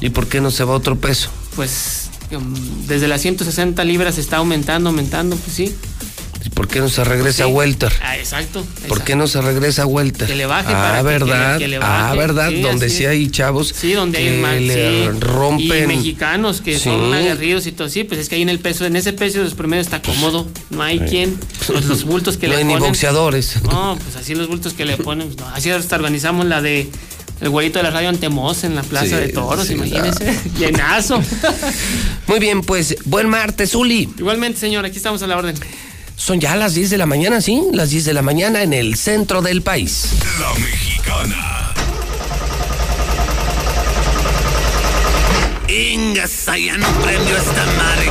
¿Y por qué no se va otro peso? Pues um, desde las 160 libras está aumentando, aumentando, pues sí. ¿Y por qué no se regresa Sí. a Welter? Ah, exacto. ¿Por qué no se regresa a Welter? Que le baje ah, para verdad. que le- que le ah, verdad. Sí, donde sí hay chavos Sí, donde que hay le sí. rompen. Y mexicanos que son aguerridos y todo. Sí, pues es que ahí en el peso, en ese peso de los promedios está cómodo. No hay quien. Pues los bultos que No le hay ni ponen. boxeadores. No, pues así los bultos que le ponen. pues, no. Así hasta organizamos la de. El güerito de la radio Antemos en la Plaza Sí, de Toros, sí, imagínense. Llenazo. Muy bien, pues buen martes, Uli. Igualmente, señor, aquí estamos a la orden. Son ya las 10 de la mañana, ¿sí? Las 10 de la mañana en el centro del país. La mexicana. Ingas, ya no prendió esta marca.